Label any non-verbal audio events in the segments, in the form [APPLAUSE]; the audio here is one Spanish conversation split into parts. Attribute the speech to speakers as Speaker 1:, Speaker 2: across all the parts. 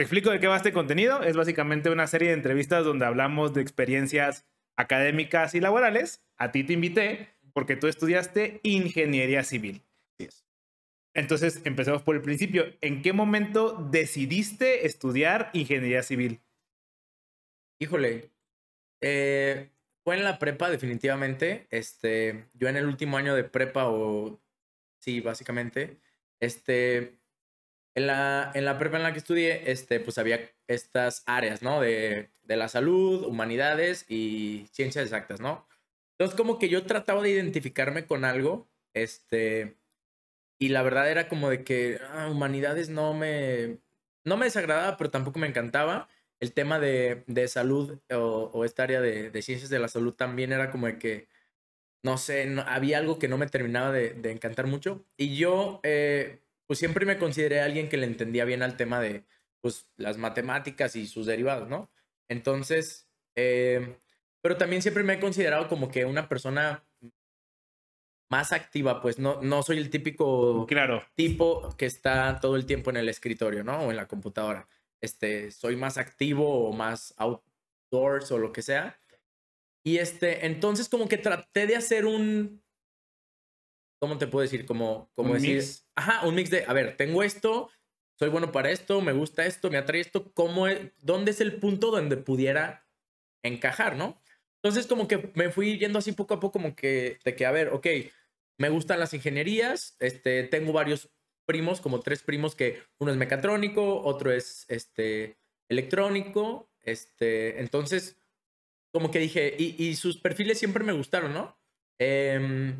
Speaker 1: Te explico de qué va este contenido. Es básicamente una serie de entrevistas donde hablamos de experiencias académicas y laborales. A ti te invité porque tú estudiaste ingeniería civil. Entonces, empecemos por el principio. ¿En qué momento decidiste estudiar ingeniería civil?
Speaker 2: Híjole, eh, fue en la prepa definitivamente. Este, yo en el último año de prepa o sí, básicamente, este, en la, en la prepa en la que estudié, este, pues había estas áreas, ¿no? De, de la salud, humanidades y ciencias exactas, ¿no? Entonces como que yo trataba de identificarme con algo, este, y la verdad era como de que ah, humanidades no me, no me desagradaba, pero tampoco me encantaba. El tema de, de salud o, o, esta área de, de, ciencias de la salud también era como de que, no sé, no, había algo que no me terminaba de, de encantar mucho. Y yo, eh, pues siempre me consideré alguien que le entendía bien al tema de, pues, las matemáticas y sus derivados, ¿no? Entonces, eh, pero también siempre me he considerado como que una persona más activa, pues no, no soy el típico
Speaker 1: claro.
Speaker 2: tipo que está todo el tiempo en el escritorio, ¿no? O en la computadora. Este, soy más activo o más outdoors o lo que sea. Y este, entonces como que traté de hacer un, ¿cómo te puedo decir? Como, como
Speaker 1: ¿Un
Speaker 2: decir,
Speaker 1: mix?
Speaker 2: ajá, un mix de, a ver, tengo esto, soy bueno para esto, me gusta esto, me atrae esto, ¿cómo es, ¿dónde es el punto donde pudiera encajar, no? Entonces como que me fui yendo así poco a poco como que, de que, a ver, ok, me gustan las ingenierías, este, tengo varios primos, como tres primos que uno es mecatrónico, otro es este, electrónico, este, entonces como que dije, y, y sus perfiles siempre me gustaron, ¿no? Eh,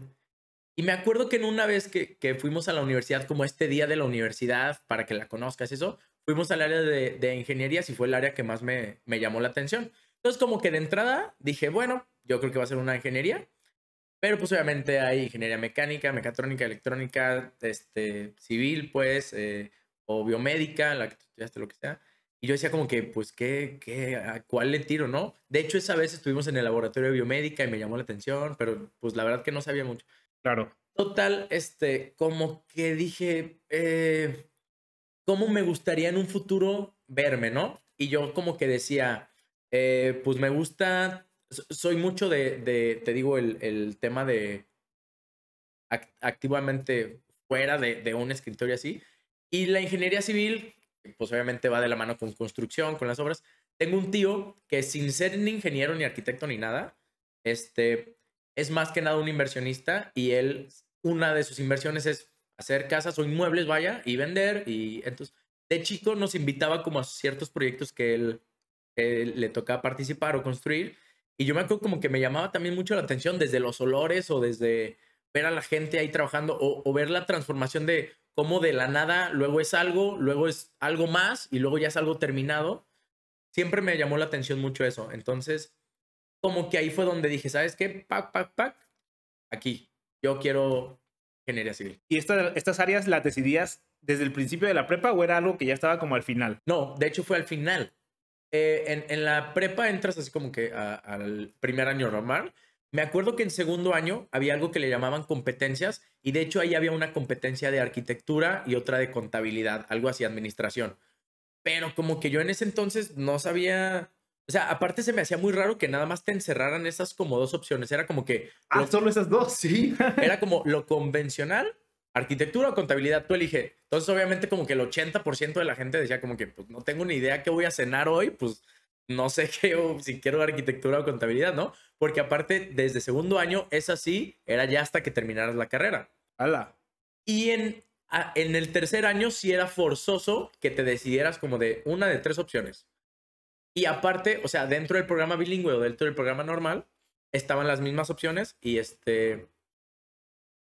Speaker 2: y me acuerdo que en una vez que, que, fuimos a la universidad, como este día de la universidad, para que la conozcas, eso, fuimos al área de, de ingenierías y fue el área que más me, me llamó la atención. Entonces como que de entrada dije, bueno, yo creo que va a ser una ingeniería. Pero pues obviamente hay ingeniería mecánica, mecatrónica, electrónica, este, civil, pues, eh, o biomédica, la que tú estudiaste, lo que sea. Y yo decía como que, pues, ¿qué, qué, ¿a cuál le tiro, no? De hecho, esa vez estuvimos en el laboratorio de biomédica y me llamó la atención, pero pues la verdad que no sabía mucho.
Speaker 1: Claro.
Speaker 2: Total, este, como que dije, eh, ¿cómo me gustaría en un futuro verme, no? Y yo como que decía, eh, pues me gusta soy mucho de, de te digo, el, el, tema de act activamente fuera de, de, un escritorio así. Y la ingeniería civil, pues obviamente va de la mano con construcción, con las obras. Tengo un tío que sin ser ni ingeniero, ni arquitecto, ni nada, este, es más que nada un inversionista y él, una de sus inversiones es hacer casas o inmuebles, vaya, y vender. Y entonces, de chico nos invitaba como a ciertos proyectos que él, le tocaba participar o construir y yo me acuerdo como que me llamaba también mucho la atención desde los olores o desde ver a la gente ahí trabajando o, ver la transformación de cómo de la nada luego es algo, luego es algo más y luego ya es algo terminado. Siempre me llamó la atención mucho eso. Entonces, como que ahí fue donde dije, ¿sabes qué? Pac, pac, pac. Aquí. Yo quiero ingeniería civil.
Speaker 1: ¿Y esta, estas áreas las decidías desde el principio de la prepa o era algo que ya estaba como al final?
Speaker 2: No, de hecho fue al final. Eh, en, en, la prepa entras así como que a, al primer año normal. Me acuerdo que en segundo año había algo que le llamaban competencias y de hecho ahí había una competencia de arquitectura y otra de contabilidad, algo así, administración. Pero como que yo en ese entonces no sabía, o sea, aparte se me hacía muy raro que nada más te encerraran esas como dos opciones. Era como que...
Speaker 1: Ah, lo, solo esas dos, sí. [LAUGHS]
Speaker 2: era como lo convencional arquitectura o contabilidad, tú elige. Entonces, obviamente, como que el 80% de la gente decía como que, pues, no tengo ni idea qué voy a cenar hoy, pues, no sé qué, o si quiero arquitectura o contabilidad, ¿no? Porque aparte, desde segundo año, es así, era ya hasta que terminaras la carrera.
Speaker 1: ¡Hala!
Speaker 2: Y en, en el tercer año sí era forzoso que te decidieras como de una de tres opciones. Y aparte, o sea, dentro del programa bilingüe o dentro del programa normal, estaban las mismas opciones y este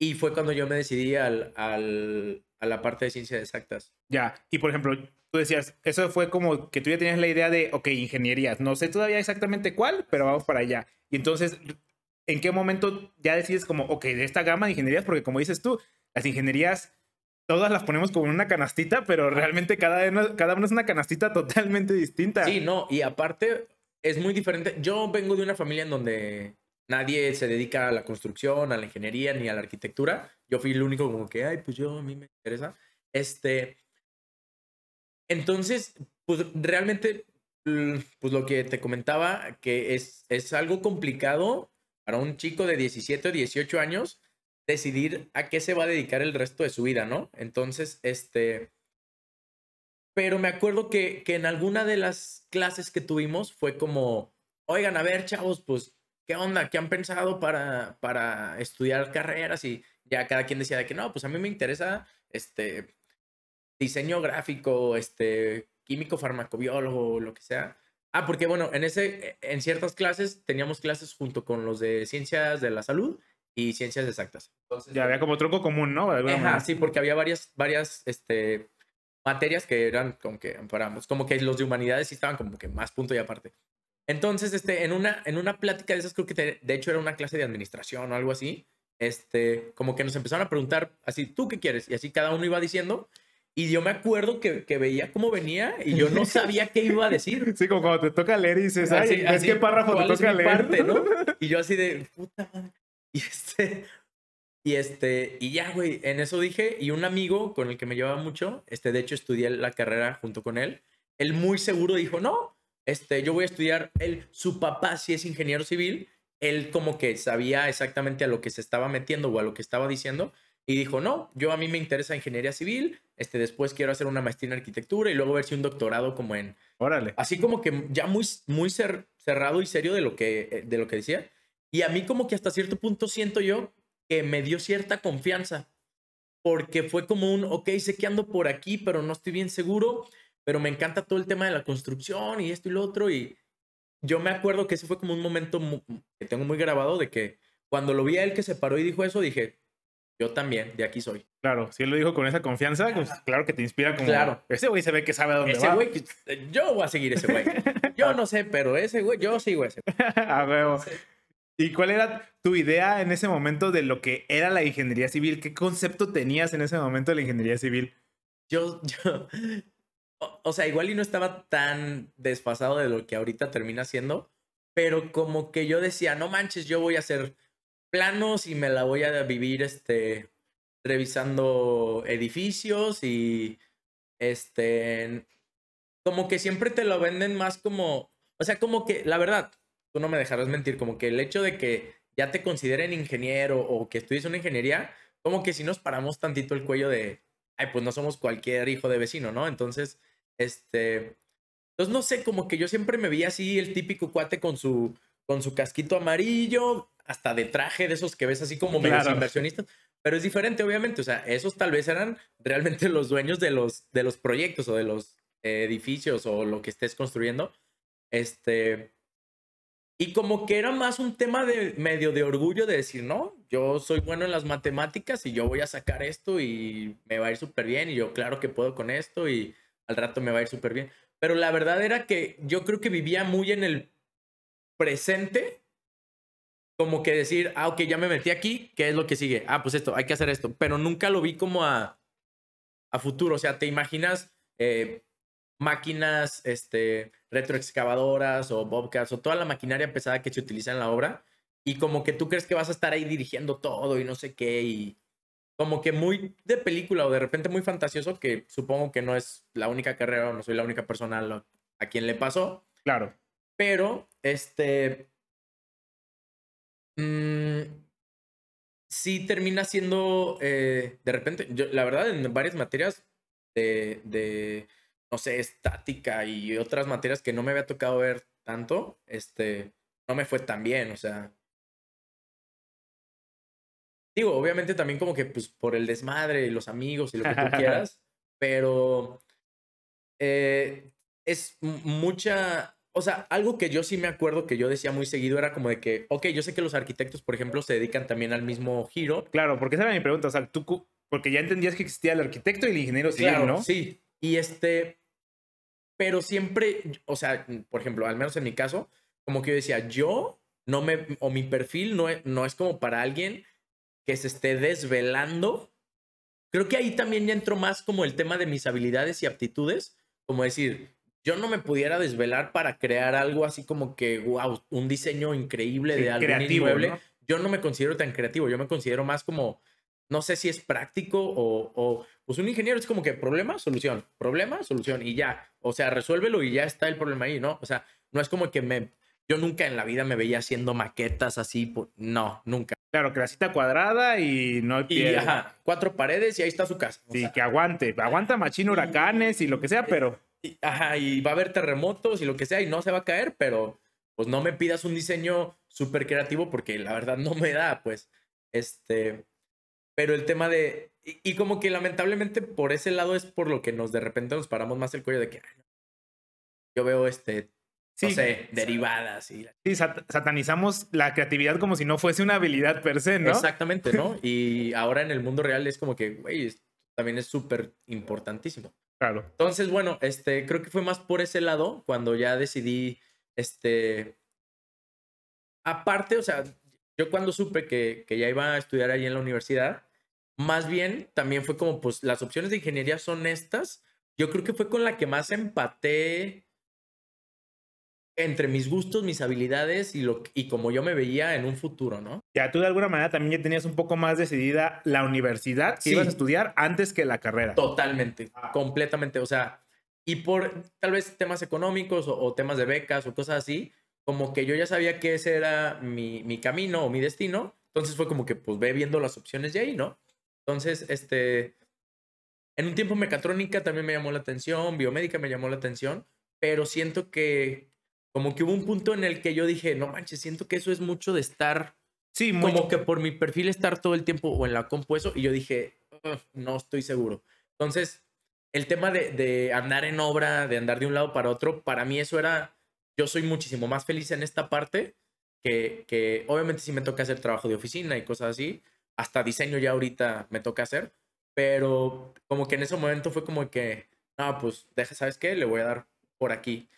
Speaker 2: y fue cuando yo me decidí al, al, a la parte de ciencias exactas.
Speaker 1: Ya, y por ejemplo, tú decías, eso fue como que tú ya tenías la idea de, ok, ingenierías, no sé todavía exactamente cuál, pero vamos para allá. Y entonces, ¿en qué momento ya decides como, ok, de esta gama de ingenierías? Porque como dices tú, las ingenierías todas las ponemos como en una canastita, pero realmente cada una, cada una es una canastita totalmente distinta.
Speaker 2: Sí, no, y aparte es muy diferente. Yo vengo de una familia en donde nadie se dedica a la construcción, a la ingeniería ni a la arquitectura. Yo fui el único como que, ay, pues yo a mí me interesa. Este, Entonces, pues realmente, l- pues lo que te comentaba, que es, es algo complicado para un chico de 17 o 18 años decidir a qué se va a dedicar el resto de su vida, ¿no? Entonces, este... Pero me acuerdo que, que en alguna de las clases que tuvimos fue como, oigan, a ver, chavos, pues, ¿qué onda? ¿Qué han pensado para, para estudiar carreras? Y ya cada quien decía de que no, pues a mí me interesa este diseño gráfico, este químico farmacobiólogo, lo que sea. Ah, porque bueno, en ese en ciertas clases teníamos clases junto con los de ciencias de la salud y ciencias exactas. Entonces,
Speaker 1: Ya había como tronco común, ¿no?
Speaker 2: Ajá, sí, porque había varias varias este materias que eran como que paramos, como que los de humanidades sí estaban como que más punto y aparte. Entonces, este, en una, en una plática de esas, creo que te- de hecho era una clase de administración o algo así, este, como que nos empezaron a preguntar así, ¿tú qué quieres? Y así cada uno iba diciendo. Y yo me acuerdo que, que veía cómo venía y yo no sabía qué iba a decir. [LAUGHS]
Speaker 1: Sí, como cuando te toca leer y dices, ay,
Speaker 2: Así-
Speaker 1: ¿ves
Speaker 2: así,
Speaker 1: qué párrafo te
Speaker 2: ¿cuál es
Speaker 1: toca leer?
Speaker 2: parte, no? [LAUGHS] Y yo así de, puta madre. [LAUGHS] Y este, y este, y ya, güey, en eso dije, y un amigo con el que me llevaba mucho, este, de hecho estudié la carrera junto con él, él muy seguro dijo, no, este, yo voy a estudiar, él, su papá sí es ingeniero civil, él como que sabía exactamente a lo que se estaba metiendo o a lo que estaba diciendo, y dijo, no, yo a mí me interesa ingeniería civil, este, después quiero hacer una maestría en arquitectura y luego ver si un doctorado como en
Speaker 1: Órale.
Speaker 2: así como que ya muy, muy cer- cerrado y serio de lo, que, eh, de lo que decía. Y a mí como que hasta cierto punto siento yo que me dio cierta confianza, porque fue como un, ok, sé que ando por aquí, pero no estoy bien seguro, pero me encanta todo el tema de la construcción y esto y lo otro. Y yo me acuerdo que ese fue como un momento mu- que tengo muy grabado de que cuando lo vi a él que se paró y dijo eso, dije, yo también, de aquí soy.
Speaker 1: Claro, si él lo dijo con esa confianza, pues claro que te inspira como.
Speaker 2: Claro.
Speaker 1: Ese güey se ve que sabe a dónde
Speaker 2: Ese
Speaker 1: va.
Speaker 2: güey, yo voy a seguir ese güey. Yo no sé, pero ese güey, yo sigo ese güey. [LAUGHS]
Speaker 1: a huevo. ¿Y cuál era tu idea en ese momento de lo que era la ingeniería civil? ¿Qué concepto tenías en ese momento de la ingeniería civil?
Speaker 2: Yo, yo, o, sea, igual y no estaba tan desfasado de lo que ahorita termina siendo, pero como que yo decía, no manches, yo voy a hacer planos y me la voy a vivir, este, revisando edificios y, este, como que siempre te lo venden más como, o sea, como que, la verdad, tú no me dejarás mentir, como que el hecho de que ya te consideren ingeniero o que estudies una ingeniería, como que si nos paramos tantito el cuello de, ay, pues no somos cualquier hijo de vecino, ¿no? Entonces, este, entonces no sé, como que yo siempre me vi así el típico cuate con su, con su casquito amarillo, hasta de traje de esos que ves así como medios
Speaker 1: Claro.
Speaker 2: inversionistas, pero es diferente, obviamente, o sea, esos tal vez eran realmente los dueños de los, de los proyectos o de los eh, edificios o lo que estés construyendo, este, y como que era más un tema de medio de orgullo de decir, no, yo soy bueno en las matemáticas y yo voy a sacar esto y me va a ir súper bien y yo claro que puedo con esto y al rato me va a ir súper bien. Pero la verdad era que yo creo que vivía muy en el presente, como que decir, ah, ok, ya me metí aquí, ¿qué es lo que sigue? Ah, pues esto, hay que hacer esto, pero nunca lo vi como a, a futuro, o sea, te imaginas eh, máquinas este, retroexcavadoras o bobcats o toda la maquinaria pesada que se utiliza en la obra y como que tú crees que vas a estar ahí dirigiendo todo y no sé qué y como que muy de película o de repente muy fantasioso que supongo que no es la única carrera o no soy la única persona a, quien le pasó,
Speaker 1: Claro.
Speaker 2: pero este mm, sí termina siendo eh, de repente, yo, la verdad en varias materias de, de, no sé, estática y otras materias que no me había tocado ver tanto, este, no me fue tan bien, o sea. Digo, obviamente también como que pues por el desmadre y los amigos y lo que tú [LAUGHS] quieras, pero eh, es mucha, o sea, algo que yo sí me acuerdo que yo decía muy seguido era como de que, ok, yo sé que los arquitectos, por ejemplo, se dedican también al mismo giro,
Speaker 1: Claro, porque esa era mi pregunta. O sea, tú, porque ya entendías que existía el arquitecto y el ingeniero civil,
Speaker 2: Claro,
Speaker 1: ¿no?
Speaker 2: Sí. Y este, pero siempre, o sea, por ejemplo, al menos en mi caso, como que yo decía, yo no me, o mi perfil no es, no es como para alguien que se esté desvelando. Creo que ahí también ya entró más como el tema de mis habilidades y aptitudes, como decir, yo no me pudiera desvelar para crear algo así como que, wow, un diseño increíble
Speaker 1: Sí,
Speaker 2: de algún
Speaker 1: creativo,
Speaker 2: inmueble.
Speaker 1: ¿no?
Speaker 2: Yo no me considero tan creativo, yo me considero más como no sé si es práctico o, o, pues un ingeniero es como que problema, solución, problema, solución y ya. O sea, resuélvelo y ya está el problema ahí, ¿no? O sea, no es como que me, yo nunca en la vida me veía haciendo maquetas así, no, nunca.
Speaker 1: Claro, que la cita cuadrada y no hay
Speaker 2: Y ajá, cuatro paredes y ahí está su casa.
Speaker 1: Sí, que aguante, aguanta machín huracanes y lo que sea, pero...
Speaker 2: ajá, y va a haber terremotos y lo que sea y no se va a caer, pero pues no me pidas un diseño súper creativo porque la verdad no me da, pues, este, pero el tema de, y, como que lamentablemente por ese lado es por lo que nos de repente nos paramos más el cuello de que, yo veo este sí, no sé, derivadas. Y...
Speaker 1: Sí, satanizamos la creatividad como si no fuese una habilidad per se, ¿no?
Speaker 2: Exactamente, ¿no? [LAUGHS] Y ahora en el mundo real es como que, güey, también es súper importantísimo.
Speaker 1: Claro.
Speaker 2: Entonces, bueno, este, creo que fue más por ese lado cuando ya decidí, este, aparte, o sea, yo cuando supe que, que ya iba a estudiar ahí en la universidad, más bien también fue como, pues, las opciones de ingeniería son estas. Yo creo que fue con la que más empaté entre mis gustos, mis habilidades y, lo, y como yo me veía en un futuro, ¿no?
Speaker 1: Ya tú de alguna manera también ya tenías un poco más decidida la universidad que ibas a estudiar antes que la carrera.
Speaker 2: Totalmente, completamente. O sea, y por tal vez temas económicos o, temas de becas o cosas así, como que yo ya sabía que ese era mi, mi camino o mi destino. Entonces fue como que pues ve viendo las opciones de ahí, ¿no? Entonces, este, en un tiempo mecatrónica también me llamó la atención, biomédica me llamó la atención, pero siento que como que hubo un punto en el que yo dije, no manches, siento que eso es mucho de estar,
Speaker 1: sí,
Speaker 2: como que por mi perfil estar todo el tiempo o en la compu eso, y yo dije, no estoy seguro. Entonces, el tema de, de, andar en obra, de andar de un lado para otro, para mí eso era, yo soy muchísimo más feliz en esta parte, que, que obviamente sí me toca hacer trabajo de oficina y cosas así, hasta diseño ya ahorita me toca hacer, pero como que en ese momento fue como que, no, pues deja, ¿sabes qué? Le voy a dar por aquí.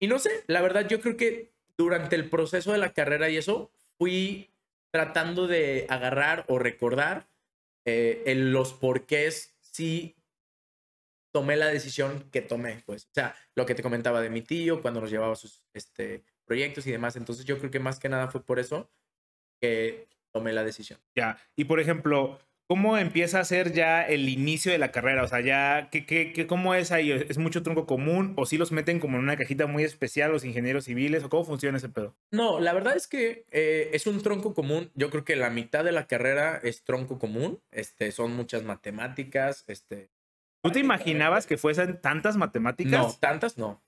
Speaker 2: Y no sé, la verdad yo creo que durante el proceso de la carrera y eso, fui tratando de agarrar o recordar eh, en los porqués sí tomé la decisión que tomé, pues. O sea, lo que te comentaba de mi tío cuando nos llevaba sus este, proyectos y demás. Entonces yo creo que más que nada fue por eso que tomé la decisión.
Speaker 1: Ya, y por ejemplo, ¿Cómo empieza a ser ya el inicio de la carrera? O sea, ya, ¿qué, qué, cómo es ahí? ¿Es mucho tronco común? ¿O si los meten como en una cajita muy especial los ingenieros civiles? ¿O cómo funciona ese pedo?
Speaker 2: No, la verdad es que eh, es un tronco común. Yo creo que la mitad de la carrera es tronco común. Este, son muchas matemáticas. Este,
Speaker 1: ¿Tú te imaginabas que fuesen tantas matemáticas?
Speaker 2: No, tantas no.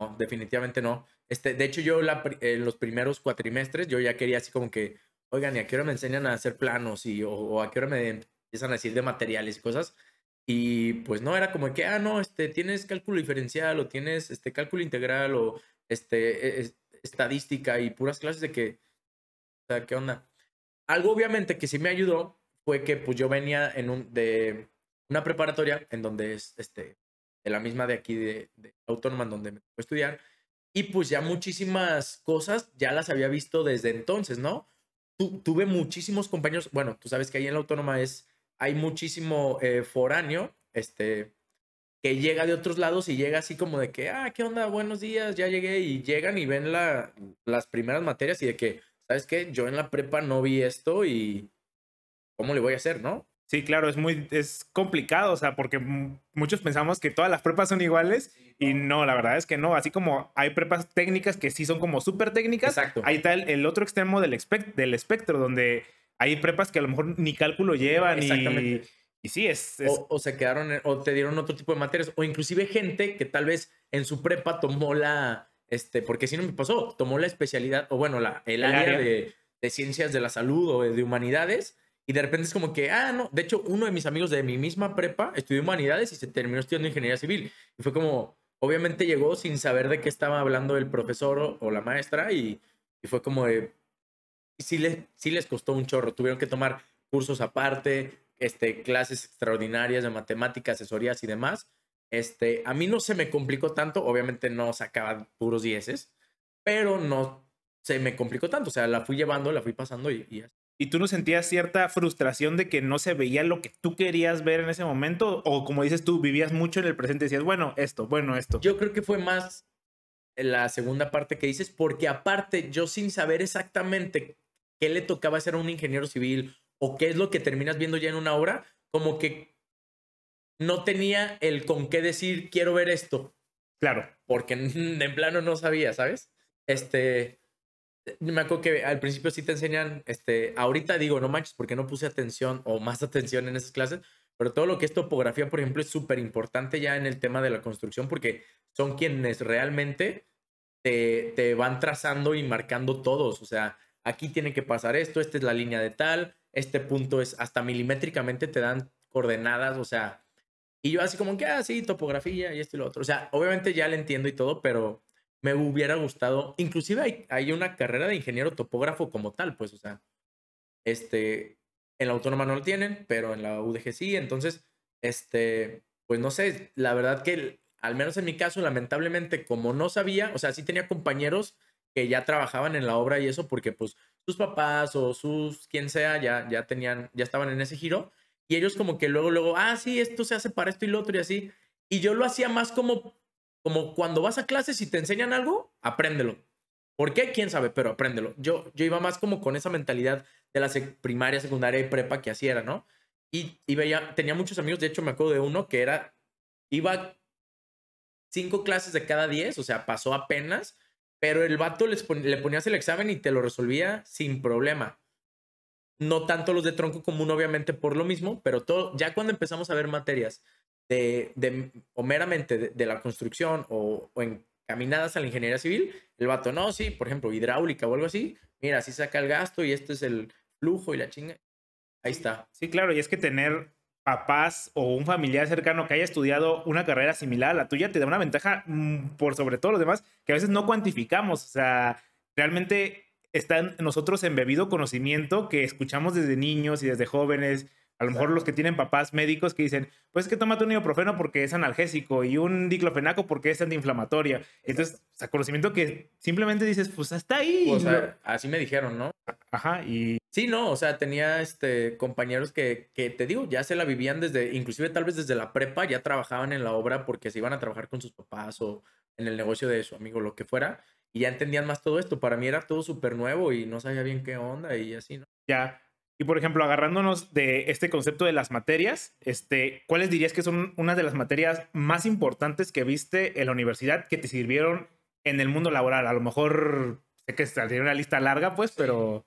Speaker 2: No, definitivamente no. Este, de hecho, yo en los primeros cuatrimestres, yo ya quería así como que oigan, ¿y a qué hora me enseñan a hacer planos? Y, o, a qué hora me empiezan a decir de materiales y cosas. Y pues no, era como que, ah, no, este, tienes cálculo diferencial o tienes este, cálculo integral o este, e, estadística y puras clases de que, ¿qué onda? Algo obviamente que sí me ayudó fue que pues yo venía en un, de una preparatoria en donde es, este, de la misma de aquí de, Autónoma, en donde me a estudiar. Y pues ya muchísimas cosas ya las había visto desde entonces, ¿no? Tuve muchísimos compañeros, bueno, tú sabes que ahí en la autónoma es, hay muchísimo eh, foráneo, este, que llega de otros lados y llega así como de que, ah, ¿qué onda? Buenos días, ya llegué y llegan y ven la, las primeras materias y de que, ¿sabes qué? Yo en la prepa no vi esto y ¿cómo le voy a hacer, no?
Speaker 1: Sí, claro, es muy es complicado, o sea, porque muchos pensamos que todas las prepas son iguales y no, la verdad es que no. Así como hay prepas técnicas que sí son como súper técnicas,
Speaker 2: Exacto.
Speaker 1: ahí está el, otro extremo del, del espectro, donde hay prepas que a lo mejor ni cálculo llevan Exactamente. Y, sí, es...
Speaker 2: O, se quedaron, o te dieron otro tipo de materias, o inclusive gente que tal vez en su prepa tomó la, este, porque si no me pasó, tomó la especialidad, o bueno, la, el, área, De, de, ciencias de la salud o de humanidades de repente es como que, ah, no. De hecho, uno de mis amigos de mi misma prepa estudió humanidades y se terminó estudiando ingeniería civil. Y fue como, obviamente llegó sin saber de qué estaba hablando el profesor o, la maestra y, y, fue como de, sí, les, sí les costó un chorro. Tuvieron que tomar cursos aparte, este, clases extraordinarias de matemáticas, asesorías y demás. Este, a mí no se me complicó tanto, obviamente no sacaba puros dieces, pero no se me complicó tanto. O sea, la fui llevando, la fui pasando y, y
Speaker 1: y tú no sentías cierta frustración de que no se veía lo que tú querías ver en ese momento o como dices tú vivías mucho en el presente y decías, bueno, esto, bueno, esto.
Speaker 2: Yo creo que fue más la segunda parte que dices porque aparte yo sin saber exactamente qué le tocaba ser a un ingeniero civil o qué es lo que terminas viendo ya en una obra, como que no tenía el con qué decir quiero ver esto.
Speaker 1: Claro.
Speaker 2: Porque [LAUGHS] en plano no sabía, ¿sabes? Este, me acuerdo que al principio sí te enseñan, este, ahorita digo, no manches, porque no puse atención o más atención en esas clases, pero todo lo que es topografía, por ejemplo, es súper importante ya en el tema de la construcción, porque son quienes realmente te, te van trazando y marcando todos, o sea, aquí tiene que pasar esto, esta es la línea de tal, este punto es hasta milimétricamente te dan coordenadas, o sea, y yo así como que, ah, sí, topografía y esto y lo otro. O sea, obviamente ya le entiendo y todo, pero me hubiera gustado, inclusive hay, hay una carrera de ingeniero topógrafo como tal, pues, o sea, este, en la autónoma no lo tienen, pero en la UDG sí, entonces, este, pues no sé, la verdad que al menos en mi caso, lamentablemente, como no sabía, o sea, sí tenía compañeros que ya trabajaban en la obra y eso porque pues sus papás o sus quien sea ya, ya tenían, ya estaban en ese giro y ellos como que luego, luego, ah, sí, esto se hace para esto y lo otro y así. Y yo lo hacía más como, como cuando vas a clases y te enseñan algo, apréndelo. ¿Por qué? ¿Quién sabe? Pero apréndelo. Yo, yo iba más como con esa mentalidad de la primaria, secundaria y prepa que así era, ¿no? Y, y veía, tenía muchos amigos, de hecho me acuerdo de uno que era, iba cinco clases de cada diez, o sea, pasó apenas, pero el vato les le ponías el examen y te lo resolvía sin problema. No tanto los de tronco común, obviamente, por lo mismo, pero todo, ya cuando empezamos a ver materias de, de o meramente de, la construcción o, o, encaminadas a la ingeniería civil, el vato, no, sí, por ejemplo, hidráulica o algo así, mira, así saca el gasto y este es el flujo y la chinga. Ahí está.
Speaker 1: Sí, claro, y es que tener papás o un familiar cercano que haya estudiado una carrera similar a la tuya te da una ventaja mm, por sobre todo los demás que a veces no cuantificamos. O sea, realmente está en nosotros embebido conocimiento que escuchamos desde niños y desde jóvenes a lo mejor los que tienen papás médicos que dicen, pues es que tómate un ibuprofeno porque es analgésico y un diclofenaco porque es antiinflamatorio. Entonces, o sea, conocimiento que simplemente dices, pues hasta ahí.
Speaker 2: O sea, así me dijeron, ¿no?
Speaker 1: Ajá, y...
Speaker 2: Sí, no, o sea, tenía este, compañeros que, que, te digo, ya se la vivían desde, inclusive tal vez desde la prepa, ya trabajaban en la obra porque se iban a trabajar con sus papás o en el negocio de su amigo, lo que fuera, y ya entendían más todo esto. Para mí era todo súper nuevo y no sabía bien qué onda y así, ¿no?
Speaker 1: Ya, y por ejemplo, agarrándonos de este concepto de las materias, este, ¿cuáles dirías que son una de las materias más importantes que viste en la universidad que te sirvieron en el mundo laboral? A lo mejor sé que saldría una lista larga, pues, pero.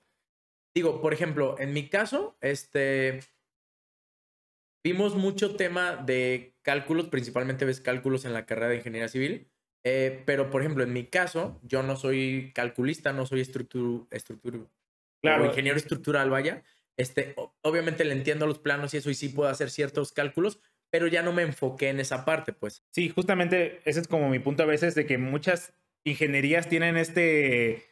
Speaker 2: Digo, por ejemplo, en mi caso, este. Vimos mucho tema de cálculos, principalmente ves cálculos en la carrera de ingeniería civil. Eh, pero, por ejemplo, en mi caso, yo no soy calculista, no soy estructura, estructura, claro. ingeniero estructural, vaya. Este, obviamente le entiendo los planos y eso y sí puedo hacer ciertos cálculos, pero ya no me enfoqué en esa parte, pues.
Speaker 1: Sí, justamente ese es como mi punto a veces de que muchas ingenierías tienen este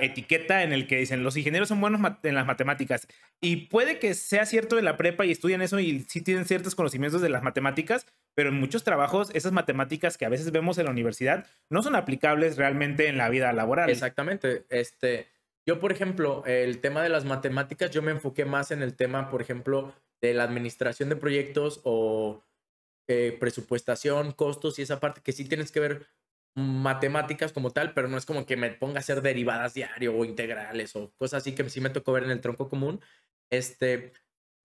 Speaker 1: etiqueta en el que dicen los ingenieros son buenos en las matemáticas y puede que sea cierto de la prepa y estudian eso y sí tienen ciertos conocimientos de las matemáticas, pero en muchos trabajos esas matemáticas que a veces vemos en la universidad no son aplicables realmente en la vida laboral.
Speaker 2: Exactamente, este yo, por ejemplo, el tema de las matemáticas, yo me enfoqué más en el tema, por ejemplo, de la administración de proyectos o eh, presupuestación, costos y esa parte que sí tienes que ver matemáticas como tal, pero no es como que me ponga a hacer derivadas diario o integrales o cosas así que sí me tocó ver en el tronco común. Este,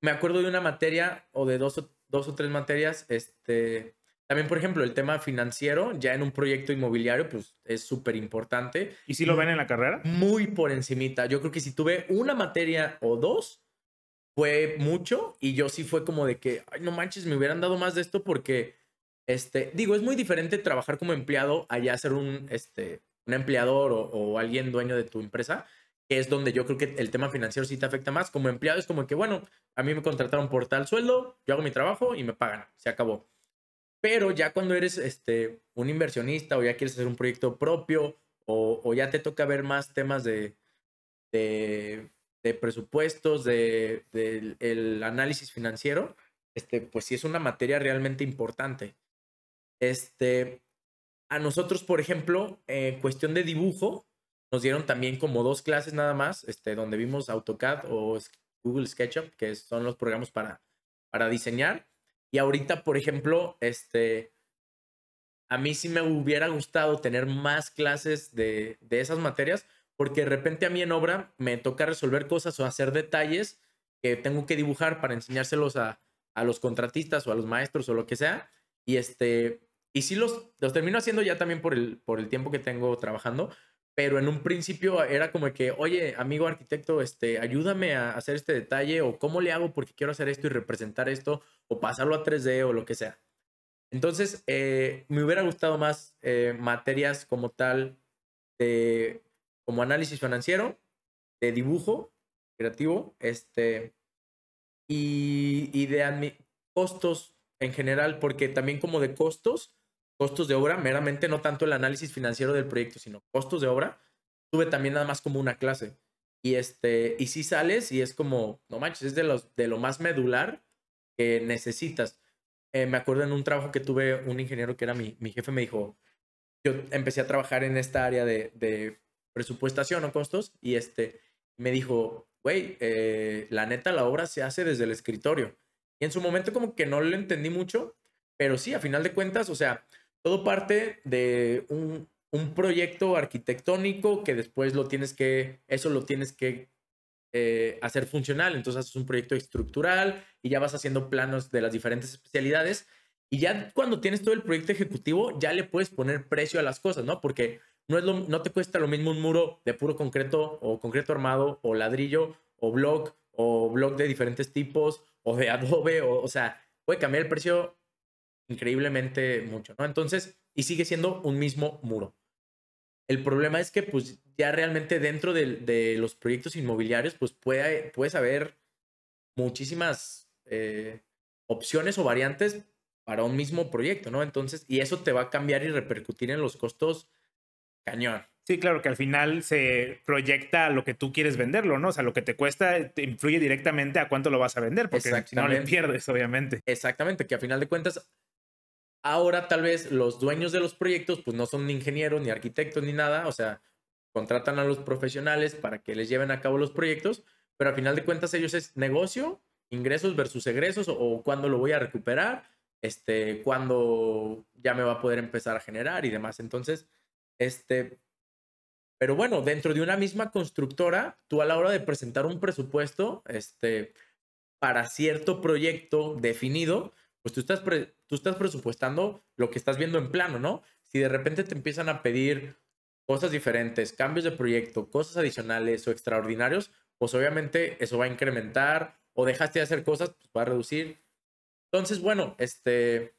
Speaker 2: me acuerdo de una materia o de dos o, dos o tres materias, este, también, por ejemplo, el tema financiero, ya en un proyecto inmobiliario, pues es súper importante.
Speaker 1: ¿Y si lo ven en la carrera?
Speaker 2: Muy por encimita. Yo creo que si tuve una materia o dos, fue mucho. Y yo sí fue como de que, ay, no manches, me hubieran dado más de esto porque, este, digo, es muy diferente trabajar como empleado allá ser un, este, un empleador o, o alguien dueño de tu empresa que es donde yo creo que el tema financiero sí te afecta más. Como empleado es como que, bueno, a mí me contrataron por tal sueldo, yo hago mi trabajo y me pagan, se acabó. Pero ya cuando eres este, un inversionista o ya quieres hacer un proyecto propio o, ya te toca ver más temas de, de, presupuestos, de, el análisis financiero, este, pues sí es una materia realmente importante. Este, a nosotros, por ejemplo, en cuestión de dibujo, nos dieron también como dos clases nada más, este, donde vimos AutoCAD o Google SketchUp, que son los programas para, para diseñar. Y ahorita, por ejemplo, este, a mí sí me hubiera gustado tener más clases de, de esas materias, Porque de repente a mí en obra me toca resolver cosas o hacer detalles que tengo que dibujar para enseñárselos a, a los contratistas o a los maestros o lo que sea. Y este, y sí los, los termino haciendo ya también por el, por el tiempo que tengo trabajando, pero en un principio era como que, oye, amigo arquitecto, este, ayúdame a hacer este detalle o cómo le hago porque quiero hacer esto y representar esto o pasarlo a 3D o lo que sea. Entonces, eh, me hubiera gustado más eh, materias como tal de, como análisis financiero, de dibujo creativo, este, y, y de costos en general, porque también como de costos, costos de obra, meramente no tanto el análisis financiero del proyecto, sino costos de obra, tuve también nada más como una clase. Y este, y si sales y es como, no manches, es de, los, de lo más medular que necesitas. Eh, me acuerdo en un trabajo que tuve, un ingeniero que era mi, mi jefe me dijo, yo empecé a trabajar en esta área de, de presupuestación o costos y este, me dijo, güey, eh, la neta, la obra se hace desde el escritorio. Y en su momento como que no lo entendí mucho, pero sí, a final de cuentas, o sea, todo parte de un, proyecto arquitectónico que después lo tienes que, eso lo tienes que eh, hacer funcional. Entonces haces un proyecto estructural y ya vas haciendo planos de las diferentes especialidades. Y ya cuando tienes todo el proyecto ejecutivo, ya le puedes poner precio a las cosas, ¿no? Porque no, es lo, no te cuesta lo mismo un muro de puro concreto o concreto armado o ladrillo o block o block de diferentes tipos o de [LAUGHS] adobe o, o sea, puede cambiar el precio increíblemente mucho, ¿no? Entonces, y sigue siendo un mismo muro. El problema es que, pues, ya realmente dentro de, de los proyectos inmobiliarios, pues, puede, puedes haber muchísimas eh, opciones o variantes para un mismo proyecto, ¿no? Entonces, y eso te va a cambiar y repercutir en los costos cañón.
Speaker 1: Sí, claro, que al final se proyecta lo que tú quieres venderlo, ¿no? O sea, lo que te cuesta te influye directamente a cuánto lo vas a vender, porque si no le pierdes, obviamente.
Speaker 2: Exactamente, que a final de cuentas Ahora tal vez los dueños de los proyectos pues no son ni ingenieros, ni arquitectos, ni nada, o sea, contratan a los profesionales para que les lleven a cabo los proyectos, pero al final de cuentas ellos es negocio, ingresos versus egresos o, cuándo lo voy a recuperar, este, cuándo ya me va a poder empezar a generar y demás. Entonces, este, pero bueno, dentro de una misma constructora, tú a la hora de presentar un presupuesto, este, para cierto proyecto definido, pues tú estás, tú estás presupuestando lo que estás viendo en plano, ¿no? Si de repente te empiezan a pedir cosas diferentes, cambios de proyecto, cosas adicionales o extraordinarios, pues obviamente eso va a incrementar o dejaste de hacer cosas, pues va a reducir. Entonces, bueno, este,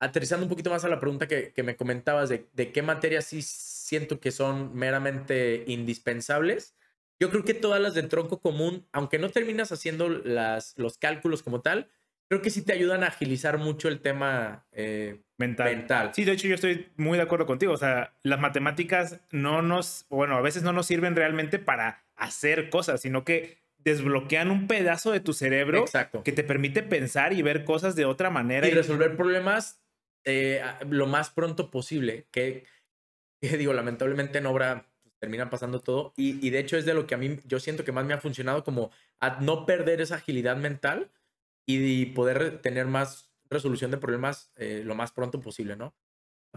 Speaker 2: aterrizando un poquito más a la pregunta que, que me comentabas de, de, qué materias sí siento que son meramente indispensables, yo creo que todas las del tronco común, aunque no terminas haciendo las, los cálculos como tal, creo que sí te ayudan a agilizar mucho el tema eh, mental.
Speaker 1: Sí, de hecho yo estoy muy de acuerdo contigo. O sea, las matemáticas no nos, bueno, a veces no nos sirven realmente para hacer cosas, sino que desbloquean un pedazo de tu cerebro
Speaker 2: Exacto.
Speaker 1: que te permite pensar y ver cosas de otra manera.
Speaker 2: Y, resolver problemas eh, lo más pronto posible. Que, que, digo, lamentablemente en obra pues, termina pasando todo. Y, y de hecho es de lo que a mí yo siento que más me ha funcionado como a no perder esa agilidad mental y poder tener más resolución de problemas eh, lo más pronto posible, ¿no?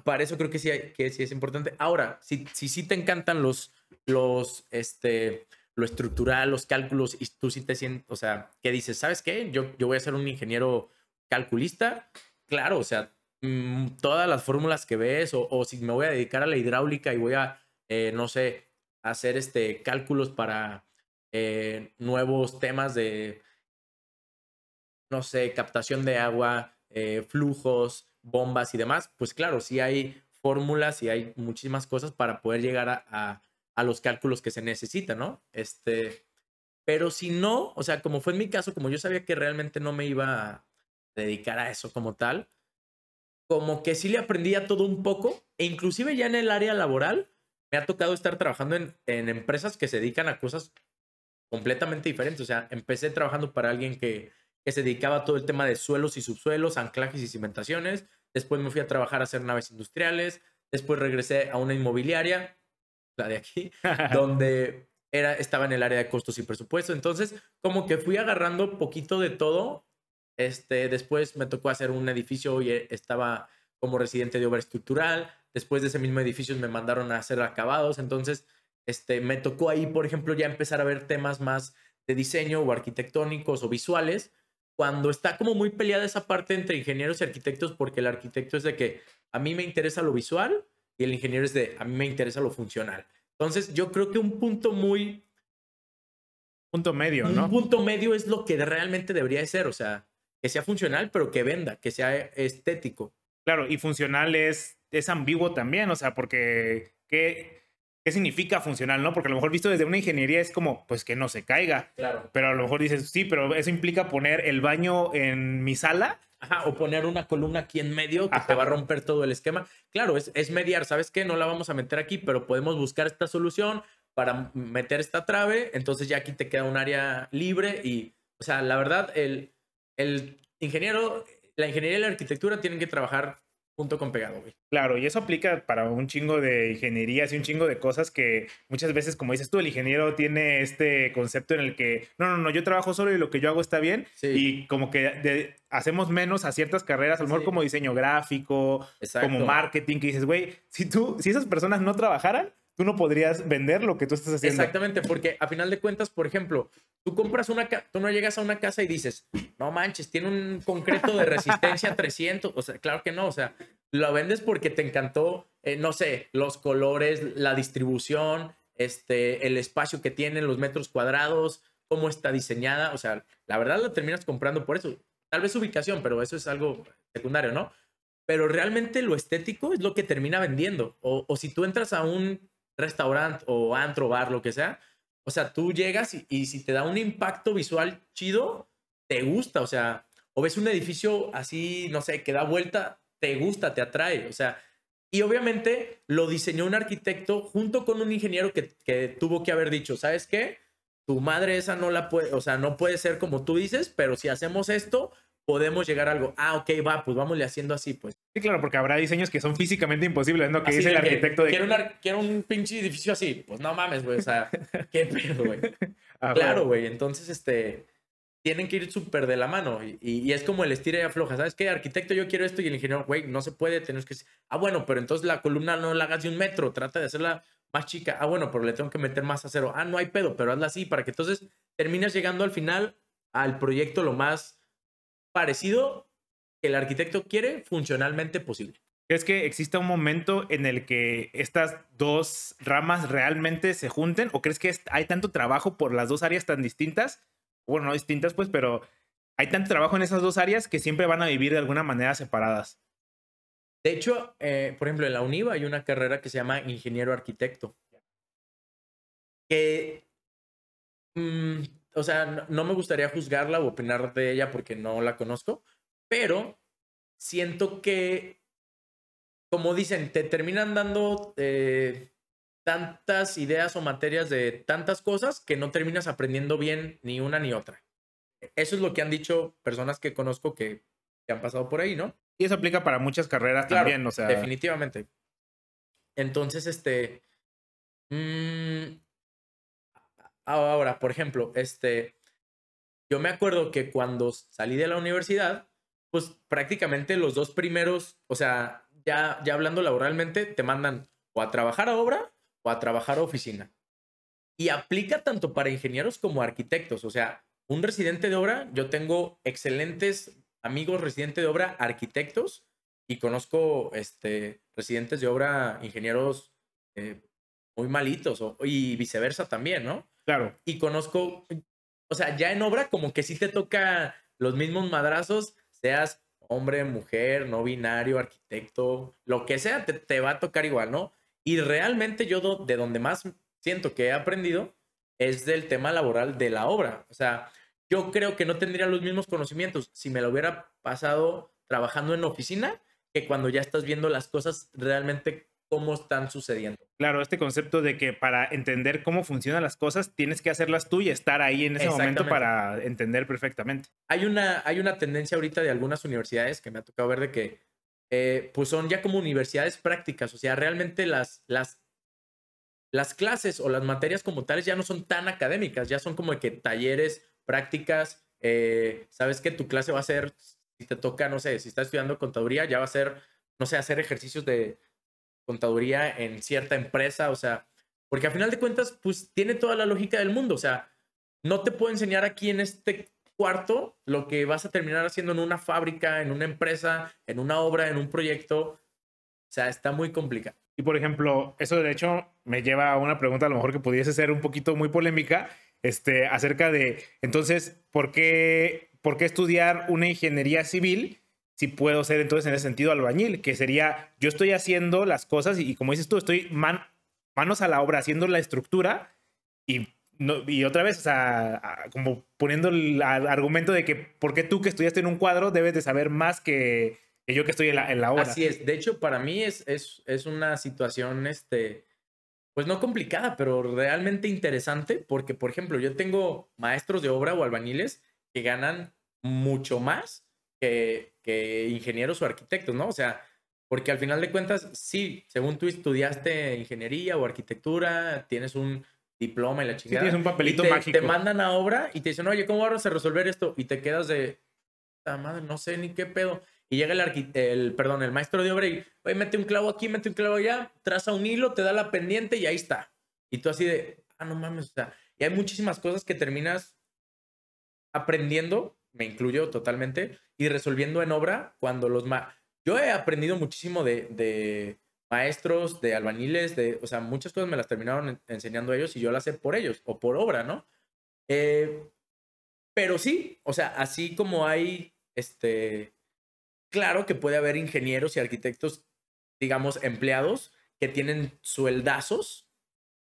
Speaker 2: Para eso creo que sí, que sí es importante. Ahora, si, si sí te encantan los, los, este, lo estructural, los cálculos, y tú sí te sientes, o sea, ¿qué dices? ¿Sabes qué? Yo, yo voy a ser un ingeniero calculista. Claro, o sea, mmm, todas las fórmulas que ves, o, o, si me voy a dedicar a la hidráulica y voy a, eh, no sé, hacer este, cálculos para eh, nuevos temas de no sé, captación de agua, eh, flujos, bombas y demás, pues claro, sí hay fórmulas y hay muchísimas cosas para poder llegar a, los cálculos que se necesitan, ¿no? Este, pero si no, o sea, como fue en mi caso, como yo sabía que realmente no me iba a dedicar a eso como tal, como que sí le aprendí a todo un poco, e inclusive ya en el área laboral, me ha tocado estar trabajando en, en empresas que se dedican a cosas completamente diferentes. O sea, empecé trabajando para alguien que que se dedicaba a todo el tema de suelos y subsuelos, anclajes y cimentaciones. Después me fui a trabajar a hacer naves industriales. Después regresé a una inmobiliaria, la de aquí, [LAUGHS] donde era, estaba en el área de costos y presupuestos. Entonces, como que fui agarrando poquito de todo. Este, después me tocó hacer un edificio y estaba como residente de obra estructural. después de ese mismo edificio me mandaron a hacer acabados, entonces este, me tocó ahí, por ejemplo, ya empezar a ver temas más de diseño o arquitectónicos o visuales, cuando está como muy peleada esa parte entre ingenieros y arquitectos, porque el arquitecto es de que a mí me interesa lo visual y el ingeniero es de a mí me interesa lo funcional. Entonces, yo creo que un punto muy...
Speaker 1: Punto medio, ¿no?
Speaker 2: Un punto medio es lo que realmente debería de ser, o sea, que sea funcional, pero que venda, que sea estético.
Speaker 1: Claro, y funcional es, es ambiguo también, o sea, porque ¿qué, ¿qué significa funcional, no? Porque a lo mejor visto desde una ingeniería es como, pues que no se caiga.
Speaker 2: Claro.
Speaker 1: Pero a lo mejor dices, sí, pero eso implica poner el baño en mi sala.
Speaker 2: Ajá, o poner una columna aquí en medio que te va a romper todo el esquema. Claro, es, es mediar, ¿sabes qué? No la vamos a meter aquí, pero podemos buscar esta solución para meter esta trave, entonces ya aquí te queda un área libre y, o sea, la verdad, el, el ingeniero, la ingeniería y la arquitectura tienen que trabajar junto con pegado, güey.
Speaker 1: Claro, y eso aplica para un chingo de ingenierías y un chingo de cosas que muchas veces, como dices tú, el ingeniero tiene este concepto en el que, no, no, no, yo trabajo solo y lo que yo hago está bien.
Speaker 2: Sí.
Speaker 1: Y como que de- hacemos menos a ciertas carreras, a lo mejor
Speaker 2: Sí.
Speaker 1: como diseño gráfico,
Speaker 2: Exacto.
Speaker 1: como marketing, que dices, güey, si tú, si esas personas no trabajaran, tú no podrías vender lo que tú estás haciendo.
Speaker 2: Exactamente, porque a final de cuentas, por ejemplo, tú compras una casa, tú no llegas a una casa y dices, no manches, tiene un concreto de resistencia [LAUGHS] 300, o sea, claro que no, o sea, lo vendes porque te encantó, eh, no sé, los colores, la distribución, este, el espacio que tiene, los metros cuadrados, cómo está diseñada, o sea, la verdad la terminas comprando por eso. Tal vez ubicación, pero eso es algo secundario, ¿no? Pero realmente lo estético es lo que termina vendiendo. O, o si tú entras a un restaurante o antro, bar, lo que sea, o sea, tú llegas y, si te da un impacto visual chido, te gusta, o sea, o ves un edificio así, no sé, que da vuelta, te gusta, te atrae, o sea, y obviamente lo diseñó un arquitecto junto con un ingeniero que, que tuvo que haber dicho, ¿sabes qué? Tu madre esa no la puede, o sea, no puede ser como tú dices, pero si hacemos esto, podemos llegar a algo. Ah, ok, va, pues vámosle haciendo así, pues.
Speaker 1: Sí, claro, porque habrá diseños que son físicamente imposibles, ¿no? Que
Speaker 2: Así
Speaker 1: dice el
Speaker 2: que
Speaker 1: arquitecto de...
Speaker 2: Quiero, un quiero un pinche edificio así. Pues no mames, güey. O sea, [LAUGHS] qué pedo, güey. [LAUGHS]
Speaker 1: Ah,
Speaker 2: Claro, güey. Entonces, este, tienen que ir súper de la mano. Y, y- y es como el estira y afloja. ¿Sabes qué? Arquitecto, yo quiero esto. Y el ingeniero, güey, no se puede. Tenemos que. Ah, bueno, pero entonces la columna no la hagas de un metro. Trata de hacerla más chica. Ah, bueno, pero le tengo que meter más acero. Ah, no hay pedo, pero hazla así para que entonces terminas llegando al final al proyecto lo más parecido que el arquitecto quiere funcionalmente posible.
Speaker 1: ¿Crees que exista un momento en el que estas dos ramas realmente se junten? ¿O crees que hay tanto trabajo por las dos áreas tan distintas? Bueno, no distintas, pues, pero hay tanto trabajo en esas dos áreas que siempre van a vivir de alguna manera separadas.
Speaker 2: De hecho, eh, por ejemplo, en la UNIVA hay una carrera que se llama ingeniero arquitecto. Que, mm, o sea, no, no me gustaría juzgarla o opinar de ella porque no la conozco, pero siento que, como dicen, te terminan dando eh, tantas ideas o materias de tantas cosas que no terminas aprendiendo bien ni una ni otra. Eso es lo que han dicho personas que conozco que, que han pasado por ahí, ¿no?
Speaker 1: Y eso aplica para muchas carreras
Speaker 2: Claro,
Speaker 1: también, o sea...
Speaker 2: Definitivamente. Entonces, este. mm, ahora, por ejemplo, este. Yo me acuerdo que cuando salí de la universidad, pues prácticamente los dos primeros, o sea, ya, ya hablando laboralmente, te mandan o a trabajar a obra o a trabajar a oficina. Y aplica tanto para ingenieros como arquitectos. O sea, un residente de obra, yo tengo excelentes amigos residentes de obra arquitectos y conozco este, residentes de obra ingenieros eh, muy malitos o, y viceversa también, ¿no?
Speaker 1: Claro.
Speaker 2: Y conozco, o sea, ya en obra como que sí te toca los mismos madrazos, seas hombre, mujer, no binario, arquitecto, lo que sea, te, te va a tocar igual, ¿no? Y realmente yo do- de donde más siento que he aprendido es del tema laboral de la obra. O sea, yo creo que no tendría los mismos conocimientos si me lo hubiera pasado trabajando en oficina que cuando ya estás viendo las cosas realmente cómo están sucediendo.
Speaker 1: Claro, este concepto de que para entender cómo funcionan las cosas tienes que hacerlas tú y estar ahí en ese momento para entender perfectamente.
Speaker 2: Hay una, hay una tendencia ahorita de algunas universidades que me ha tocado ver de que eh, pues son ya como universidades prácticas, o sea, realmente las, las, las clases o las materias como tales ya no son tan académicas, ya son como que talleres, prácticas, eh, sabes que tu clase va a ser, si te toca, no sé, si estás estudiando contaduría, ya va a ser, no sé, hacer ejercicios de, contaduría en cierta empresa, o sea, porque al final de cuentas, pues tiene toda la lógica del mundo, o sea, no te puedo enseñar aquí en este cuarto lo que vas a terminar haciendo en una fábrica, en una empresa, en una obra, en un proyecto. O sea, está muy complicado.
Speaker 1: Y por ejemplo, eso de hecho me lleva a una pregunta a lo mejor que pudiese ser un poquito muy polémica, este, acerca de, entonces, ¿por qué, ¿por qué estudiar una ingeniería civil puedo ser entonces en ese sentido albañil? Que sería, yo estoy haciendo las cosas y, como dices tú, estoy manos a la obra haciendo la estructura y no, y otra vez, o sea, como poniendo el argumento de que por qué tú que estudiaste en un cuadro debes de saber más que, yo que estoy en la, en la, obra.
Speaker 2: Así es. De hecho, para mí es, es, es una situación, este, pues no complicada, pero realmente interesante, porque, por ejemplo, yo tengo maestros de obra o albañiles que ganan mucho más que, que ingenieros o arquitectos, ¿no? O sea, porque al final de cuentas, sí, según tú estudiaste ingeniería o arquitectura, tienes un diploma y la chingada.
Speaker 1: Sí, tienes un papelito
Speaker 2: te,
Speaker 1: mágico.
Speaker 2: Te mandan a obra y te dicen, oye, ¿cómo vamos a resolver esto? Y te quedas de, ah, madre, no sé ni qué pedo. Y llega el, el, perdón, el maestro de obra y, oye, mete un clavo aquí, mete un clavo allá, traza un hilo, te da la pendiente y ahí está. Y tú así de, ah, no mames, o sea, y hay muchísimas cosas que terminas aprendiendo, me incluyo totalmente, y resolviendo en obra cuando los... Ma Yo he aprendido muchísimo de, de maestros, de albañiles, de, o sea, muchas cosas me las terminaron enseñando ellos y yo las sé por ellos o por obra, ¿no? Eh, pero sí, o sea, así como hay, este, claro que puede haber ingenieros y arquitectos, digamos, empleados que tienen sueldazos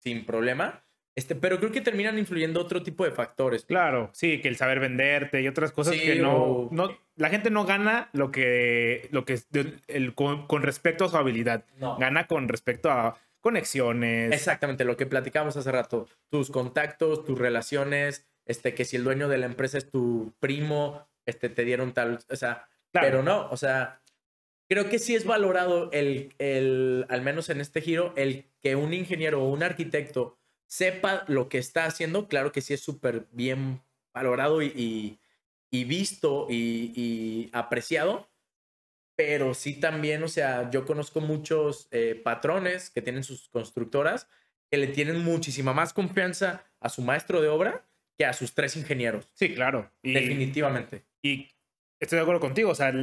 Speaker 2: sin problema, este, pero creo que terminan influyendo otro tipo de factores.
Speaker 1: Claro, sí, que el saber venderte y otras cosas que no, no, la gente no gana lo que, lo que el, con, respecto a su habilidad, gana con respecto a conexiones.
Speaker 2: Exactamente, lo que platicamos hace rato, tus contactos, tus relaciones, este, que si el dueño de la empresa es tu primo, este, te dieron tal, o sea, pero no, o sea, creo que sí es valorado el, el, al menos en este giro, el que un ingeniero o un arquitecto sepa lo que está haciendo, claro que sí es súper bien valorado y, visto y, apreciado, pero sí también, o sea, yo conozco muchos eh, patrones que tienen sus constructoras que le tienen muchísima más confianza a su maestro de obra que a sus tres ingenieros.
Speaker 1: Sí, claro.
Speaker 2: Definitivamente.
Speaker 1: Y estoy de acuerdo contigo, o sea,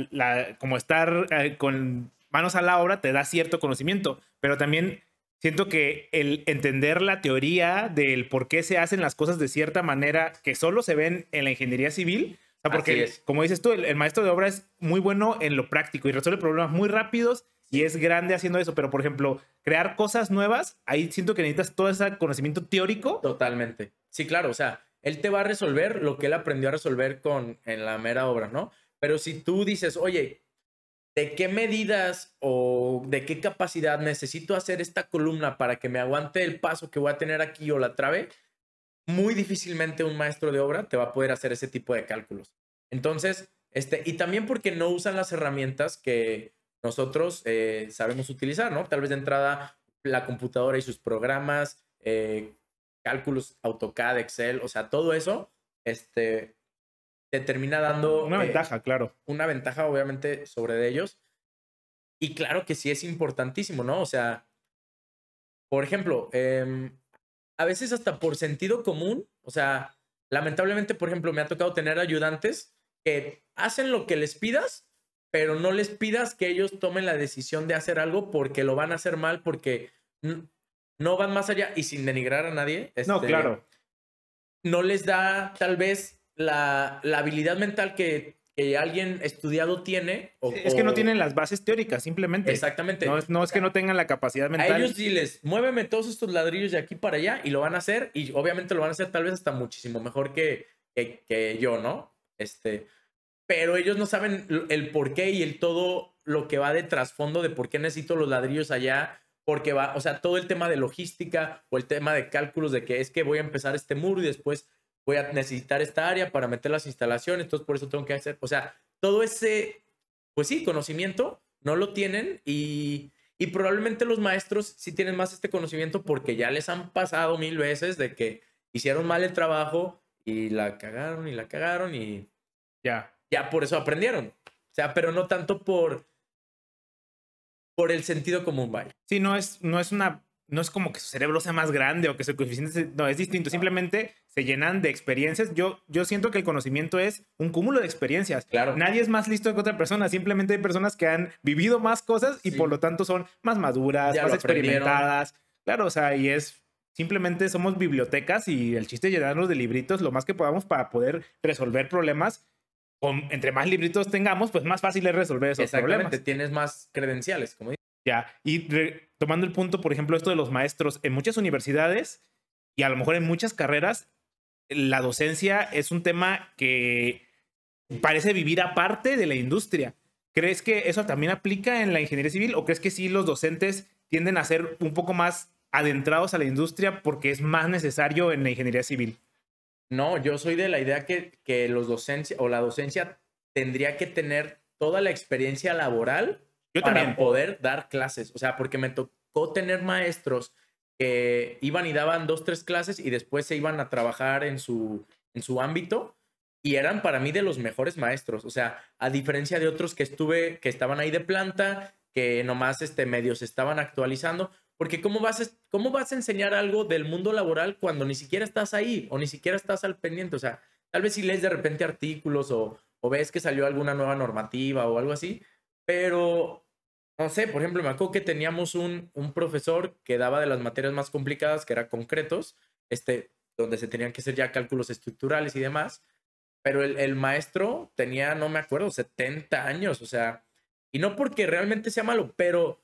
Speaker 1: como estar eh, con manos a la obra te da cierto conocimiento, pero también siento que el entender la teoría del por qué se hacen las cosas de cierta manera que solo se ven en la ingeniería civil, o sea, porque como dices tú, el, maestro de obra es muy bueno en lo práctico y resuelve problemas muy rápidos y es grande haciendo eso, pero por ejemplo, crear cosas nuevas, ahí siento que necesitas todo ese conocimiento teórico.
Speaker 2: Totalmente. Sí, claro, o sea, él te va a resolver lo que él aprendió a resolver con en la mera obra, ¿no? Pero si tú dices, oye, de qué medidas o de qué capacidad necesito hacer esta columna para que me aguante el paso que voy a tener aquí o la trave, muy difícilmente un maestro de obra te va a poder hacer ese tipo de cálculos. Entonces, este, y también porque no usan las herramientas que nosotros eh, sabemos utilizar, ¿no? Tal vez de entrada la computadora y sus programas, eh, cálculos AutoCAD, Excel, o sea, todo eso, este, te termina dando...
Speaker 1: Una eh, ventaja, claro.
Speaker 2: Una ventaja, obviamente, sobre ellos. Y claro que sí es importantísimo, ¿no? O sea, por ejemplo, em, a veces hasta por sentido común, o sea, lamentablemente, por ejemplo, me ha tocado tener ayudantes que hacen lo que les pidas, pero no les pidas que ellos tomen la decisión de hacer algo porque lo van a hacer mal, porque no van más allá y sin denigrar a nadie.
Speaker 1: no, este, claro.
Speaker 2: No les da tal vez la, habilidad mental que, alguien estudiado tiene.
Speaker 1: es que no tienen las bases teóricas, simplemente.
Speaker 2: Exactamente.
Speaker 1: No es, que no tengan la capacidad mental.
Speaker 2: A ellos diles, muéveme todos estos ladrillos de aquí para allá y lo van a hacer y obviamente lo van a hacer tal vez hasta muchísimo mejor que, que, yo, ¿no? Este, pero ellos no saben el por qué y el todo lo que va de trasfondo de por qué necesito los ladrillos allá, porque va, o sea, todo el tema de logística o el tema de cálculos de que es que voy a empezar este muro y después voy a necesitar esta área para meter las instalaciones, entonces por eso tengo que hacer, o sea, todo ese, pues sí, conocimiento no lo tienen y, y probablemente los maestros sí tienen más este conocimiento porque ya les han pasado mil veces de que hicieron mal el trabajo y la cagaron y la cagaron y
Speaker 1: ya,
Speaker 2: ya por eso aprendieron. O sea, pero no tanto por por el sentido común, vaya.
Speaker 1: Sí, no es, no es una no es como que su cerebro sea más grande o que su coeficiente no es distinto, simplemente se llenan de experiencias. Yo, yo siento que el conocimiento es un cúmulo de experiencias.
Speaker 2: Claro.
Speaker 1: Nadie es más listo que otra persona, simplemente hay personas que han vivido más cosas y por lo tanto son más maduras, más experimentadas. Claro, o sea, y es simplemente somos bibliotecas y el chiste es llenarnos de libritos lo más que podamos para poder resolver problemas. entre más libritos tengamos, pues más fácil es resolver esos
Speaker 2: Exactamente,
Speaker 1: problemas.
Speaker 2: tienes más credenciales, como
Speaker 1: ya, y tomando el punto, por ejemplo, esto de los maestros, en muchas universidades y a lo mejor en muchas carreras, la docencia es un tema que parece vivir aparte de la industria. ¿Crees que eso también aplica en la ingeniería civil o crees que sí los docentes tienden a ser un poco más adentrados a la industria porque es más necesario en la ingeniería civil?
Speaker 2: No, yo soy de la idea que, que los docencia o la docencia tendría que tener toda la experiencia laboral
Speaker 1: yo
Speaker 2: para
Speaker 1: también.
Speaker 2: poder dar clases. O sea, porque me tocó tener maestros que iban y daban dos, tres clases y después se iban a trabajar en su, en su ámbito y eran para mí de los mejores maestros. O sea, a diferencia de otros que estuve, que estaban ahí de planta, que nomás este, medios estaban actualizando. Porque ¿cómo vas, a, ¿cómo vas a enseñar algo del mundo laboral cuando ni siquiera estás ahí o ni siquiera estás al pendiente? O sea, tal vez si lees de repente artículos o, o ves que salió alguna nueva normativa o algo así, pero no sé, por ejemplo, me acuerdo que teníamos un, un profesor que daba de las materias más complicadas, que era concretos, este, donde se tenían que hacer ya cálculos estructurales y demás, pero el, el maestro tenía, no me acuerdo, 70 años, o sea, y no porque realmente sea malo, pero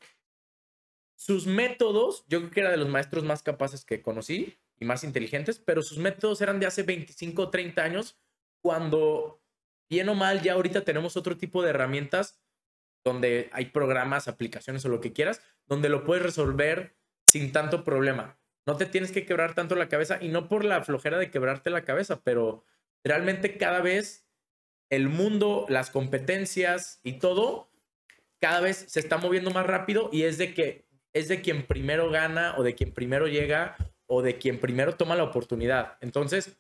Speaker 2: sus métodos, yo creo que era de los maestros más capaces que conocí y más inteligentes, pero sus métodos eran de hace 25 o 30 años, cuando bien o mal ya ahorita tenemos otro tipo de herramientas donde hay programas, aplicaciones o lo que quieras, donde lo puedes resolver sin tanto problema. No te tienes que quebrar tanto la cabeza y no por la flojera de quebrarte la cabeza, pero realmente cada vez el mundo, las competencias y todo, cada vez se está moviendo más rápido y es de que es de quien primero gana o de quien primero llega o de quien primero toma la oportunidad. Entonces,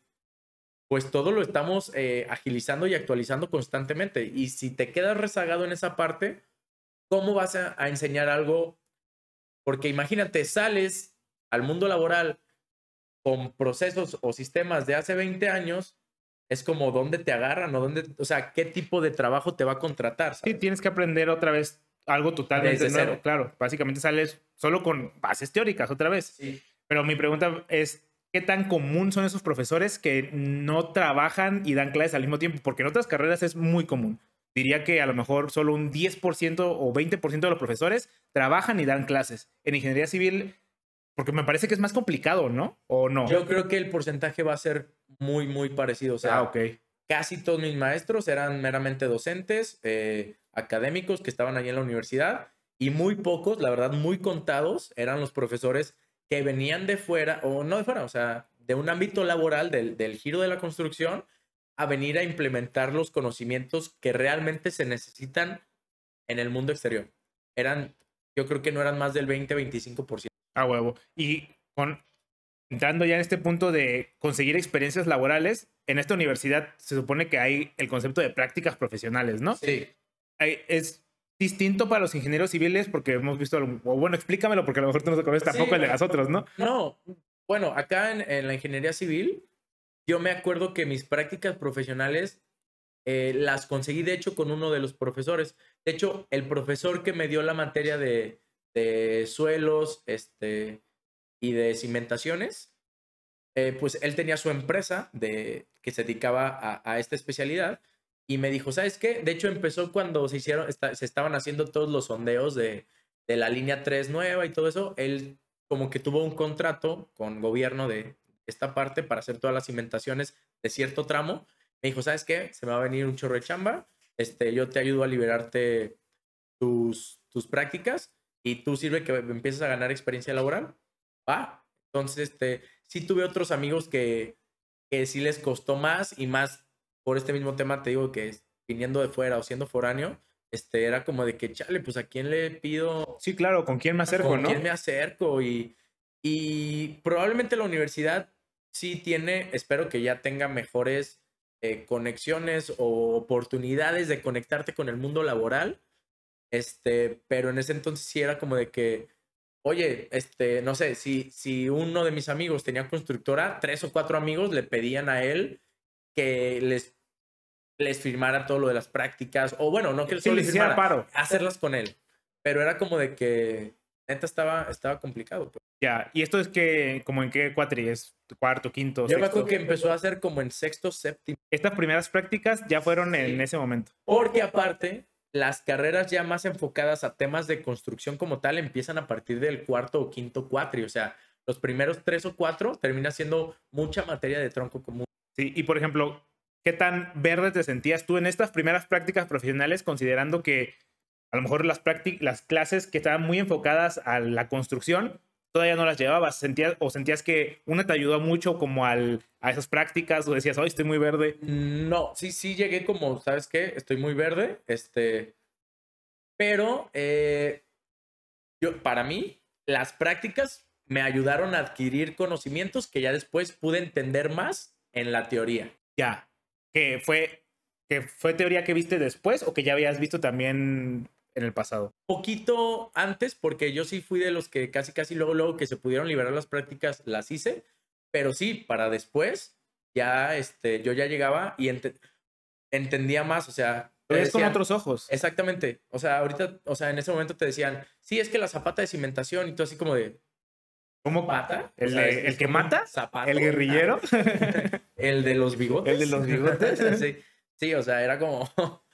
Speaker 2: pues todo lo estamos eh, agilizando y actualizando constantemente. Y si te quedas rezagado en esa parte, ¿cómo vas a, a enseñar algo? Porque imagínate, sales al mundo laboral con procesos o sistemas de hace 20 años, es como dónde te agarran o dónde, o sea, qué tipo de trabajo te va a contratar.
Speaker 1: ¿sabes? Sí, tienes que aprender otra vez algo totalmente
Speaker 2: Desde
Speaker 1: nuevo,
Speaker 2: cero.
Speaker 1: claro. Básicamente sales solo con bases teóricas otra vez.
Speaker 2: Sí.
Speaker 1: Pero mi pregunta es, ¿qué tan común son esos profesores que no trabajan y dan clases al mismo tiempo? Porque en otras carreras es muy común. Diría que a lo mejor solo un 10% o 20% de los profesores trabajan y dan clases. En ingeniería civil, porque me parece que es más complicado, ¿no? ¿O no?
Speaker 2: Yo creo que el porcentaje va a ser muy, muy parecido. O sea,
Speaker 1: ah, ok.
Speaker 2: casi todos mis maestros eran meramente docentes, eh, académicos que estaban allí en la universidad y muy pocos, la verdad, muy contados eran los profesores que venían de fuera, o no de fuera, o sea, de un ámbito laboral del, del giro de la construcción a venir a implementar los conocimientos que realmente se necesitan en el mundo exterior. Eran, yo creo que no eran más del 20-25%.
Speaker 1: A huevo. Y con, entrando ya en este punto de conseguir experiencias laborales, en esta universidad se supone que hay el concepto de prácticas profesionales, ¿no?
Speaker 2: Sí.
Speaker 1: Hay- es distinto para los ingenieros civiles porque hemos visto, algo- o bueno, explícamelo porque a lo mejor tú no conoces tampoco
Speaker 2: Sí,
Speaker 1: el de las otras, ¿no?
Speaker 2: No, bueno, acá en, en la ingeniería civil, yo me acuerdo que mis prácticas profesionales eh, las conseguí, de hecho, con uno de los profesores. De hecho, el profesor que me dio la materia de, de suelos este, y de cimentaciones, eh, pues él tenía su empresa de, que se dedicaba a, a esta especialidad y me dijo, ¿sabes qué? De hecho, empezó cuando se hicieron, se estaban haciendo todos los sondeos de, de la línea 3 nueva y todo eso. Él como que tuvo un contrato con gobierno de esta parte para hacer todas las cimentaciones de cierto tramo. Me dijo, ¿sabes qué? Se me va a venir un chorro de chamba. Este, yo te ayudo a liberarte tus, tus prácticas y tú sirve que empieces a ganar experiencia laboral. Va. Entonces, este, sí tuve otros amigos que, que sí les costó más y más por este mismo tema, te digo que viniendo de fuera o siendo foráneo, este, era como de que, chale, pues a quién le pido
Speaker 1: Sí, claro, ¿con quién me acerco,
Speaker 2: con
Speaker 1: no?
Speaker 2: quién me acerco y, y probablemente la universidad sí tiene, espero que ya tenga mejores eh, conexiones o oportunidades de conectarte con el mundo laboral, Este, pero en ese entonces sí era como de que, oye, este, no sé, si, si uno de mis amigos tenía constructora, tres o cuatro amigos le pedían a él que les, les firmara todo lo de las prácticas, o bueno, no que
Speaker 1: Sí,
Speaker 2: solo
Speaker 1: les
Speaker 2: firmara,
Speaker 1: paro.
Speaker 2: hacerlas con él. Pero era como de que, neta, estaba, estaba complicado. pues.
Speaker 1: Ya, y esto es que, como en qué cuatri, es cuarto, quinto,
Speaker 2: Yo me
Speaker 1: sexto.
Speaker 2: acuerdo que empezó a hacer como en sexto, séptimo.
Speaker 1: Estas primeras prácticas ya fueron en ese momento.
Speaker 2: Porque aparte, las carreras ya más enfocadas a temas de construcción como tal empiezan a partir del cuarto o quinto cuatri. O sea, los primeros tres o cuatro termina siendo mucha materia de tronco común.
Speaker 1: Sí, y por ejemplo, ¿qué tan verde te sentías tú en estas primeras prácticas profesionales, considerando que a lo mejor las, las clases que estaban muy enfocadas a la construcción todavía no las llevabas? ¿Sentías, ¿O sentías que una te ayudó mucho como al, a esas prácticas o decías, hoy estoy muy verde?
Speaker 2: No, sí, sí llegué como, ¿sabes qué? Estoy muy verde, este, pero eh, yo, para mí, las prácticas me ayudaron a adquirir conocimientos que ya después pude entender más en la teoría.
Speaker 1: Ya, que fue, que fue teoría que viste después o que ya habías visto también en el pasado.
Speaker 2: Poquito antes, porque yo sí fui de los que casi, casi luego, luego que se pudieron liberar las prácticas, las hice, pero sí, para después, ya, este, yo ya llegaba y ente- entendía más, o sea... te
Speaker 1: Pero es con otros ojos.
Speaker 2: Exactamente. O sea, ahorita, o sea, en ese momento te decían, sí, es que la zapata de cimentación y tú así como de,
Speaker 1: ¿Cómo
Speaker 2: ¿pata?
Speaker 1: ¿El, de- el que mata?
Speaker 2: zapato.
Speaker 1: ¿El guerrillero? [LAUGHS]
Speaker 2: El de los bigotes.
Speaker 1: ¿El de los bigotes? [LAUGHS]
Speaker 2: sí. sí, o sea, era como, [LAUGHS]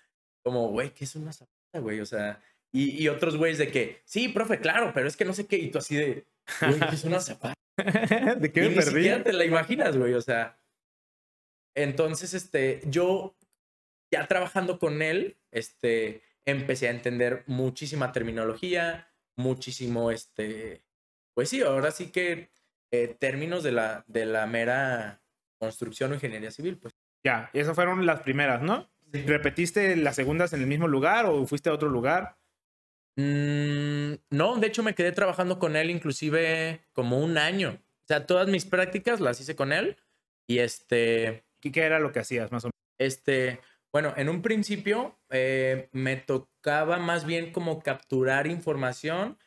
Speaker 2: como, güey, ¿qué es una zapata, güey? O sea, y, y otros güeyes de que, sí, profe, claro, pero es que no sé qué, y tú así de, güey, ¿qué es una zapata?
Speaker 1: ¿De qué
Speaker 2: y
Speaker 1: me
Speaker 2: ni
Speaker 1: perdí?
Speaker 2: siquiera te la imaginas, güey, o sea. Entonces, este, yo ya trabajando con él, este, empecé a entender muchísima terminología, muchísimo, este, pues sí, ahora sí que eh, términos de la, de la mera construcción o ingeniería civil, pues.
Speaker 1: Ya, esas fueron las primeras, ¿no? ¿Repetiste las segundas en el mismo lugar o fuiste a otro lugar?
Speaker 2: Mm, no, de hecho me quedé trabajando con él inclusive como un año. O sea, todas mis prácticas las hice con él y este...
Speaker 1: ¿Qué, qué era lo que hacías, más o menos?
Speaker 2: Este, bueno, en un principio eh, me tocaba más bien como capturar información.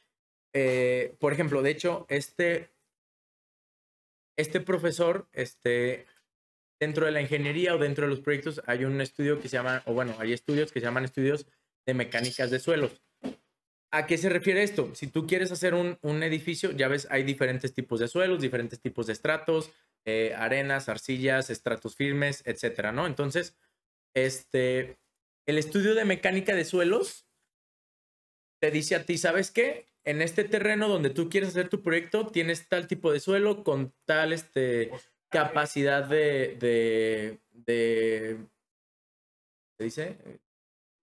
Speaker 2: Eh, por ejemplo, de hecho, este, este profesor, este, dentro de la ingeniería o dentro de los proyectos hay un estudio que se llama, o bueno, hay estudios que se llaman estudios de mecánicas de suelos. ¿A qué se refiere esto? Si tú quieres hacer un, un edificio, ya ves, hay diferentes tipos de suelos, diferentes tipos de estratos, eh, arenas, arcillas, estratos firmes, etcétera, ¿no? Entonces, este, el estudio de mecánica de suelos te dice a ti, ¿sabes qué? En este terreno donde tú quieres hacer tu proyecto, tienes tal tipo de suelo con tal este, capacidad de, de, de ¿se dice?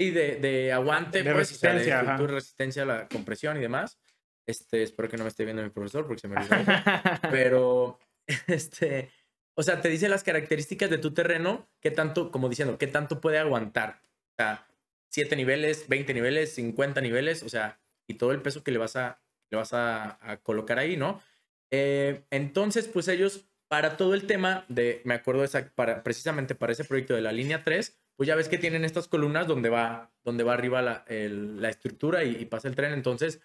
Speaker 2: Y de, de aguante,
Speaker 1: De
Speaker 2: pues, o sea,
Speaker 1: resistencia,
Speaker 2: de resistencia a la compresión y demás. Este, espero que no me esté viendo mi profesor porque se me olvidó. [LAUGHS] pero [LAUGHS] este, o sea, te dice las características de tu terreno, qué tanto, como diciendo, qué tanto puede aguantar. O sea, 7 niveles, 20 niveles, 50 niveles, o sea, y todo el peso que le vas a, le vas a, colocar ahí, ¿no? Eh, entonces, pues ellos, para todo el tema de, me acuerdo esa, para, precisamente para ese proyecto de la línea 3, pues ya ves que tienen estas columnas donde va, donde va arriba la, estructura y, y pasa el tren. Entonces,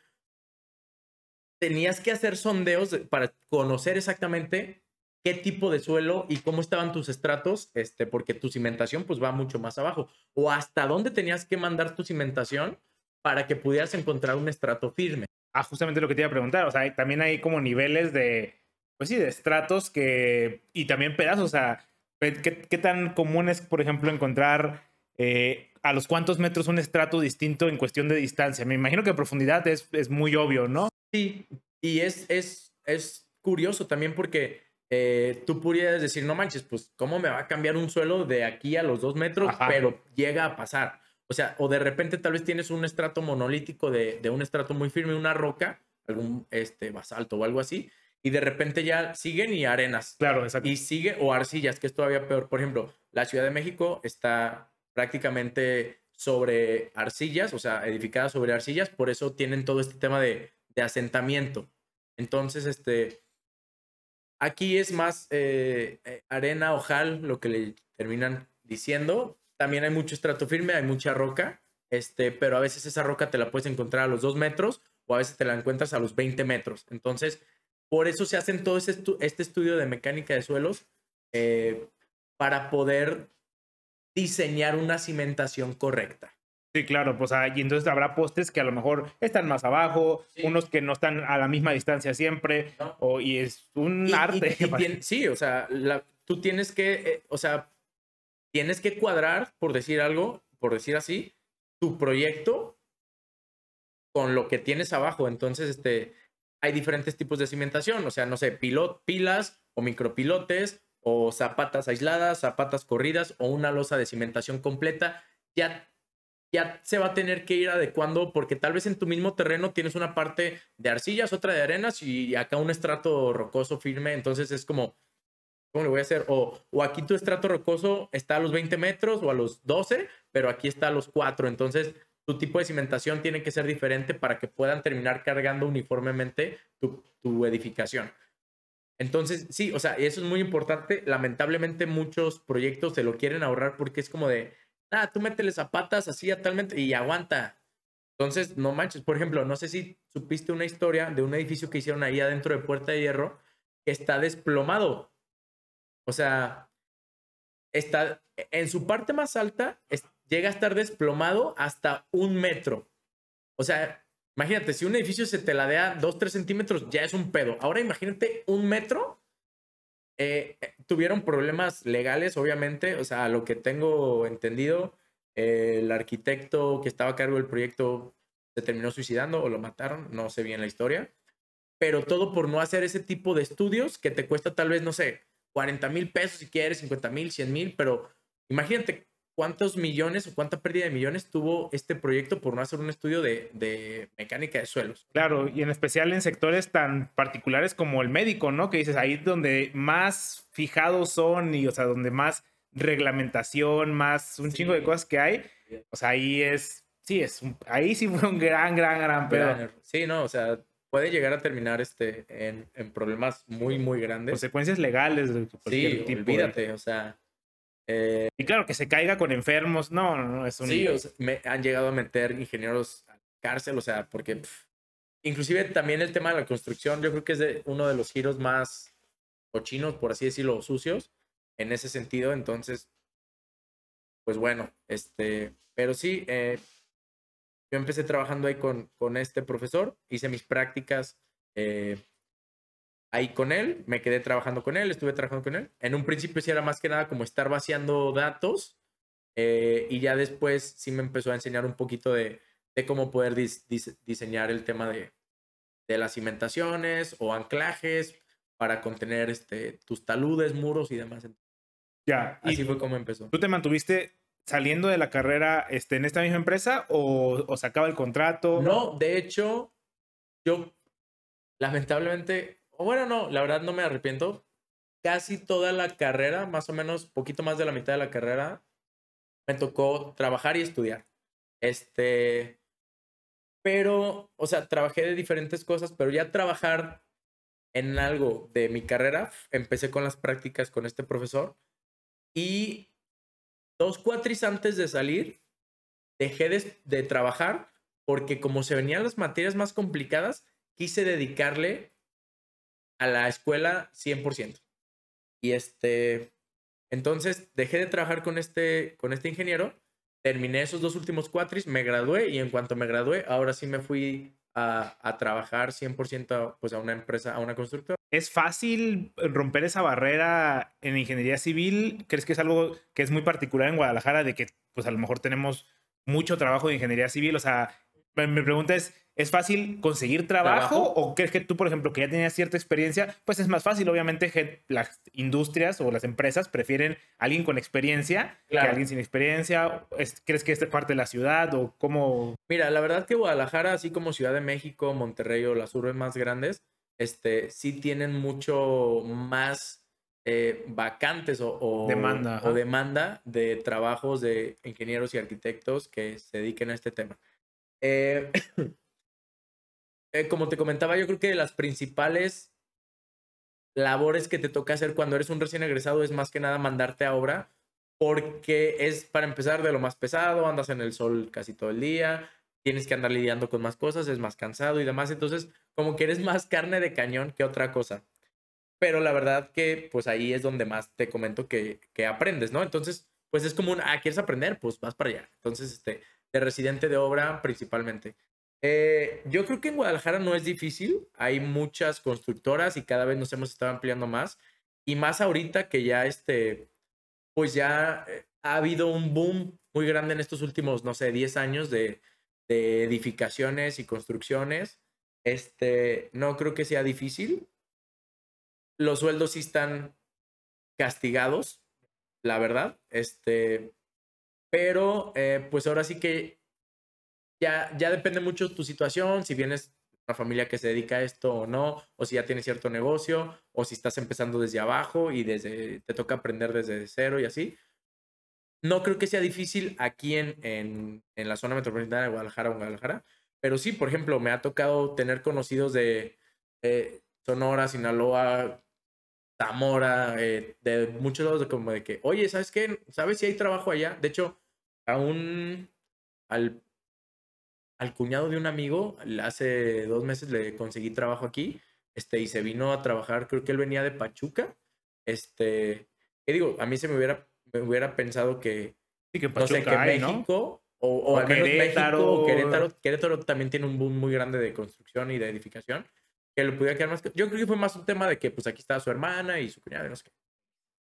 Speaker 2: tenías que hacer sondeos de- para conocer exactamente qué tipo de suelo y cómo estaban tus estratos, este, porque tu cimentación pues va mucho más abajo. O hasta dónde tenías que mandar tu cimentación para que pudieras encontrar un estrato firme.
Speaker 1: Ah, justamente lo que te iba a preguntar. O sea, también hay como niveles de, pues sí, de estratos que, y también pedazos. O sea, ¿qué, qué tan común es, por ejemplo, encontrar eh, a los cuántos metros un estrato distinto en cuestión de distancia? Me imagino que profundidad es, es muy obvio, ¿no?
Speaker 2: Sí, y es, es, es curioso también porque eh, tú pudieras decir, no manches, pues cómo me va a cambiar un suelo de aquí a los dos metros,
Speaker 1: Ajá.
Speaker 2: pero llega a pasar. O sea, o de repente tal vez tienes un estrato monolítico de, de un estrato muy firme, una roca, algún este, basalto o algo así, y de repente ya siguen y arenas.
Speaker 1: Claro, exacto.
Speaker 2: Y sigue, o arcillas, que es todavía peor. Por ejemplo, la Ciudad de México está prácticamente sobre arcillas, o sea, edificada sobre arcillas, por eso tienen todo este tema de, de asentamiento. Entonces, este, aquí es más eh, eh, arena, ojal, lo que le terminan diciendo. También hay mucho estrato firme, hay mucha roca. este, pero a veces esa roca te la puedes encontrar a los 2 metros o a veces te la encuentras a los 20 metros. Entonces, por eso se hacen todo ese este estudio de mecánica de suelos eh, para poder diseñar una cimentación correcta.
Speaker 1: Sí, claro, pues y entonces habrá postes que a lo mejor están más abajo, unos que no están a la misma distancia siempre, o, y es un arte.
Speaker 2: sí, o sea, tú tienes que, eh, o sea, tienes que cuadrar, por decir algo, por decir así, tu proyecto con lo que tienes abajo. Entonces, este, hay diferentes tipos de cimentación, o sea, no sé, pilot, pilas o micropilotes o zapatas aisladas, zapatas corridas o una losa de cimentación completa. Ya ya se va a tener que ir adecuando porque tal vez en tu mismo terreno tienes una parte de arcillas, otra de arenas y acá un estrato rocoso firme, entonces es como, ¿cómo le voy a hacer? O, o aquí tu estrato rocoso está a los 20 metros o a los 12, pero aquí está a los 4, entonces tu tipo de cimentación tiene que ser diferente para que puedan terminar cargando uniformemente tu, tu edificación. Entonces, sí, o sea, eso es muy importante. Lamentablemente muchos proyectos se lo quieren ahorrar porque es como de, ah, tú métele zapatas así talmente y aguanta. Entonces, no manches. Por ejemplo, no sé si supiste una historia de un edificio que hicieron ahí adentro de Puerta de Hierro que está desplomado. O sea, está en su parte más alta, llega a estar desplomado hasta un metro. O sea, imagínate, si un edificio se te ladea dos, tres centímetros, ya es un pedo. Ahora imagínate un metro eh, eh, tuvieron problemas legales, obviamente, o sea, lo que tengo entendido, eh, el arquitecto que estaba a cargo del proyecto se terminó suicidando o lo mataron, no sé bien la historia, pero todo por no hacer ese tipo de estudios que te cuesta tal vez, no sé, 40 mil pesos si quieres, 50 mil, 100 mil, pero imagínate cuántos millones o cuánta pérdida de millones tuvo este proyecto por no hacer un estudio de, mecánica de suelos.
Speaker 1: Claro, y en especial en sectores tan particulares como el médico, ¿no? Que dices, ahí donde más fijados son y, o sea, donde más reglamentación, más un chingo de cosas que hay, o sea, ahí es, sí, es, ahí sí fue un gran, gran, gran pedo.
Speaker 2: Sí, no, o sea, puede llegar a terminar este en, problemas muy, muy grandes.
Speaker 1: Consecuencias legales.
Speaker 2: De sí, olvídate, o sea
Speaker 1: eh, y claro, que se caiga con enfermos, no, no, no es un...
Speaker 2: Sí, me han llegado a meter ingenieros a cárcel, o sea, porque inclusive también el tema de la construcción, yo creo que es de uno de los giros más cochinos, por así decirlo, sucios, en ese sentido, entonces, pues bueno, este, pero sí, eh, yo empecé trabajando ahí con, con este profesor, hice mis prácticas eh, ahí con él, me quedé trabajando con él, estuve trabajando con él. En un principio sí era más que nada como estar vaciando datos eh, y ya después sí me empezó a enseñar un poquito de, cómo poder diseñar el tema de, las cimentaciones o anclajes para contener este, tus taludes, muros y demás.
Speaker 1: Ya.
Speaker 2: Así fue como empezó.
Speaker 1: ¿Tú te mantuviste saliendo de la carrera este, en esta misma empresa o, o se acaba el contrato?
Speaker 2: No, de hecho, yo lamentablemente bueno, no, la verdad no me arrepiento. Casi toda la carrera, más o menos, poquito más de la mitad de la carrera, me tocó trabajar y estudiar. Este, pero, o sea, trabajé de diferentes cosas, pero ya trabajar en algo de mi carrera, empecé con las prácticas con este profesor y dos cuatris antes de salir, dejé de, trabajar porque como se venían las materias más complicadas, quise dedicarle a la escuela 100%. Y este, entonces dejé de trabajar con este, con este ingeniero, terminé esos dos últimos cuatris, me gradué y en cuanto me gradué, ahora sí me fui a, trabajar 100% pues a una empresa, a una constructora.
Speaker 1: ¿Es fácil romper esa barrera en ingeniería civil? ¿Crees que es algo que es muy particular en Guadalajara de que pues a lo mejor tenemos mucho trabajo de ingeniería civil? O sea, mi pregunta es, ¿es fácil conseguir trabajo, o crees que tú, por ejemplo, que ya tenías cierta experiencia, pues es más fácil? Obviamente las industrias o las empresas prefieren a alguien con experiencia que a alguien sin experiencia. ¿Crees que esta es parte de la ciudad o cómo?
Speaker 2: Mira, la verdad que Guadalajara, así como Ciudad de México, Monterrey o las urbes más grandes, este, sí tienen mucho más eh, vacantes o,
Speaker 1: demanda,
Speaker 2: o demanda de trabajos de ingenieros y arquitectos que se dediquen a este tema. Eh, eh, como te comentaba, yo creo que las principales labores que te toca hacer cuando eres un recién egresado es más que nada mandarte a obra, porque es para empezar de lo más pesado, andas en el sol casi todo el día, tienes que andar lidiando con más cosas, es más cansado y demás, entonces como que eres más carne de cañón que otra cosa. Pero la verdad que pues ahí es donde más te comento que, que aprendes, ¿no? Entonces, pues es como un, ah, ¿quieres aprender? Pues vas para allá. Entonces, este, de residente de obra principalmente. Eh, yo creo que en Guadalajara no es difícil, hay muchas constructoras y cada vez nos hemos estado ampliando más. Y más ahorita que ya este, pues ya eh, ha habido un boom muy grande en estos últimos, no sé, 10 años de, de edificaciones y construcciones. Este, no creo que sea difícil. Los sueldos sí están castigados, la verdad. Este, pero eh, pues ahora sí que ya, depende mucho tu situación, si vienes una familia que se dedica a esto o no, o si ya tienes cierto negocio, o si estás empezando desde abajo y desde te toca aprender desde cero y así. No creo que sea difícil aquí en, en, en la zona metropolitana de Guadalajara o Guadalajara, pero sí, por ejemplo, me ha tocado tener conocidos de eh, Sonora, Sinaloa, Zamora, eh, de muchos lados, de como de que, oye, ¿sabes qué? ¿Sabes si hay trabajo allá? De hecho, a un, al, al cuñado de un amigo, hace dos meses le conseguí trabajo aquí, este, y se vino a trabajar, creo que él venía de Pachuca, este, ¿qué digo? A mí se me hubiera, me hubiera pensado que,
Speaker 1: Sí, que
Speaker 2: no sé, que
Speaker 1: hay,
Speaker 2: México, o, o,
Speaker 1: O
Speaker 2: al menos
Speaker 1: Querétaro.
Speaker 2: México, o Querétaro, Querétaro también tiene un boom muy grande de construcción y de edificación, que le pudiera quedar más, yo creo que fue más un tema de que, pues, aquí estaba su hermana y su cuñada, y no sé qué.